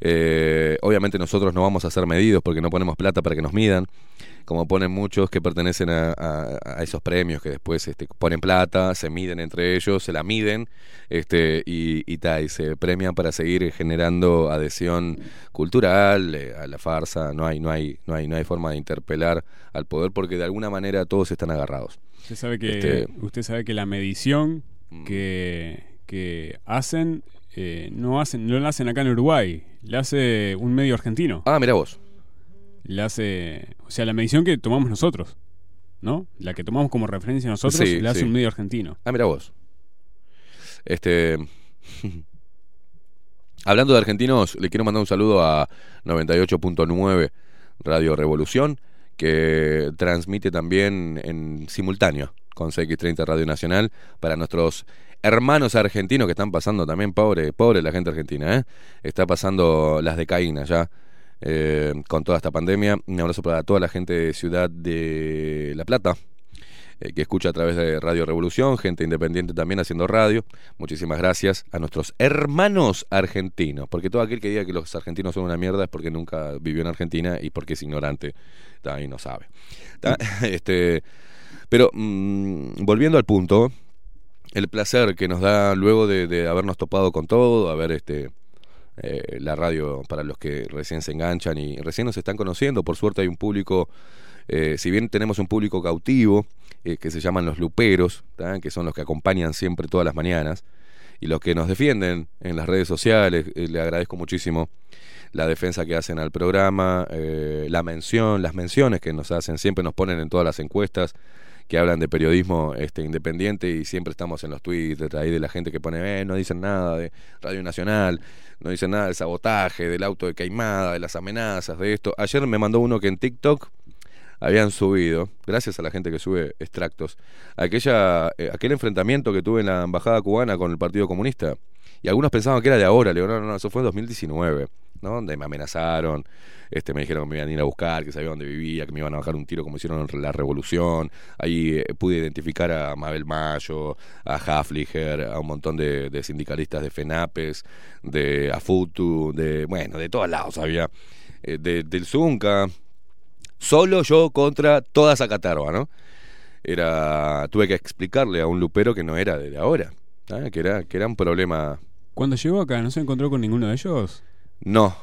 Eh, obviamente nosotros no vamos a ser medidos porque no ponemos plata para que nos midan, como ponen muchos que pertenecen a, a- a esos premios que después este, ponen plata, se miden entre ellos, se la miden este, y, y, ta, y se premian para seguir generando adhesión cultural eh, a la farsa. No hay, no, hay, no, hay, no hay forma de interpelar al poder porque de alguna manera todos están agarrados. Usted sabe que, Este, usted sabe que la medición. Que, que hacen, eh, no hacen, no la hacen acá en Uruguay, la hace un medio argentino. Ah, mira vos. la hace, o sea, la medición que tomamos nosotros, ¿no? La que tomamos como referencia nosotros, Sí, la hace sí. un medio argentino. Ah, mira vos. Este. Hablando de argentinos, le quiero mandar un saludo a 98.9 Radio Revolución, que transmite también en simultáneo con CX30 Radio Nacional para nuestros hermanos argentinos que están pasando también, pobre, pobre la gente argentina, ¿eh? Está pasando las decaínas ya. eh, con toda esta pandemia, un abrazo para toda la gente de Ciudad de La Plata, eh, que escucha a través de Radio Revolución, gente independiente también haciendo radio. Muchísimas gracias a nuestros hermanos argentinos, porque todo aquel que diga que los argentinos son una mierda es porque nunca vivió en Argentina y porque es ignorante y no sabe. Este, pero mm, volviendo al punto, el placer que nos da luego de, habernos topado con todo, haber este eh, la radio para los que recién se enganchan y recién nos están conociendo. Por suerte hay un público, eh, si bien tenemos un público cautivo, eh, que se llaman los luperos, que son los que acompañan siempre todas las mañanas, y los que nos defienden en las redes sociales, le agradezco muchísimo la defensa que hacen al programa, la mención, las menciones que nos hacen, siempre nos ponen en todas las encuestas que hablan de periodismo este independiente y siempre estamos en los tweets ahí de la gente que pone, eh, no dicen nada de Radio Nacional, no dicen nada del sabotaje, del auto de Caimada, de las amenazas, de esto. Ayer me mandó uno que en TikTok habían subido, gracias a la gente que sube extractos, aquella, eh, aquel enfrentamiento que tuve en la embajada cubana con el Partido Comunista. Y algunos pensaban que era de ahora, le no, no, no, eso fue en 2019, Donde me amenazaron, este, me dijeron que me iban a ir a buscar, que sabían dónde vivía, que me iban a bajar un tiro como hicieron la revolución. Ahí eh, pude identificar a Mabel Mayo, a Hafliger, a un montón de, sindicalistas de FENAPES, de AFUTU, de, bueno, de todos lados había, eh, de- del Zunca, solo yo contra toda esa catarba, ¿no? Era, tuve que explicarle a un lupero que no era de ahora, ¿ah? que era, que era un problema. Cuando llegó acá, ¿no se encontró con ninguno de ellos? No,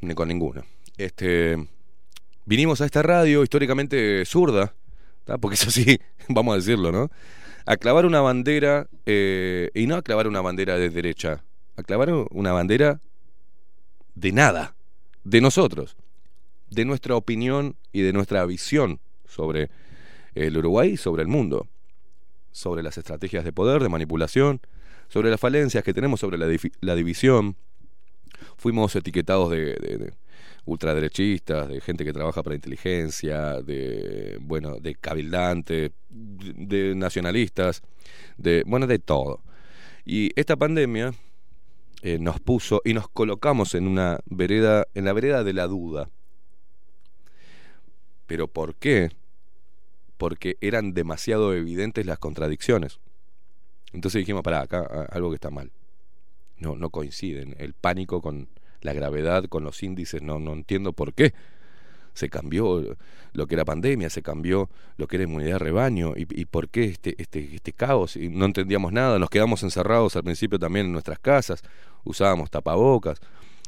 ni con ninguno. Este, vinimos a esta radio históricamente zurda, porque eso sí, vamos a decirlo, ¿no? A clavar una bandera, eh, y no a clavar una bandera de derecha, a clavar una bandera de nada, de nosotros, de nuestra opinión y de nuestra visión sobre el Uruguay sobre el mundo, sobre las estrategias de poder, de manipulación, sobre las falencias que tenemos sobre la división. Fuimos etiquetados de, de- de ultraderechistas, de gente que trabaja para inteligencia, de bueno, de cabildantes, de, nacionalistas, de bueno, de todo. Y esta pandemia eh, nos puso y nos colocamos en una vereda, en la vereda de la duda. ¿Pero por qué? Porque eran demasiado evidentes las contradicciones. Entonces dijimos, pará, acá algo que está mal. No, no coinciden. El pánico con la gravedad, con los índices, no, no entiendo por qué. Se cambió lo que era pandemia, se cambió lo que era inmunidad rebaño. ¿Y, y por qué este, este, este caos? Y no entendíamos nada. Nos quedamos encerrados al principio también en nuestras casas. Usábamos tapabocas.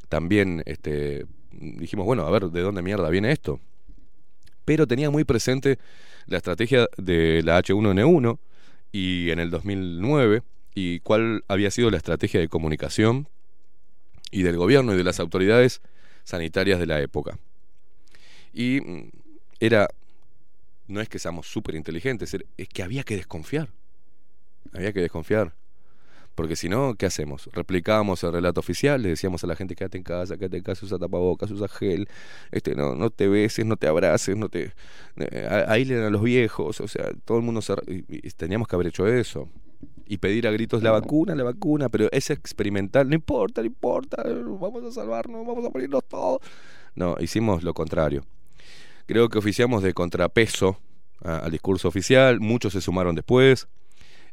También este, dijimos, bueno, a ver, ¿de dónde mierda viene esto? pero tenía muy presente la estrategia de la H1N1 y en el 2009 y cuál había sido la estrategia de comunicación y del gobierno y de las autoridades sanitarias de la época. Y mm, era, no es que seamos súper inteligentes, es que había que desconfiar. Había que desconfiar. Porque si no, ¿qué hacemos? Replicábamos el relato oficial, le decíamos a la gente, quédate en casa, quédate en casa, usa tapabocas, usa gel, este, no, no te beses, no te abraces, no te... Eh, a- los viejos, o sea, todo el mundo se... teníamos que haber hecho eso. Y pedir a gritos la vacuna, la vacuna, pero es experimental, no importa, no importa, vamos a salvarnos, vamos a morirnos todos. No, hicimos lo contrario. Creo que oficiamos de contrapeso al discurso oficial, muchos se sumaron después,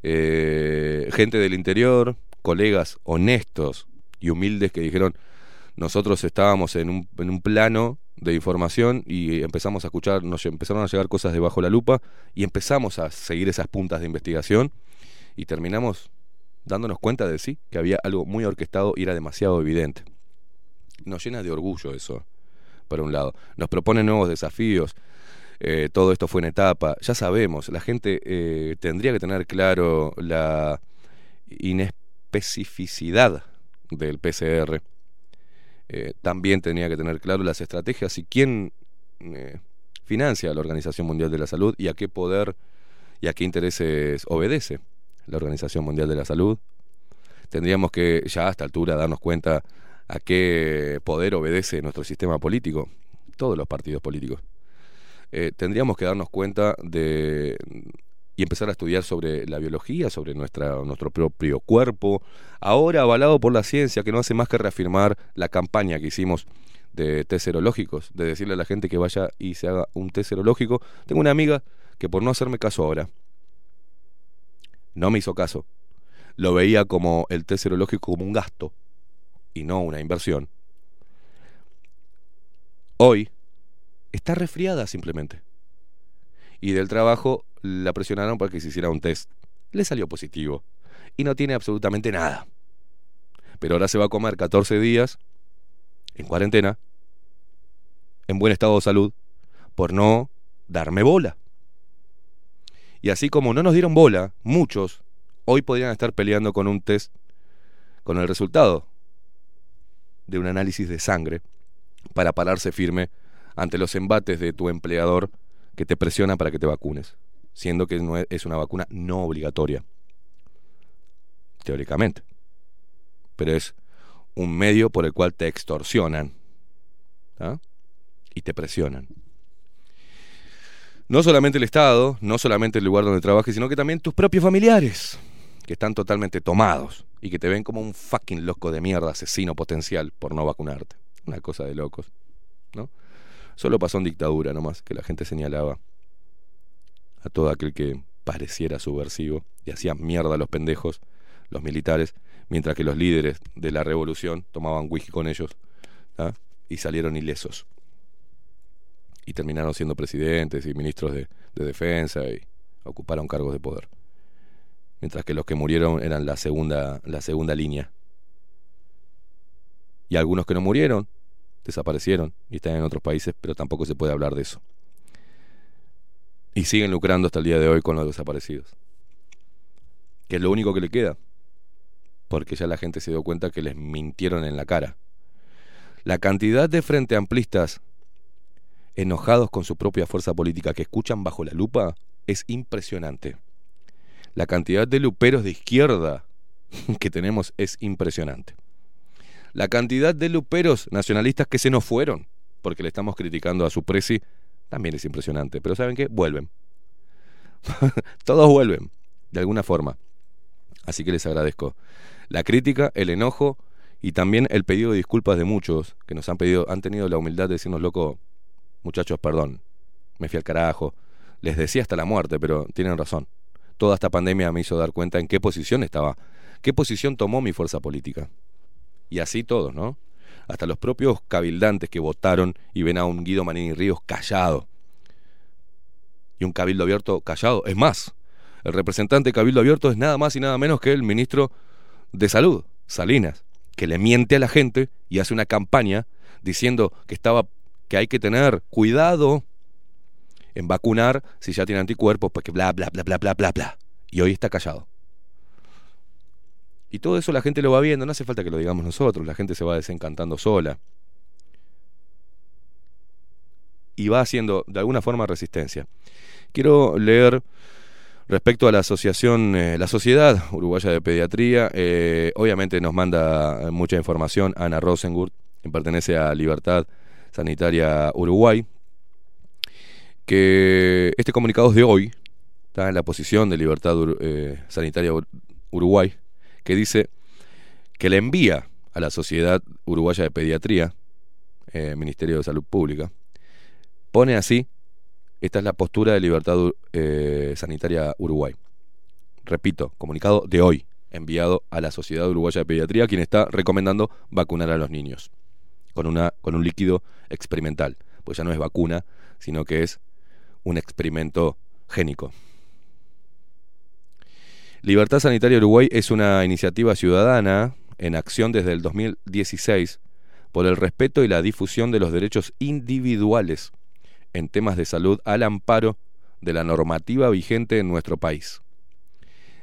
eh, gente del interior, colegas honestos y humildes que dijeron, nosotros estábamos en un, en un plano de información y empezamos a escuchar, nos empezaron a llegar cosas debajo la lupa y empezamos a seguir esas puntas de investigación y terminamos dándonos cuenta de sí, que había algo muy orquestado y era demasiado evidente. Nos llena de orgullo eso, por un lado. Nos propone nuevos desafíos. Eh, todo esto fue en etapa. Ya sabemos, la gente eh, tendría que tener claro la inespecificidad del PCR. Eh, también tenía que tener claro las estrategias y quién financia la Organización Mundial de la Salud y a qué poder y a qué intereses obedece la Organización Mundial de la Salud. Tendríamos que ya a esta altura darnos cuenta a qué poder obedece nuestro sistema político, todos los partidos políticos. Eh, tendríamos que darnos cuenta de y empezar a estudiar sobre la biología, sobre nuestra, nuestro propio cuerpo, ahora avalado por la ciencia, que no hace más que reafirmar la campaña que hicimos de test serológicos, de decirle a la gente que vaya y se haga un test serológico. Tengo una amiga que por no hacerme caso ahora, no me hizo caso, lo veía como el test serológico como un gasto y no una inversión. Hoy está resfriada simplemente. Y del trabajo la presionaron para que se hiciera un test. Le salió positivo. Y no tiene absolutamente nada. Pero ahora se va a comer 14 días en cuarentena, en buen estado de salud, por no darme bola. Y así como no nos dieron bola, muchos hoy podrían estar peleando con un test, con el resultado de un análisis de sangre, para pararse firme ante los embates de tu empleador que te presiona para que te vacunes, siendo que no es- una vacuna no obligatoria, teóricamente. Pero es un medio por el cual te extorsionan ¿ah? y te presionan. No solamente el Estado, no solamente el lugar donde trabajes, sino que también tus propios familiares, que están totalmente tomados y que te ven como un fucking loco de mierda, asesino potencial por no vacunarte. Una cosa de locos, ¿no? Solo pasó en dictadura nomás, que la gente señalaba a todo aquel que pareciera subversivo y hacía mierda a los pendejos, los militares, mientras que los líderes de la revolución tomaban whisky con ellos ¿ah? y salieron ilesos. Y terminaron siendo presidentes y ministros de, de defensa y ocuparon cargos de poder. Mientras que los que murieron eran la segunda, la segunda línea. Y algunos que no murieron desaparecieron y están en otros países, pero tampoco se puede hablar de eso. Y siguen lucrando hasta el día de hoy con los desaparecidos. Que es lo único que le queda. Porque ya la gente se dio cuenta que les mintieron en la cara. La cantidad de frente amplistas enojados con su propia fuerza política que escuchan bajo la lupa es impresionante. La cantidad de luperos de izquierda que tenemos es impresionante. La cantidad de luperos nacionalistas que se nos fueron porque le estamos criticando a su presi también es impresionante. Pero ¿saben qué? Vuelven. Todos vuelven, de alguna forma. Así que les agradezco. La crítica, el enojo y también el pedido de disculpas de muchos que nos han pedido, han tenido la humildad de decirnos, loco, muchachos, perdón, me fui al carajo. Les decía hasta la muerte, pero tienen razón. Toda esta pandemia me hizo dar cuenta en qué posición estaba, qué posición tomó mi fuerza política. Y así todos, ¿no? Hasta los propios cabildantes que votaron y ven a un Guido Manini Ríos callado. Y un cabildo abierto callado. Es más, el representante cabildo abierto es nada más y nada menos que el ministro de Salud, Salinas, que le miente a la gente y hace una campaña diciendo que estaba que hay que tener cuidado en vacunar si ya tiene anticuerpos, pues que bla bla bla bla bla bla bla. Y hoy está callado. Y todo eso la gente lo va viendo, no hace falta que lo digamos nosotros, la gente se va desencantando sola. Y va haciendo de alguna forma resistencia. Quiero leer respecto a la asociación, eh, la Sociedad Uruguaya de Pediatría, eh, obviamente nos manda mucha información Ana Rosengurt, que pertenece a Libertad Sanitaria Uruguay, que este comunicado es de hoy, está en la posición de Libertad eh, Sanitaria Ur- Uruguay, que dice que le envía a la Sociedad Uruguaya de Pediatría, eh, Ministerio de Salud Pública, pone así, esta es la postura de Libertad eh, Sanitaria Uruguay. Repito, comunicado de hoy, enviado a la Sociedad Uruguaya de Pediatría, quien está recomendando vacunar a los niños con, una, con un líquido experimental, pues ya no es vacuna, sino que es un experimento génico. Libertad Sanitaria Uruguay es una iniciativa ciudadana en acción desde el 2016 por el respeto y la difusión de los derechos individuales en temas de salud al amparo de la normativa vigente en nuestro país.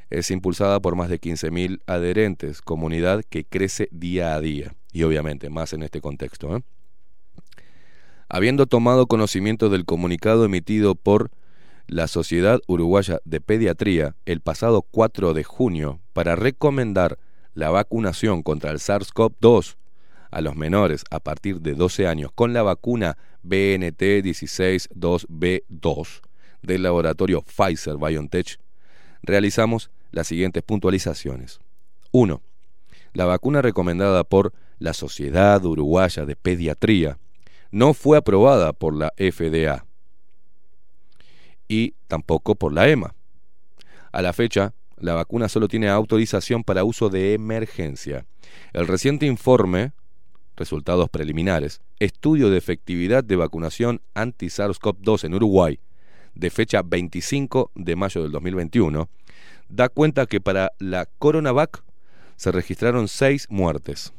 Es impulsada por más de 15.000 adherentes, comunidad que crece día a día y obviamente más en este contexto. ¿eh? Habiendo tomado conocimiento del comunicado emitido por la Sociedad Uruguaya de Pediatría el pasado 4 de junio para recomendar la vacunación contra el SARS-CoV-2 a los menores a partir de 12 años con la vacuna BNT 162B2 del laboratorio Pfizer BioNTech, realizamos las siguientes puntualizaciones. 1. La vacuna recomendada por la Sociedad Uruguaya de Pediatría no fue aprobada por la FDA y tampoco por la EMA. A la fecha, la vacuna solo tiene autorización para uso de emergencia. El reciente informe, resultados preliminares, estudio de efectividad de vacunación anti-SARS-CoV-2 en Uruguay, de fecha 25 de mayo del 2021, da cuenta que para la Coronavac se registraron seis muertes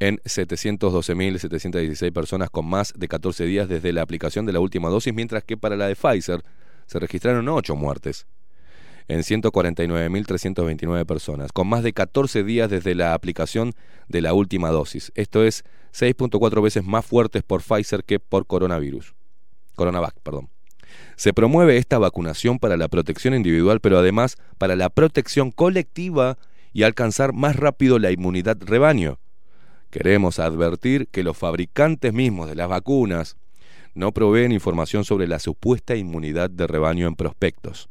en 712.716 personas con más de 14 días desde la aplicación de la última dosis, mientras que para la de Pfizer se registraron 8 muertes en 149.329 personas, con más de 14 días desde la aplicación de la última dosis. Esto es 6.4 veces más fuertes por Pfizer que por coronavirus. Coronavac, perdón. Se promueve esta vacunación para la protección individual, pero además para la protección colectiva y alcanzar más rápido la inmunidad rebaño. Queremos advertir que los fabricantes mismos de las vacunas no proveen información sobre la supuesta inmunidad de rebaño en prospectos.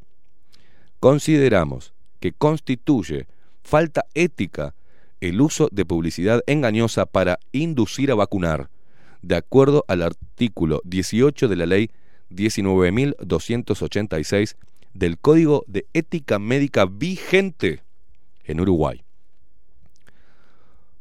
Consideramos que constituye falta ética el uso de publicidad engañosa para inducir a vacunar, de acuerdo al artículo 18 de la ley 19.286 del Código de Ética Médica vigente en Uruguay.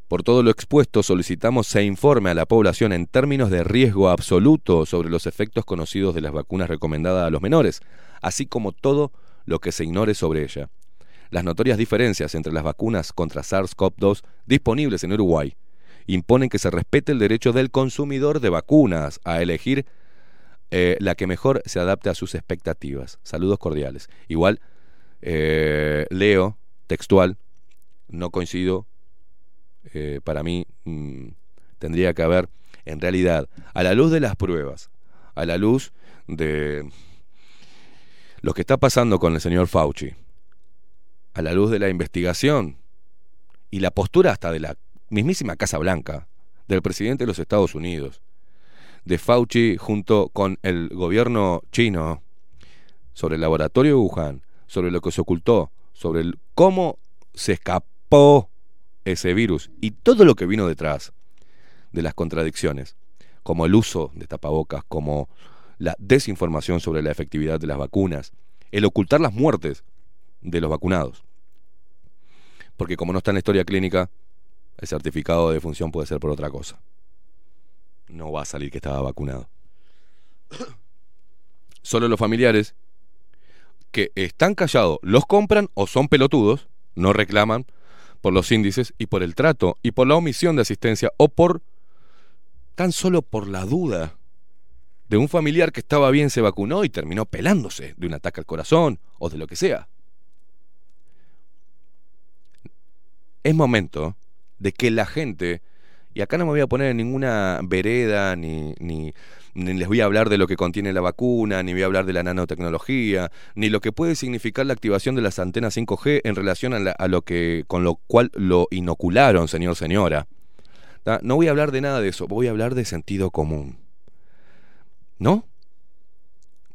Por todo lo expuesto, solicitamos se informe a la población en términos de riesgo absoluto sobre los efectos conocidos de las vacunas recomendadas a los menores, así como todo lo que se ignore sobre ella. Las notorias diferencias entre las vacunas contra SARS-CoV-2 disponibles en Uruguay imponen que se respete el derecho del consumidor de vacunas a elegir eh, la que mejor se adapte a sus expectativas. Saludos cordiales. Igual, eh, leo textual, no coincido eh, para mí mm, tendría que haber, en realidad, a la luz de las pruebas, a la luz de lo que está pasando con el señor Fauci, a la luz de la investigación y la postura hasta de la mismísima Casa Blanca, del presidente de los Estados Unidos, de Fauci junto con el gobierno chino, sobre el laboratorio de Wuhan, sobre lo que se ocultó, sobre el, cómo se escapó ese virus y todo lo que vino detrás de las contradicciones, como el uso de tapabocas, como la desinformación sobre la efectividad de las vacunas, el ocultar las muertes de los vacunados. Porque como no está en la historia clínica, el certificado de función puede ser por otra cosa. No va a salir que estaba vacunado. Solo los familiares que están callados los compran o son pelotudos, no reclaman por los índices y por el trato y por la omisión de asistencia o por tan solo por la duda de un familiar que estaba bien se vacunó y terminó pelándose de un ataque al corazón o de lo que sea. Es momento de que la gente, y acá no me voy a poner en ninguna vereda ni, les voy a hablar de lo que contiene la vacuna, ni voy a hablar de la nanotecnología, ni lo que puede significar la activación de las antenas 5G en relación a, lo que con lo cual lo inocularon, señor, señora. No voy a hablar de nada de eso, voy a hablar de sentido común. ¿No?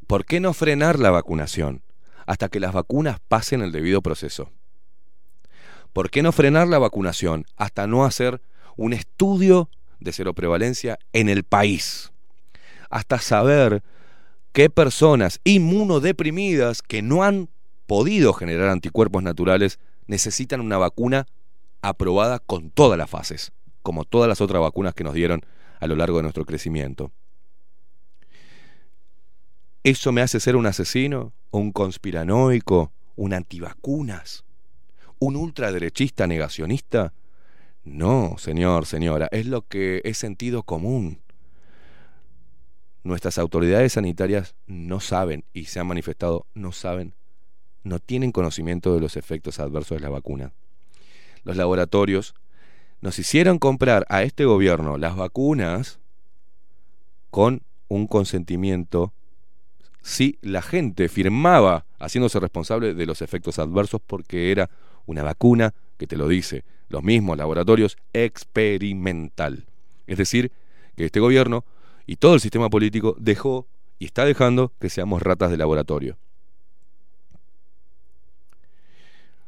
¿Por qué no frenar la vacunación hasta que las vacunas pasen el debido proceso? ¿Por qué no frenar la vacunación hasta no hacer un estudio de cero prevalencia en el país? hasta saber qué personas inmunodeprimidas que no han podido generar anticuerpos naturales necesitan una vacuna aprobada con todas las fases, como todas las otras vacunas que nos dieron a lo largo de nuestro crecimiento. ¿Eso me hace ser un asesino? ¿Un conspiranoico? ¿Un antivacunas? ¿Un ultraderechista negacionista? No, señor, señora, es lo que es sentido común nuestras autoridades sanitarias no saben y se han manifestado, no saben, no tienen conocimiento de los efectos adversos de la vacuna. Los laboratorios nos hicieron comprar a este gobierno las vacunas con un consentimiento si la gente firmaba haciéndose responsable de los efectos adversos porque era una vacuna que te lo dice, los mismos laboratorios experimental. Es decir, que este gobierno y todo el sistema político dejó y está dejando que seamos ratas de laboratorio.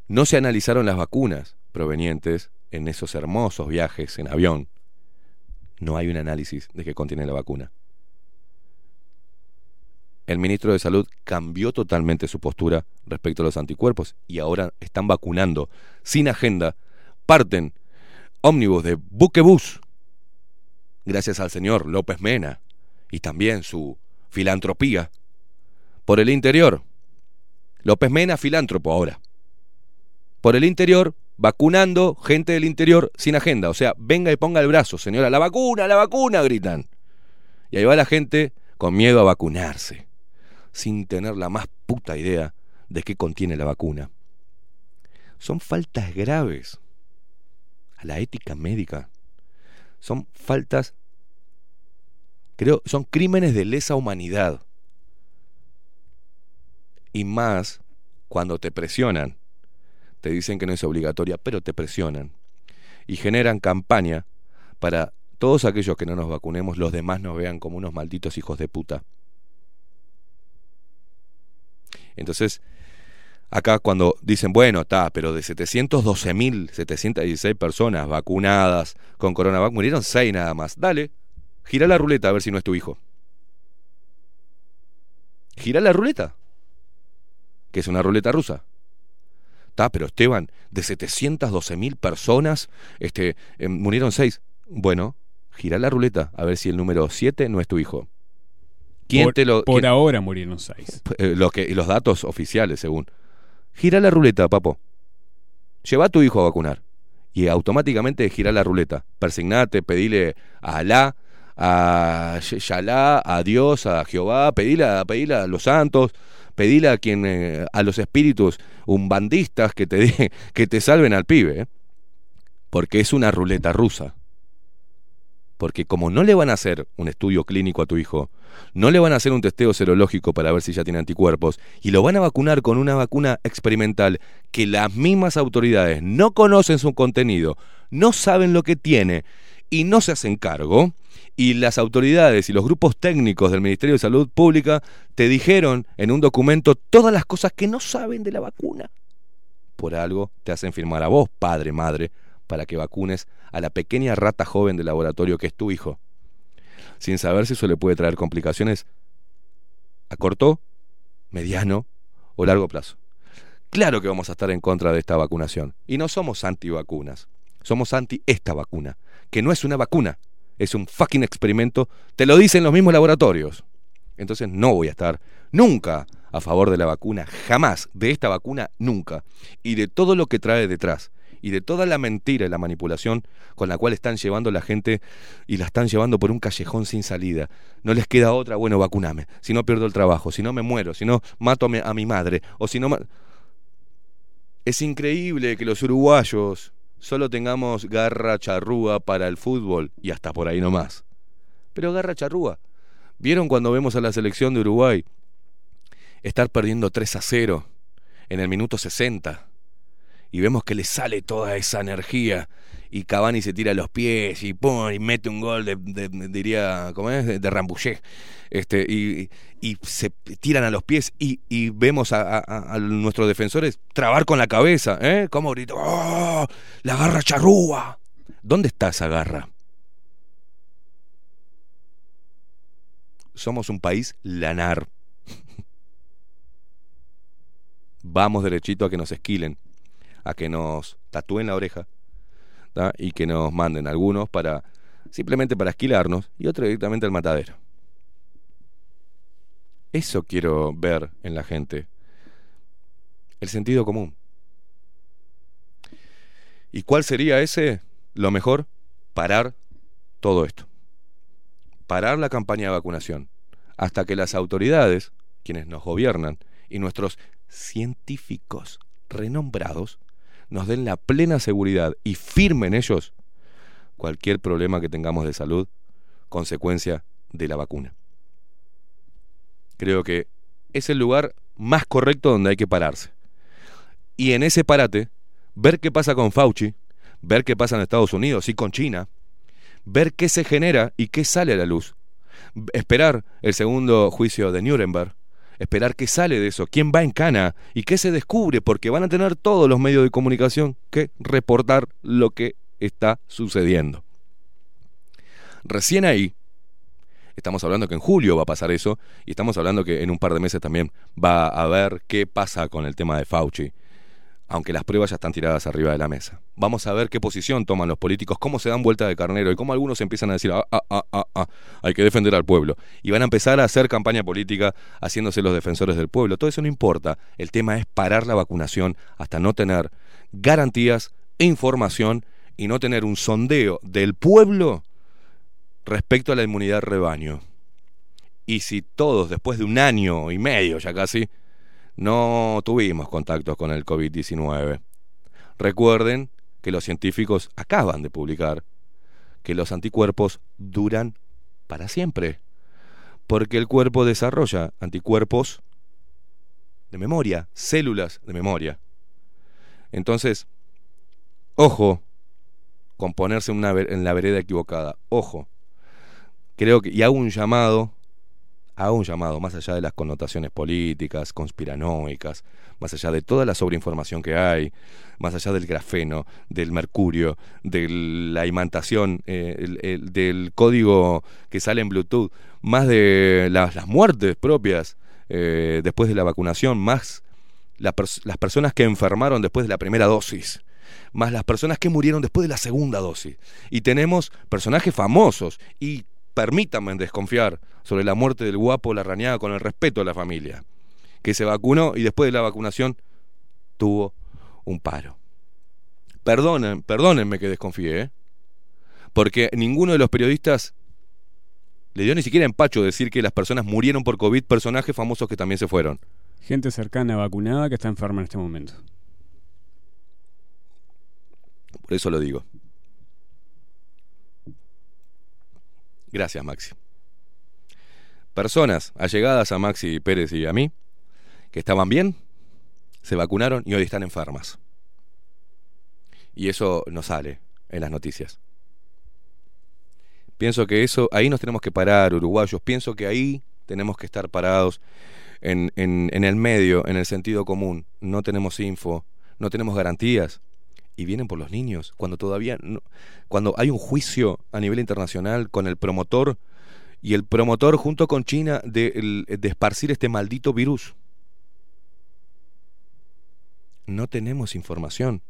No se analizaron las vacunas provenientes en esos hermosos viajes en avión. No hay un análisis de qué contiene la vacuna. El ministro de Salud cambió totalmente su postura respecto a los anticuerpos y ahora están vacunando sin agenda. Parten ómnibus de buquebús, gracias al señor López Mena y también su filantropía, por el interior. López Mena, filántropo ahora. Por el interior, vacunando gente del interior sin agenda. O sea, venga y ponga el brazo, señora. La vacuna, la vacuna, gritan. Y ahí va la gente con miedo a vacunarse, sin tener la más puta idea de qué contiene la vacuna. Son faltas graves a la ética médica. Son faltas, creo, son crímenes de lesa humanidad. Y más cuando te presionan te dicen que no es obligatoria, pero te presionan y generan campaña para todos aquellos que no nos vacunemos, los demás nos vean como unos malditos hijos de puta. Entonces, acá cuando dicen, bueno, está, pero de 712.716 personas vacunadas con coronavirus, murieron 6 nada más. Dale, gira la ruleta a ver si no es tu hijo. Gira la ruleta, que es una ruleta rusa. Está, pero Esteban, de 712 mil personas, este, eh, murieron seis. Bueno, gira la ruleta a ver si el número 7 no es tu hijo. ¿Quién por, te lo, por quién- ahora murieron seis. eh, lo que, los datos oficiales, según. Gira la ruleta, papo. Lleva a tu hijo a vacunar. Y automáticamente gira la ruleta. Persignate, pedile a Alá, a Yalá, a Dios, a Jehová, pedile, a- pedile a los santos, pedile a quien, eh, a los espíritus umbandistas que te, de- que te salven al pibe. ¿eh? Porque es una ruleta rusa. Porque como no le van a hacer un estudio clínico a tu hijo, no le van a hacer un testeo serológico para ver si ya tiene anticuerpos, y lo van a vacunar con una vacuna experimental que las mismas autoridades no conocen su contenido, no saben lo que tiene y no se hacen cargo, y las autoridades y los grupos técnicos del Ministerio de Salud Pública te dijeron en un documento todas las cosas que no saben de la vacuna. Por algo te hacen firmar a vos, padre, madre, para que vacunes a la pequeña rata joven del laboratorio que es tu hijo, sin saber si eso le puede traer complicaciones a corto, mediano o largo plazo. Claro que vamos a estar en contra de esta vacunación. Y no somos antivacunas, somos anti esta vacuna, que no es una vacuna, es un fucking experimento, te lo dicen los mismos laboratorios. Entonces no voy a estar nunca a favor de la vacuna, jamás, de esta vacuna nunca, y de todo lo que trae detrás, y de toda la mentira y la manipulación con la cual están llevando la gente y la están llevando por un callejón sin salida. No les queda otra, bueno, vacuname, si no pierdo el trabajo, si no me muero, si no mato a mi, a madre, o si no... Es increíble que los uruguayos solo tengamos garra charrúa para el fútbol y hasta por ahí nomás. Pero garra charrúa. ¿Vieron cuando vemos a la selección de Uruguay estar perdiendo 3 a 0 en el minuto 60? Y vemos que le sale toda esa energía y Cavani se tira a los pies y pum, y mete un gol de, diría, ¿cómo es? De, de Rambouillet. Este, y, y se tiran a los pies y, y vemos a nuestros defensores trabar con la cabeza, ¿eh? Como grito, ¡Oh! La garra charrúa. ¿Dónde está esa garra? Somos un país lanar. Vamos derechito a que nos esquilen, a que nos tatúen la oreja y que nos manden algunos para simplemente para esquilarnos y otros directamente al matadero. Eso quiero ver en la gente. El sentido común. ¿Y cuál sería ese? Lo mejor, parar todo esto. Parar la campaña de vacunación hasta que las autoridades, quienes nos gobiernan, y nuestros científicos renombrados nos den la plena seguridad y firmen ellos cualquier problema que tengamos de salud, consecuencia de la vacuna. Creo que es el lugar más correcto donde hay que pararse. Y en ese parate, ver qué pasa con Fauci, ver qué pasa en Estados Unidos y con China, ver qué se genera y qué sale a la luz. Esperar el segundo juicio de Nuremberg, esperar qué sale de eso, quién va en cana y qué se descubre, porque van a tener todos los medios de comunicación que reportar lo que está sucediendo. Recién ahí, estamos hablando que en julio va a pasar eso, y estamos hablando que en un par de meses también va a ver qué pasa con el tema de Fauci, aunque las pruebas ya están tiradas arriba de la mesa. Vamos a ver qué posición toman los políticos, cómo se dan vuelta de carnero y cómo algunos empiezan a decir, ah, ah, ah, ah, ah, hay que defender al pueblo. Y van a empezar a hacer campaña política haciéndose los defensores del pueblo. Todo eso no importa. El tema es parar la vacunación hasta no tener garantías e información y no tener un sondeo del pueblo respecto a la inmunidad rebaño. Y si todos, después de un año y medio ya casi, no tuvimos contactos con el COVID-19, recuerden que los científicos acaban de publicar que los anticuerpos duran para siempre, porque el cuerpo desarrolla anticuerpos de memoria, células de memoria. Entonces, ojo con ponerse una, en la vereda equivocada, ojo, creo que, y hago un llamado, hago un llamado, más allá de las connotaciones políticas, conspiranoicas, más allá de toda la sobreinformación que hay, más allá del grafeno, del mercurio, de la imantación, eh, el- el- del código que sale en Bluetooth, más de las, muertes propias eh, después de la vacunación, más las personas que enfermaron después de la primera dosis más las personas que murieron después de la segunda dosis. Y tenemos personajes famosos y permítanme desconfiar sobre la muerte del guapo la rañada con el respeto a la familia, que se vacunó y después de la vacunación tuvo un paro. Perdonen, perdónenme que desconfíe, ¿eh? porque ninguno de los periodistas le dio ni siquiera empacho decir que las personas murieron por COVID, personajes famosos que también se fueron. Gente cercana vacunada que está enferma en este momento. Por eso lo digo. Gracias, Maxi. Personas allegadas a Maxi Pérez y a mí, que estaban bien, se vacunaron y hoy están enfermas. Y eso no sale en las noticias. Pienso que eso, ahí nos tenemos que parar, uruguayos. Pienso que ahí tenemos que estar parados en, en, en el medio, en el sentido común. No tenemos info, no tenemos garantías. Y vienen por los niños, cuando todavía no- cuando hay un juicio a nivel internacional con el promotor y el promotor junto con China de, de esparcir este maldito virus. No tenemos información.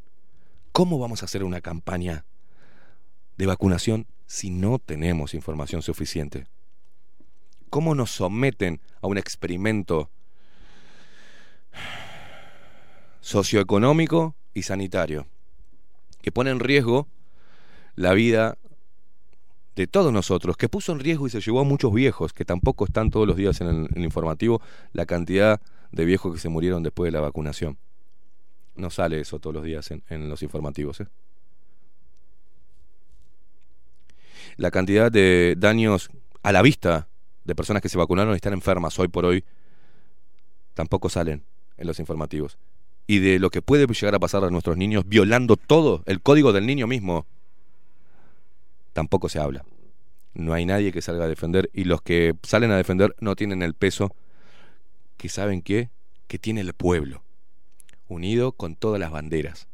¿Cómo vamos a hacer una campaña de vacunación si no tenemos información suficiente? ¿Cómo nos someten a un experimento socioeconómico y sanitario que pone en riesgo la vida de todos nosotros, que puso en riesgo y se llevó a muchos viejos, que tampoco están todos los días en el, informativo, la cantidad de viejos que se murieron después de la vacunación. No sale eso todos los días en, en los informativos. ¿eh? La cantidad de daños a la vista de personas que se vacunaron y están enfermas hoy por hoy tampoco salen en los informativos. Y de lo que puede llegar a pasar a nuestros niños violando todo, el código del niño mismo, tampoco se habla. No hay nadie que salga a defender y los que salen a defender no tienen el peso que saben que tiene el pueblo, unido con todas las banderas.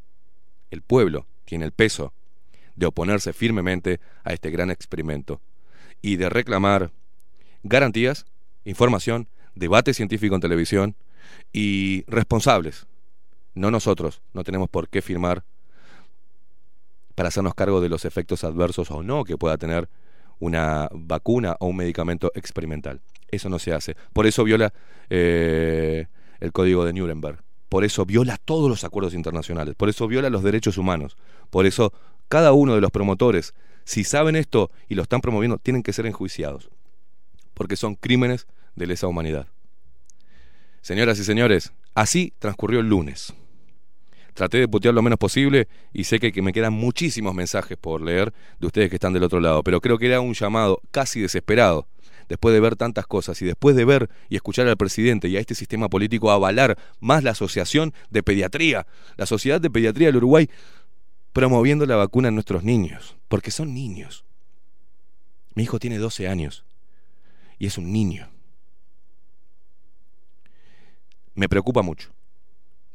El pueblo tiene el peso de oponerse firmemente a este gran experimento y de reclamar garantías, información, debate científico en televisión y responsables. No nosotros, no tenemos por qué firmar para hacernos cargo de los efectos adversos o no que pueda tener una vacuna o un medicamento experimental. Eso no se hace. Por eso viola eh, el código de Nuremberg. Por eso viola todos los acuerdos internacionales. Por eso viola los derechos humanos. Por eso cada uno de los promotores, si saben esto y lo están promoviendo, tienen que ser enjuiciados. Porque son crímenes de lesa humanidad. Señoras y señores, así transcurrió el lunes. Traté de putear lo menos posible y sé que, que me quedan muchísimos mensajes por leer de ustedes que están del otro lado, pero creo que era un llamado casi desesperado después de ver tantas cosas y después de ver y escuchar al presidente y a este sistema político avalar más la Asociación de Pediatría, la Sociedad de Pediatría del Uruguay, promoviendo la vacuna en nuestros niños, porque son niños. Mi hijo tiene 12 años y es un niño. Me preocupa mucho.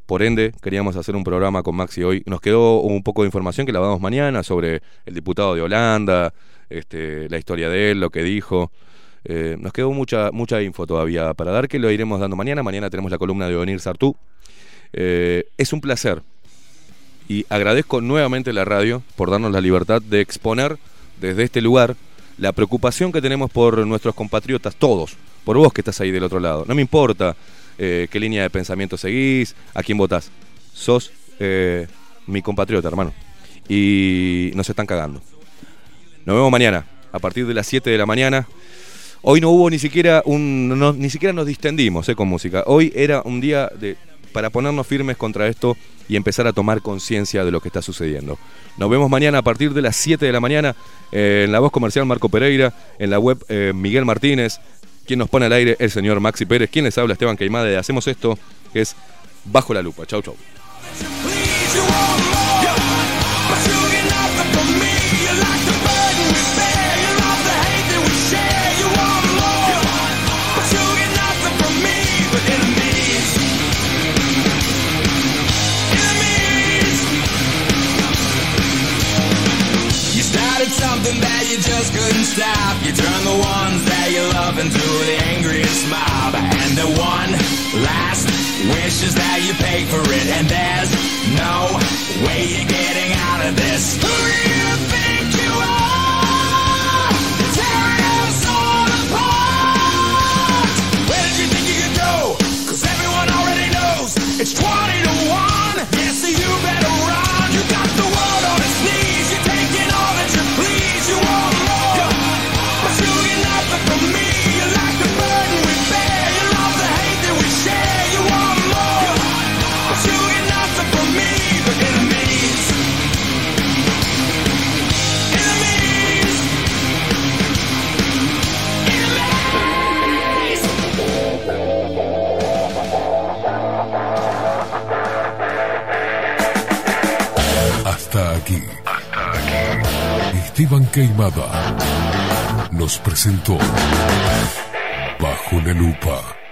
Por ende, queríamos hacer un programa con Maxi hoy. Nos quedó un poco de información que la damos mañana sobre el diputado de Holanda, este, la historia de él, lo que dijo. Eh, nos quedó mucha, mucha info todavía para dar, que lo iremos dando mañana. Mañana tenemos la columna de Onir Sartú. Eh, es un placer y agradezco nuevamente la radio por darnos la libertad de exponer desde este lugar la preocupación que tenemos por nuestros compatriotas, todos, por vos que estás ahí del otro lado. No me importa eh, qué línea de pensamiento seguís, a quién votás. Sos eh, mi compatriota, hermano. Y nos están cagando. Nos vemos mañana, a partir de las 7 de la mañana. Hoy no hubo ni siquiera un. ni siquiera nos distendimos eh, con música. Hoy era un día de, para ponernos firmes contra esto y empezar a tomar conciencia de lo que está sucediendo. Nos vemos mañana a partir de las 7 de la mañana en la voz comercial Marco Pereira, en la web Miguel Martínez, quien nos pone al aire el señor Maxi Pérez, quien les habla Esteban Queimada de Hacemos Esto, que es Bajo la Lupa. Chau, chau. Just couldn't stop. You turn the ones that you love into the angriest mob. And the one last wish is that you pay for it. And there's no way you're getting out of this. Who do you think you are? Tearing us all apart. Where did you think you could go? Cause everyone already knows it's 20 Hasta aquí. Esteban Queimada nos presentó Bajo la Lupa.